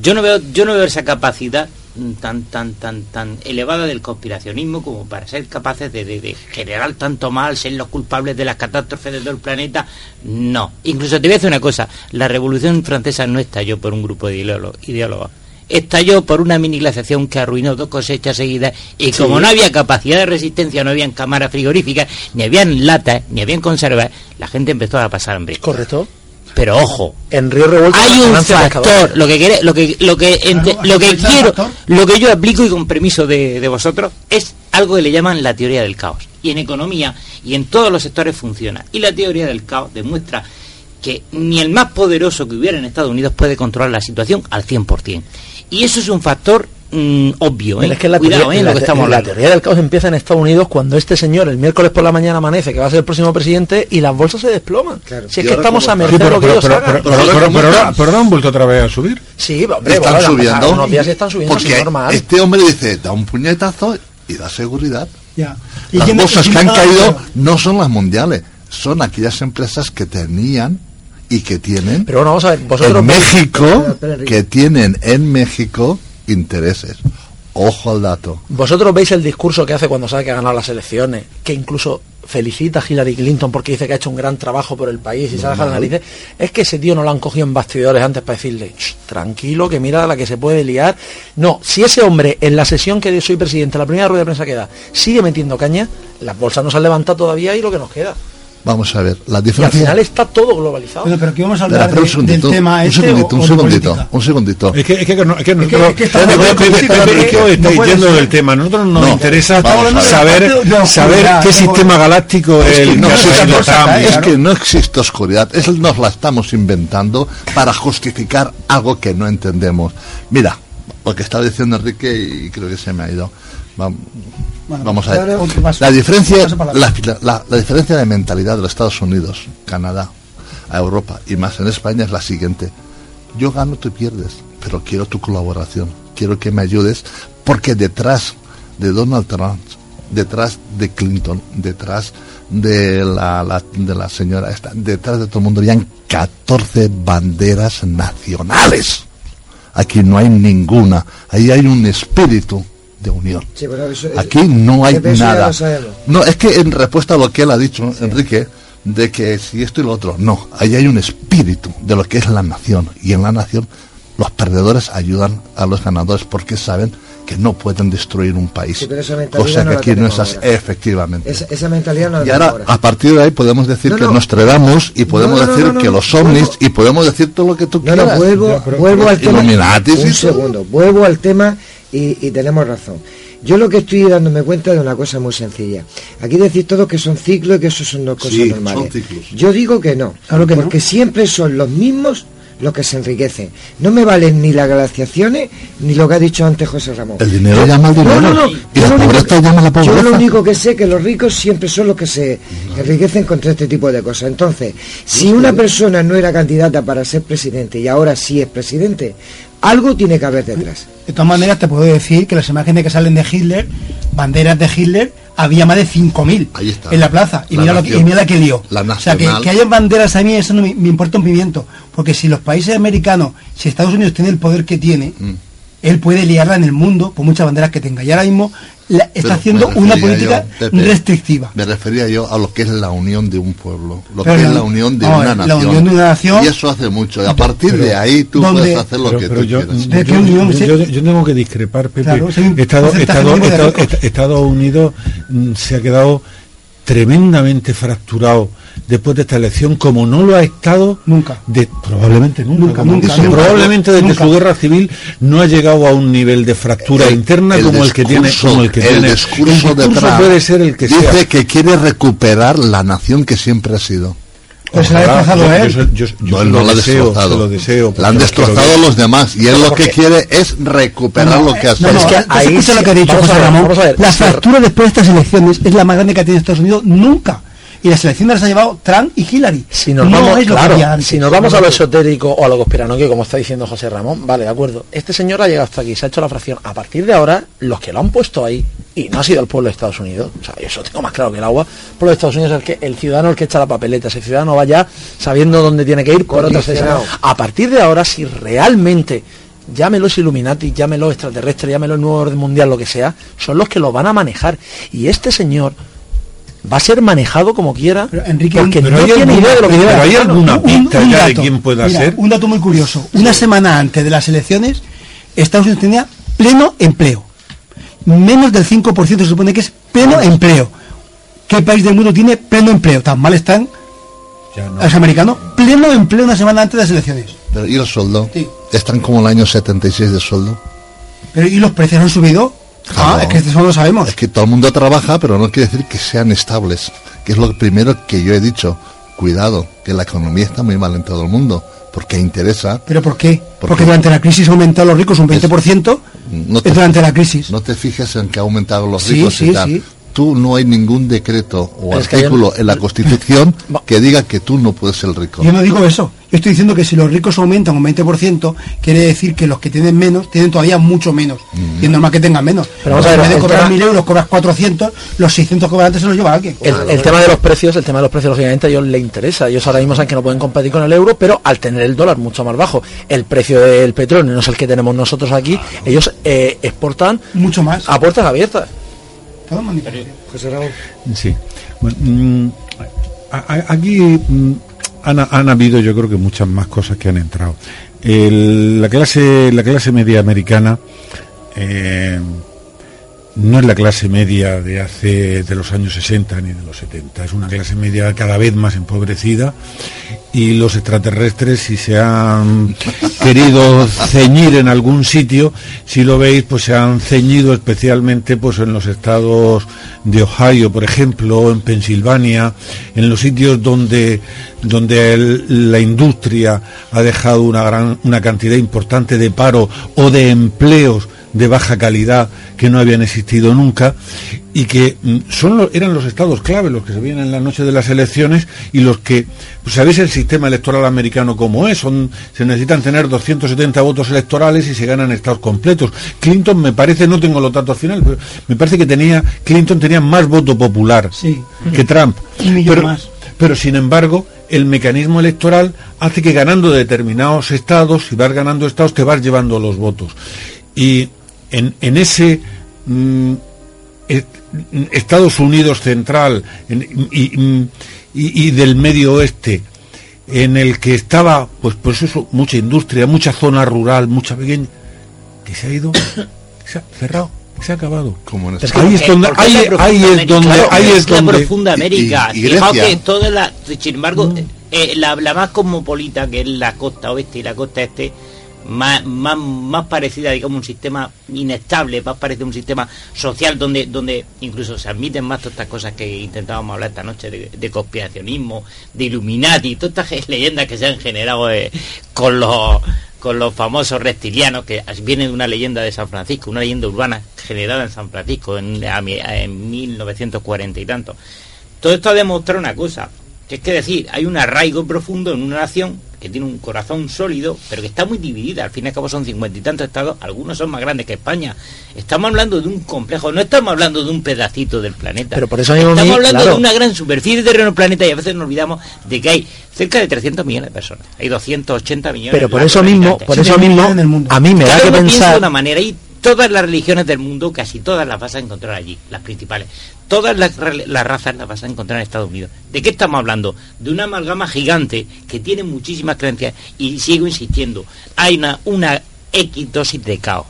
Yo no veo, yo no veo esa capacidad mm, tan, tan, tan, tan elevada del conspiracionismo como para ser capaces de, de- de generar tanto mal, ser los culpables de las catástrofes de todo el planeta. No. Incluso te voy a decir una cosa, la Revolución Francesa no estalló por un grupo de ideólo- ideólogos. Estalló por una mini glaciación que arruinó dos cosechas seguidas y como no había capacidad de resistencia, no habían cámaras frigoríficas, ni habían latas, ni habían conservas, la gente empezó a pasar hambre.
Correcto.
Pero ojo,
En Río Revuelto
hay un factor, lo que quiere, lo que lo que ente-
Claro,
lo que
aprovechar el
quiero, lo que yo aplico y con permiso de, de vosotros es algo que le llaman la teoría del caos. Y en economía y en todos los sectores funciona. Y la teoría del caos demuestra que ni el más poderoso que hubiera en Estados Unidos puede controlar la situación al 100%. Y eso es un factor mm, obvio, ¿eh?
Es que la,
Cuidado,
teoría,
¿eh?
la
lo que estamos
la teoría del caos empieza en Estados Unidos cuando este señor el miércoles por la mañana amanece que va a ser el próximo presidente y las bolsas se desploman.
Claro.
Si es que estamos a
Sí,
merced de
pero,
lo que
pero,
ellos
pero,
hagan.
pero, pero, ahora han vuelto otra vez a subir.
Sí, hombre,
Están
bueno,
subiendo.
unos días están subiendo, sí,
porque
normal.
este hombre dice, da un puñetazo y da seguridad.
Ya. ¿Y
Las bolsas que han caído no son las mundiales, son aquellas empresas que tenían y que tienen
Pero bueno, vamos a ver, vosotros
en México, que tienen en México intereses. Ojo al dato.
Vosotros veis el discurso que hace cuando sabe que ha ganado las elecciones, que incluso felicita a Hillary Clinton porque dice que ha hecho un gran trabajo por el país y se ha dejado narices. Es que ese tío no lo han cogido en bastidores antes para decirle, "Ch, tranquilo, que mira la que se puede liar. No, si ese hombre en la sesión que soy presidente, la primera rueda de prensa que da, sigue metiendo caña, las bolsas no se han levantado todavía y lo que nos queda.
Vamos a ver, la
Y al
diferencia...
final está todo globalizado.
Bueno, pero aquí vamos a hablar
espera un
de- del
segundito,
tema
un
este
segundito,
o-
un
de
segundito, un segundito.
Es que, es que, no- es que nosotros,
es que de no
yendo del tema. Nosotros nos
No,
interesa saber,
De oscuridad,
saber qué
de-
sistema galáctico es
que
el
no
que.
Es que no existe oscuridad, es nos la estamos inventando para justificar algo que no entendemos. Mira, lo que estaba diciendo Enrique y creo que se me ha ido.
Bueno,
Vamos a ver.
paso.
La diferencia,
la-
la, la- la diferencia de mentalidad de los Estados Unidos, Canadá, a Europa y más en España es la siguiente. Yo gano, tú pierdes, pero quiero tu colaboración, quiero que me ayudes, porque detrás de Donald Trump, detrás de Clinton, detrás de la, la- de la señora esta, detrás de todo el mundo habían 14 banderas nacionales. Aquí no hay ninguna, ahí hay un espíritu de unión.
Sí, pero eso-
Aquí no hay nada. No, es que en respuesta a lo que él ha dicho, Enrique, de que si esto y lo otro, no, ahí hay un espíritu de lo que es la nación. Y en la nación los perdedores ayudan a los ganadores porque saben que no pueden destruir un país.
Sí, pero esa mentalidad
Cosa
no
que aquí no es así, efectivamente.
Esa, esa mentalidad no
Y ahora, a partir de ahí, podemos decir
No,
que
no.
Nostradamus y podemos
No, no,
decir
no, no,
que los ovnis y podemos decir todo lo que tú
No, no,
quieras.
vuelvo, vuelvo al tema. Un segundo, vuelvo al tema y, y tenemos razón. Yo lo que estoy dándome cuenta de una cosa muy sencilla. Aquí decís todos que son ciclos y que eso son dos cosas
Sí,
normales.
son ciclos.
Yo digo que no,
Claro que no.
porque siempre son los mismos los que se enriquecen. No me valen ni las glaciaciones ni lo que ha dicho antes José Ramón.
El dinero llama al dinero.
No, no, no.
Y
Yo
la
lo único que-
llama a la
Yo lo único que sé que los ricos siempre son los que se enriquecen contra este tipo de cosas. Entonces, si una persona no era candidata para ser presidente y ahora sí es presidente, algo tiene que haber detrás.
De todas maneras, te puedo decir que las imágenes que salen de Hitler, banderas de Hitler, había más de 5.000
Ahí está.
en la plaza. Y
La
mira, lo que, y mira la que lió.
La
o sea, que, que haya banderas a mí, eso no me, me importa un pimiento. Porque si los países americanos, si Estados Unidos tiene el poder que tiene,
Mm.
él puede liarla en el mundo por muchas banderas que tenga. Y ahora mismo la- está
Pero
haciendo una política
yo, Pepe,
restrictiva.
Me refería yo a lo que es la unión de un pueblo, lo
Pero
que es
la-
la unión de
no,
una
la
nación.
unión de una nación-
Y eso hace mucho. Y a partir
Pero-
de ahí tú
¿Dónde?
puedes hacer lo
Pero-
que
pero
tú
yo,
quieras.
¿De qué
yo-
unión?
yo- yo- yo tengo que discrepar, Pepe.
Claro,
Estado- Estado- Estado- Estados Unidos mm, se ha quedado tremendamente fracturado después de esta elección, como no lo ha estado
Nunca.
de, probablemente nunca,
Nunca,
probablemente desde
Nunca.
su guerra civil no ha llegado a un nivel de fractura
El-
interna
el
como el que tiene
discurso-
como el que
el
tiene
discurso
El
de Trump
puede ser el que
dice
sea
que quiere recuperar la nación que siempre ha sido.
Pues la ha destrozado
yo-
él.
yo- yo- yo
no, él la ha
deseo,
destrozado.
lo deseo,
la han destrozado los demás y él lo que quiere es recuperar lo que ha sido.
No, no,
es que
es
ahí
escucha
sí-
lo que ha dicho José Ramón.
ver.
La fractura después de estas elecciones es la más grande que ha tenido Estados Unidos nunca. Y las elecciones las ha llevado Trump y Hillary.
Si nos,
no
vamos,
es lo que
claro,
había antes.
si nos vamos a lo esotérico o a lo conspiranoico, como está diciendo José Ramón, vale, de acuerdo. Este señor ha llegado hasta aquí, se ha hecho la fracción. A partir de ahora, los que lo han puesto ahí, y no ha sido el pueblo de Estados Unidos, o sea, yo eso tengo más claro que el agua, el pueblo de Estados Unidos es el que el ciudadano el que echa la papeleta, ese ciudadano va ya sabiendo dónde tiene que ir por otras. A partir de ahora, si realmente llámelos Illuminati, llámelos extraterrestres, llámelos nuevo orden mundial, lo que sea, son los que lo van a manejar. Y este señor va a ser manejado como quiera,
Pero, Enrique,
porque
pero
no
hay
tiene
alguna-
idea de lo que
pero
lleva.
hay alguna
Un-
pista
un
ya de
dato.
quién pueda
Mira,
ser.
Un dato muy curioso. Una semana antes de las elecciones, Estados Unidos tenía pleno empleo. Menos del 5% se supone que es pleno empleo. ¿Qué país del mundo tiene pleno empleo? Tan mal están
no.
los americanos. Pleno empleo una semana antes de las elecciones.
Pero, ¿Y el sueldo?
Sí.
Están como el año 76 de sueldo.
Pero ¿y los precios han subido? Ah, es que eso no lo sabemos.
Es que todo el mundo trabaja, pero no quiere decir que sean estables. Que es lo primero que yo he dicho. Cuidado, que la economía está muy mal en todo el mundo. Porque interesa.
¿Pero por qué?
¿Por
Porque durante la crisis ha aumentado los ricos un 20%
No te,
durante la crisis.
no te fijes en que ha aumentado los ricos
sí,
y tal.
sí.
Tú no hay ningún decreto o
Es
artículo
yo-
en la Constitución [LAUGHS] que diga que tú no puedes ser rico.
Yo no digo eso. Yo estoy diciendo que si los ricos aumentan un 20%, quiere decir que los que tienen menos tienen todavía mucho menos. Y es normal que tengan menos.
Pero vamos a
en
ver,
vez de cobrar
tema-
1.000 euros, cobras 400, los 600 cobrantes se los lleva alguien.
El, el tema de los precios, el tema de los precios lógicamente a ellos les interesa. Ellos ahora mismo saben que no pueden competir con el euro, pero al tener el dólar mucho más bajo, el precio del petróleo no es el que tenemos nosotros aquí, ellos eh, exportan
Mucho más.
a puertas abiertas.
Todo manipulación.
José Ramón.
Sí. Bueno, mm, aquí mm, han, han habido, yo creo que muchas más cosas que han entrado. El- la clase, la clase media americana eh, no es la clase media de hace de los años 60 ni de los 70. Es una clase media cada vez más empobrecida y los extraterrestres si se han [LAUGHS] querido ceñir en algún sitio, si lo veis, pues se han ceñido especialmente pues en los estados de Ohio, por ejemplo, en Pensilvania, en los sitios donde donde el- la industria ha dejado una gran una cantidad importante de paro o de empleos de baja calidad que no habían existido nunca y que mm, son los- eran los estados clave los que se vienen en la noche de las elecciones y los que pues sabéis el sistema electoral americano como es son se necesitan tener 270 votos electorales y se ganan estados completos Clinton me parece no tengo los datos finales pero me parece que tenía Clinton tenía más voto popular
Sí.
que Trump
Un
pero,
más.
pero sin embargo, el mecanismo electoral hace que ganando determinados estados, si vas ganando estados, te vas llevando los votos. Y en, en ese mm, est- Estados Unidos central en- y, mm, y- y del medio oeste, en el que estaba, pues, pues eso, mucha industria, mucha zona rural, mucha pequeña, que se ha ido, [COUGHS] se ha cerrado, se ha acabado.
Como en
ahí es donde, ahí, ahí es donde,
claro,
ahí es
la
donde.
profunda América.
Y- y
Fijaos que toda la, sin embargo, eh, la, la más cosmopolita, que es la costa oeste y la costa este, más, más, más parecida, digamos, un sistema inestable, más parecido a un sistema social donde, donde incluso se admiten más todas estas cosas que intentábamos hablar esta noche de, conspiracionismo, de Illuminati, todas estas [LAUGHS] leyendas que se han generado eh, con los con los famosos reptilianos que viene de una leyenda de San Francisco, una leyenda urbana generada en San Francisco en, en 1940 y tanto. Todo esto ha demostrado una cosa, que es que decir, hay un arraigo profundo en una nación que tiene un corazón sólido, pero que está muy dividida. Al fin y al cabo son cincuenta y tantos estados, algunos son más grandes que España. Estamos hablando de un complejo, no estamos hablando de un pedacito del planeta.
Pero por eso mismo,
estamos hablando
claro.
de una gran superficie de terreno del planeta y a veces nos olvidamos de que hay cerca de 300 millones de personas. Hay 280 millones
Pero por eso mismo, por eso mismo, a mí me da que
piensa de
pensar.
una manera y todas las religiones del mundo, casi todas las vas a encontrar allí, las principales. Todas las, razas las vas a encontrar en Estados Unidos. ¿De qué estamos hablando? De una amalgama gigante que tiene muchísimas creencias y sigo insistiendo, hay una, una X dosis de caos.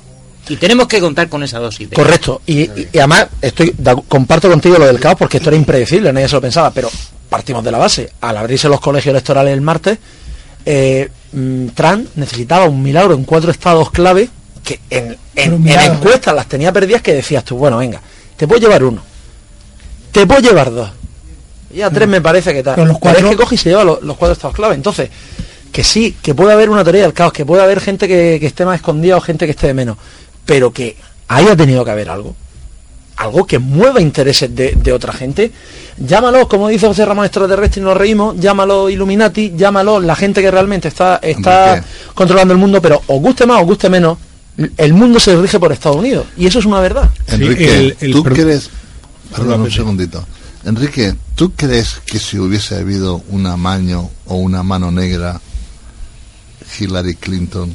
Y tenemos que contar con esa dosis de caos.
Correcto. Y, y- y además estoy da- comparto contigo lo del caos porque esto era impredecible, nadie se lo pensaba, pero partimos de la base. Al abrirse los colegios electorales el martes, eh, mm, Trump necesitaba un milagro en cuatro estados clave que en, en, en encuestas las tenía perdidas que decías tú, bueno, venga, te puedo llevar uno, te puedo llevar dos. Y a tres me parece que tal.
Pero los
Pero es
cuatro-
que coge y se lleva los, los cuatro estados clave. Entonces, que sí, que puede haber una teoría del caos, que puede haber gente que, que esté más escondida o gente que esté de menos, pero que haya tenido que haber algo. Algo que mueva intereses de, de otra gente. Llámalo, como dice José Ramón extraterrestre y nos reímos, llámalo Illuminati, llámalo la gente que realmente está, está controlando el mundo, pero os guste más o os guste menos, el mundo se rige por Estados Unidos. Y eso es una verdad.
Enrique,
el- el
¿tú crees... Perdón, un segundito. Enrique, ¿tú crees que si hubiese habido un amaño o una mano negra, Hillary Clinton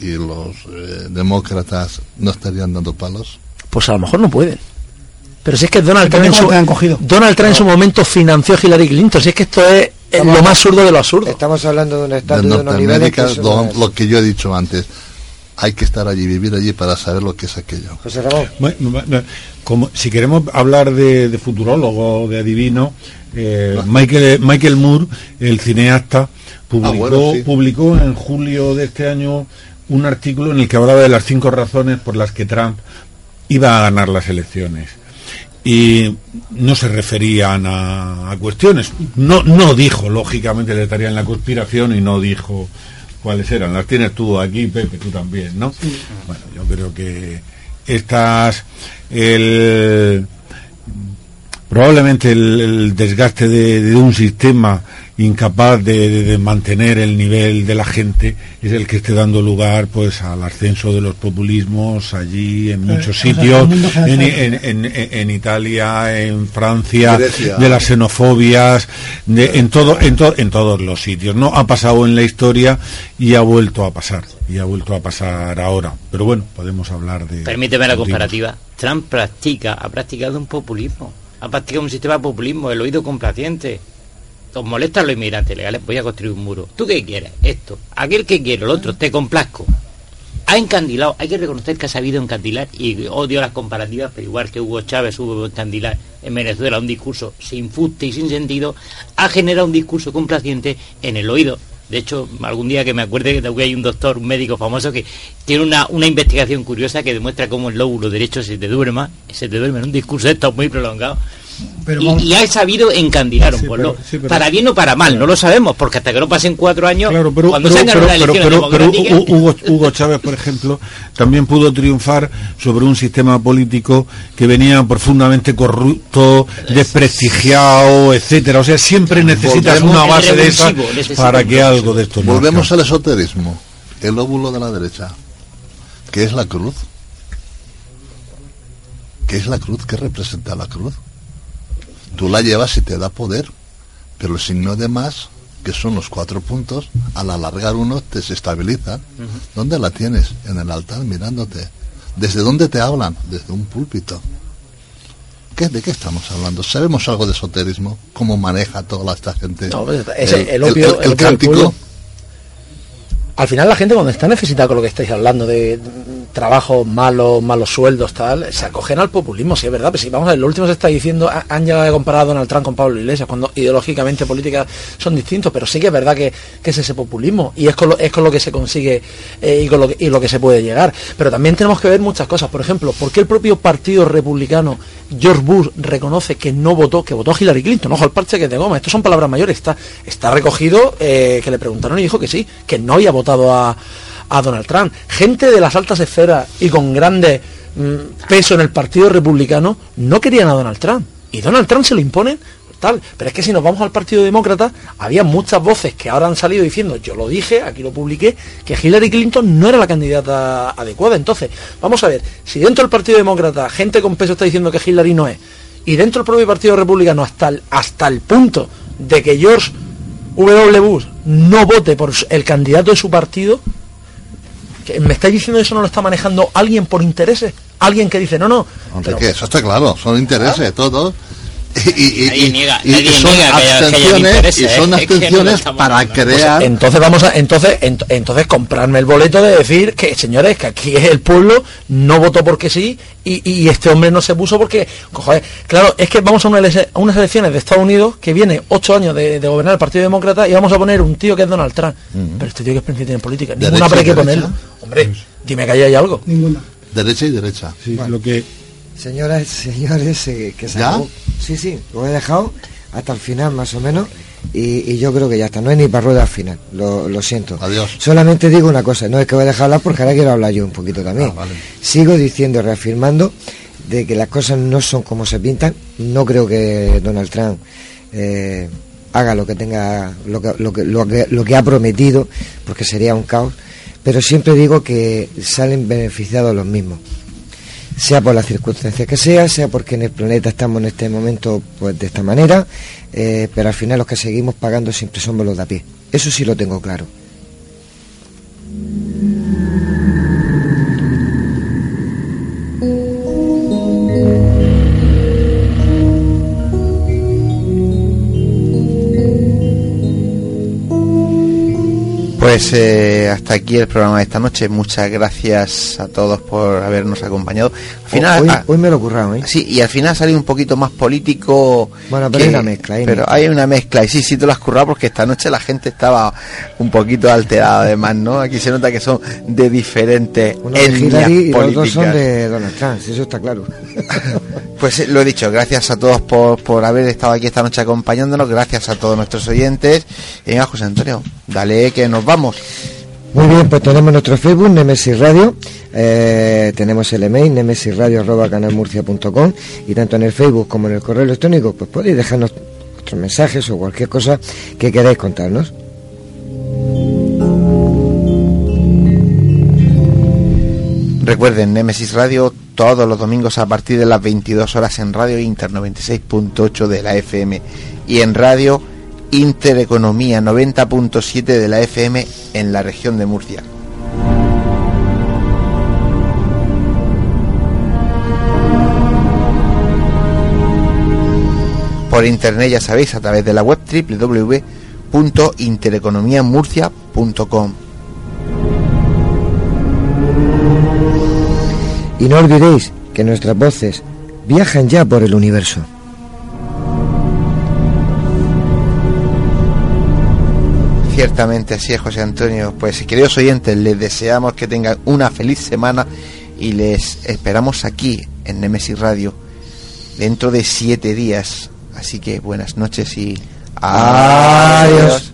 y los eh, demócratas no estarían dando palos?
Pues a lo mejor no pueden. Pero si es que Donald Trump, en su,
han cogido.
Donald Trump en su momento financió a Hillary Clinton. Si es que esto es
Estamos-
lo más absurdo de lo absurdo.
Estamos hablando de un
De
estatus de unos niveles que
Norteamérica, lo que yo he dicho antes. Hay que estar allí, vivir allí para saber lo que es aquello.
José Ramón.
Bueno, como si queremos hablar de, de futurólogo, de adivino, eh, Michael, Michael Moore, el cineasta, publicó,
Ah, bueno, sí.
publicó en julio de este año un artículo en el que hablaba de las cinco razones por las que Trump iba a ganar las elecciones. Y no se referían a, a cuestiones. No, no dijo, lógicamente, le estaría en la conspiración y no dijo cuáles eran. Las tienes tú aquí, Pepe, tú también, ¿no? Bueno, yo creo que estas, el, probablemente el, el desgaste de, de un sistema incapaz de, de- de mantener el nivel de la gente es el que esté dando lugar pues al ascenso de los populismos allí en muchos
Eh, o sea,
sitios en, en- en- en Italia en Francia
Grecia.
de las xenofobias de- en todo en, to- en todos los sitios no ha pasado en la historia y ha vuelto a pasar y ha vuelto a pasar ahora pero bueno podemos hablar de
Permíteme la
motivos.
comparativa. Trump practica, ha practicado un populismo. Ha practicado un sistema de populismo, el oído complaciente. ¿Os molestan los inmigrantes legales? Voy a construir un muro. ¿Tú qué quieres? Esto. Aquel que quiere, el otro, te complazco. Ha encandilado, hay que reconocer que ha sabido encandilar y odio las comparativas, pero igual que Hugo Chávez hubo encandilar en Venezuela un discurso sin fuste y sin sentido, ha generado un discurso complaciente en el oído. De hecho, algún día que me acuerde que hay un doctor, un médico famoso que tiene una, una investigación curiosa que demuestra cómo el lóbulo derecho se te duerma, se te duerme en un discurso de estos muy prolongado.
Pero
y,
vamos-
y ha sabido encandilar un
Sí,
pueblo.
pero- sí, pero-
para bien o para mal, no lo sabemos, porque hasta que no pasen cuatro años,
Claro, pero,
cuando
pero-
se
pero-
una elección
Hugo, Hugo Chávez, por ejemplo, también pudo triunfar sobre un sistema político que venía profundamente corrupto, desprestigiado, etcétera. O sea, siempre necesitas
Volvemos-
una base de esa para que algo de esto
Volvemos al esoterismo. El óvulo de la derecha. ¿Qué es la cruz? ¿Qué es la cruz? ¿Qué representa la cruz? Tú la llevas y te da poder, pero el signo de más, que son los cuatro puntos, al alargar uno te desestabiliza. ¿Dónde la tienes? En el altar mirándote. ¿Desde dónde te hablan? Desde un púlpito. ¿Qué, ¿De qué estamos hablando? ¿Sabemos algo de esoterismo? ¿Cómo maneja toda esta gente?
No, el el
cántico.
Al final la gente cuando está necesitada con lo que estáis hablando de trabajos malos, malos sueldos, tal, se acogen al populismo, sí es verdad, pero si vamos a ver, lo último se está diciendo, ha- han llegado a comparar a Donald Trump con Pablo Iglesias, cuando ideológicamente políticas son distintos, pero sí que es verdad que, que es ese populismo, y es con lo, es con lo que se consigue eh, y, con lo que, y lo que se puede llegar. Pero también tenemos que ver muchas cosas, por ejemplo, ¿por qué el propio Partido Republicano, George Bush, reconoce que no votó, que votó a Hillary Clinton, ojo al parche que te goma, estos son palabras mayores, está, está recogido eh, que le preguntaron y dijo que sí, que no había votado a Donald Trump. Gente de las altas esferas y con grande mm, peso en el Partido Republicano no querían a Donald Trump. Y Donald Trump se lo impone tal. Pero es que si nos vamos al Partido Demócrata, había muchas voces que ahora han salido diciendo, yo lo dije, aquí lo publiqué, que Hillary Clinton no era la candidata adecuada. Entonces, vamos a ver, si dentro del Partido Demócrata gente con peso está diciendo que Hillary no es, y dentro del propio Partido Republicano hasta el, hasta el punto de que George W. Bush no vote por el candidato de su partido, que ¿Me estáis diciendo eso no lo está manejando alguien por intereses? Alguien que dice, no, no.
Que eso está claro, son intereses, todos. Y, y-
Nadie
y-
niega-
y son
niega que haya- que hayan
abstenciones.
Es que no
para
hablando.
crear...
Pues entonces vamos a, entonces, ent- entonces comprarme el boleto de decir que, señores, que aquí el pueblo no votó porque sí y, y este hombre no se puso porque, joder, claro, es que vamos a, una a unas elecciones de Estados Unidos que viene ocho años de, de gobernar el Partido Demócrata y vamos a poner un tío que es Donald Trump. Pero este tío que es principio en política, ninguna
y
que
derecha.
ponerlo. Hombre, dime que ahí hay algo.
Ninguna.
Derecha y derecha.
lo que
Señoras, señores, eh, que se
¿Ya?
acabó. Sí, sí, lo he dejado hasta el final más o menos y, y yo creo que ya está. No es ni para rueda al final, lo, lo siento.
Adiós.
Solamente digo una cosa, no es que voy a dejar hablar porque ahora quiero hablar yo un poquito también.
Ah, vale.
Sigo diciendo, reafirmando de que las cosas no son como se pintan. No creo que Donald Trump eh, haga lo que tenga, lo que, lo, que, lo, que, lo que ha prometido, porque sería un caos. Pero siempre digo que salen beneficiados los mismos sea por las circunstancias que sea, sea porque en el planeta estamos en este momento pues de esta manera, eh, pero al final los que seguimos pagando siempre somos los de a pie. Eso sí lo tengo claro.
Pues eh, hasta aquí el programa de esta noche. Muchas gracias a todos por habernos acompañado. Al final,
hoy, hoy me lo he currado, ¿eh?
sí, y al final ha salido un poquito más político.
Bueno, pero hay una mezcla, hay
pero hay una mezcla. Y sí, sí, te lo has currado porque esta noche la gente estaba un poquito alterada, además, ¿no? Aquí se nota que son de diferentes
Uno de
etnias
y los dos son de Donald Trump, eso está claro. [LAUGHS]
Pues eh, lo he dicho, gracias a todos por, por haber estado aquí esta noche acompañándonos, gracias a todos nuestros oyentes. Y venga, José Antonio, dale que nos vamos.
Muy bien, pues tenemos nuestro Facebook, Nemesis Radio, eh, tenemos el email, nemesisradio.canalmurcia.com y tanto en el Facebook como en el correo electrónico, pues podéis dejarnos vuestros mensajes o cualquier cosa que queráis contarnos.
Recuerden, Nemesis Radio todos los domingos a partir de las 22 horas en Radio Inter 96.8 de la FM y en Radio Intereconomía 90.7 de la FM en la región de Murcia. Por internet ya sabéis a través de la web www.intereconomiamurcia.com.
Y no olvidéis que nuestras voces viajan ya por el universo.
Ciertamente así es, José Antonio. Pues queridos oyentes, les deseamos que tengan una feliz semana y les esperamos aquí en Nemesis Radio dentro de siete días. Así que buenas noches y
Adiós.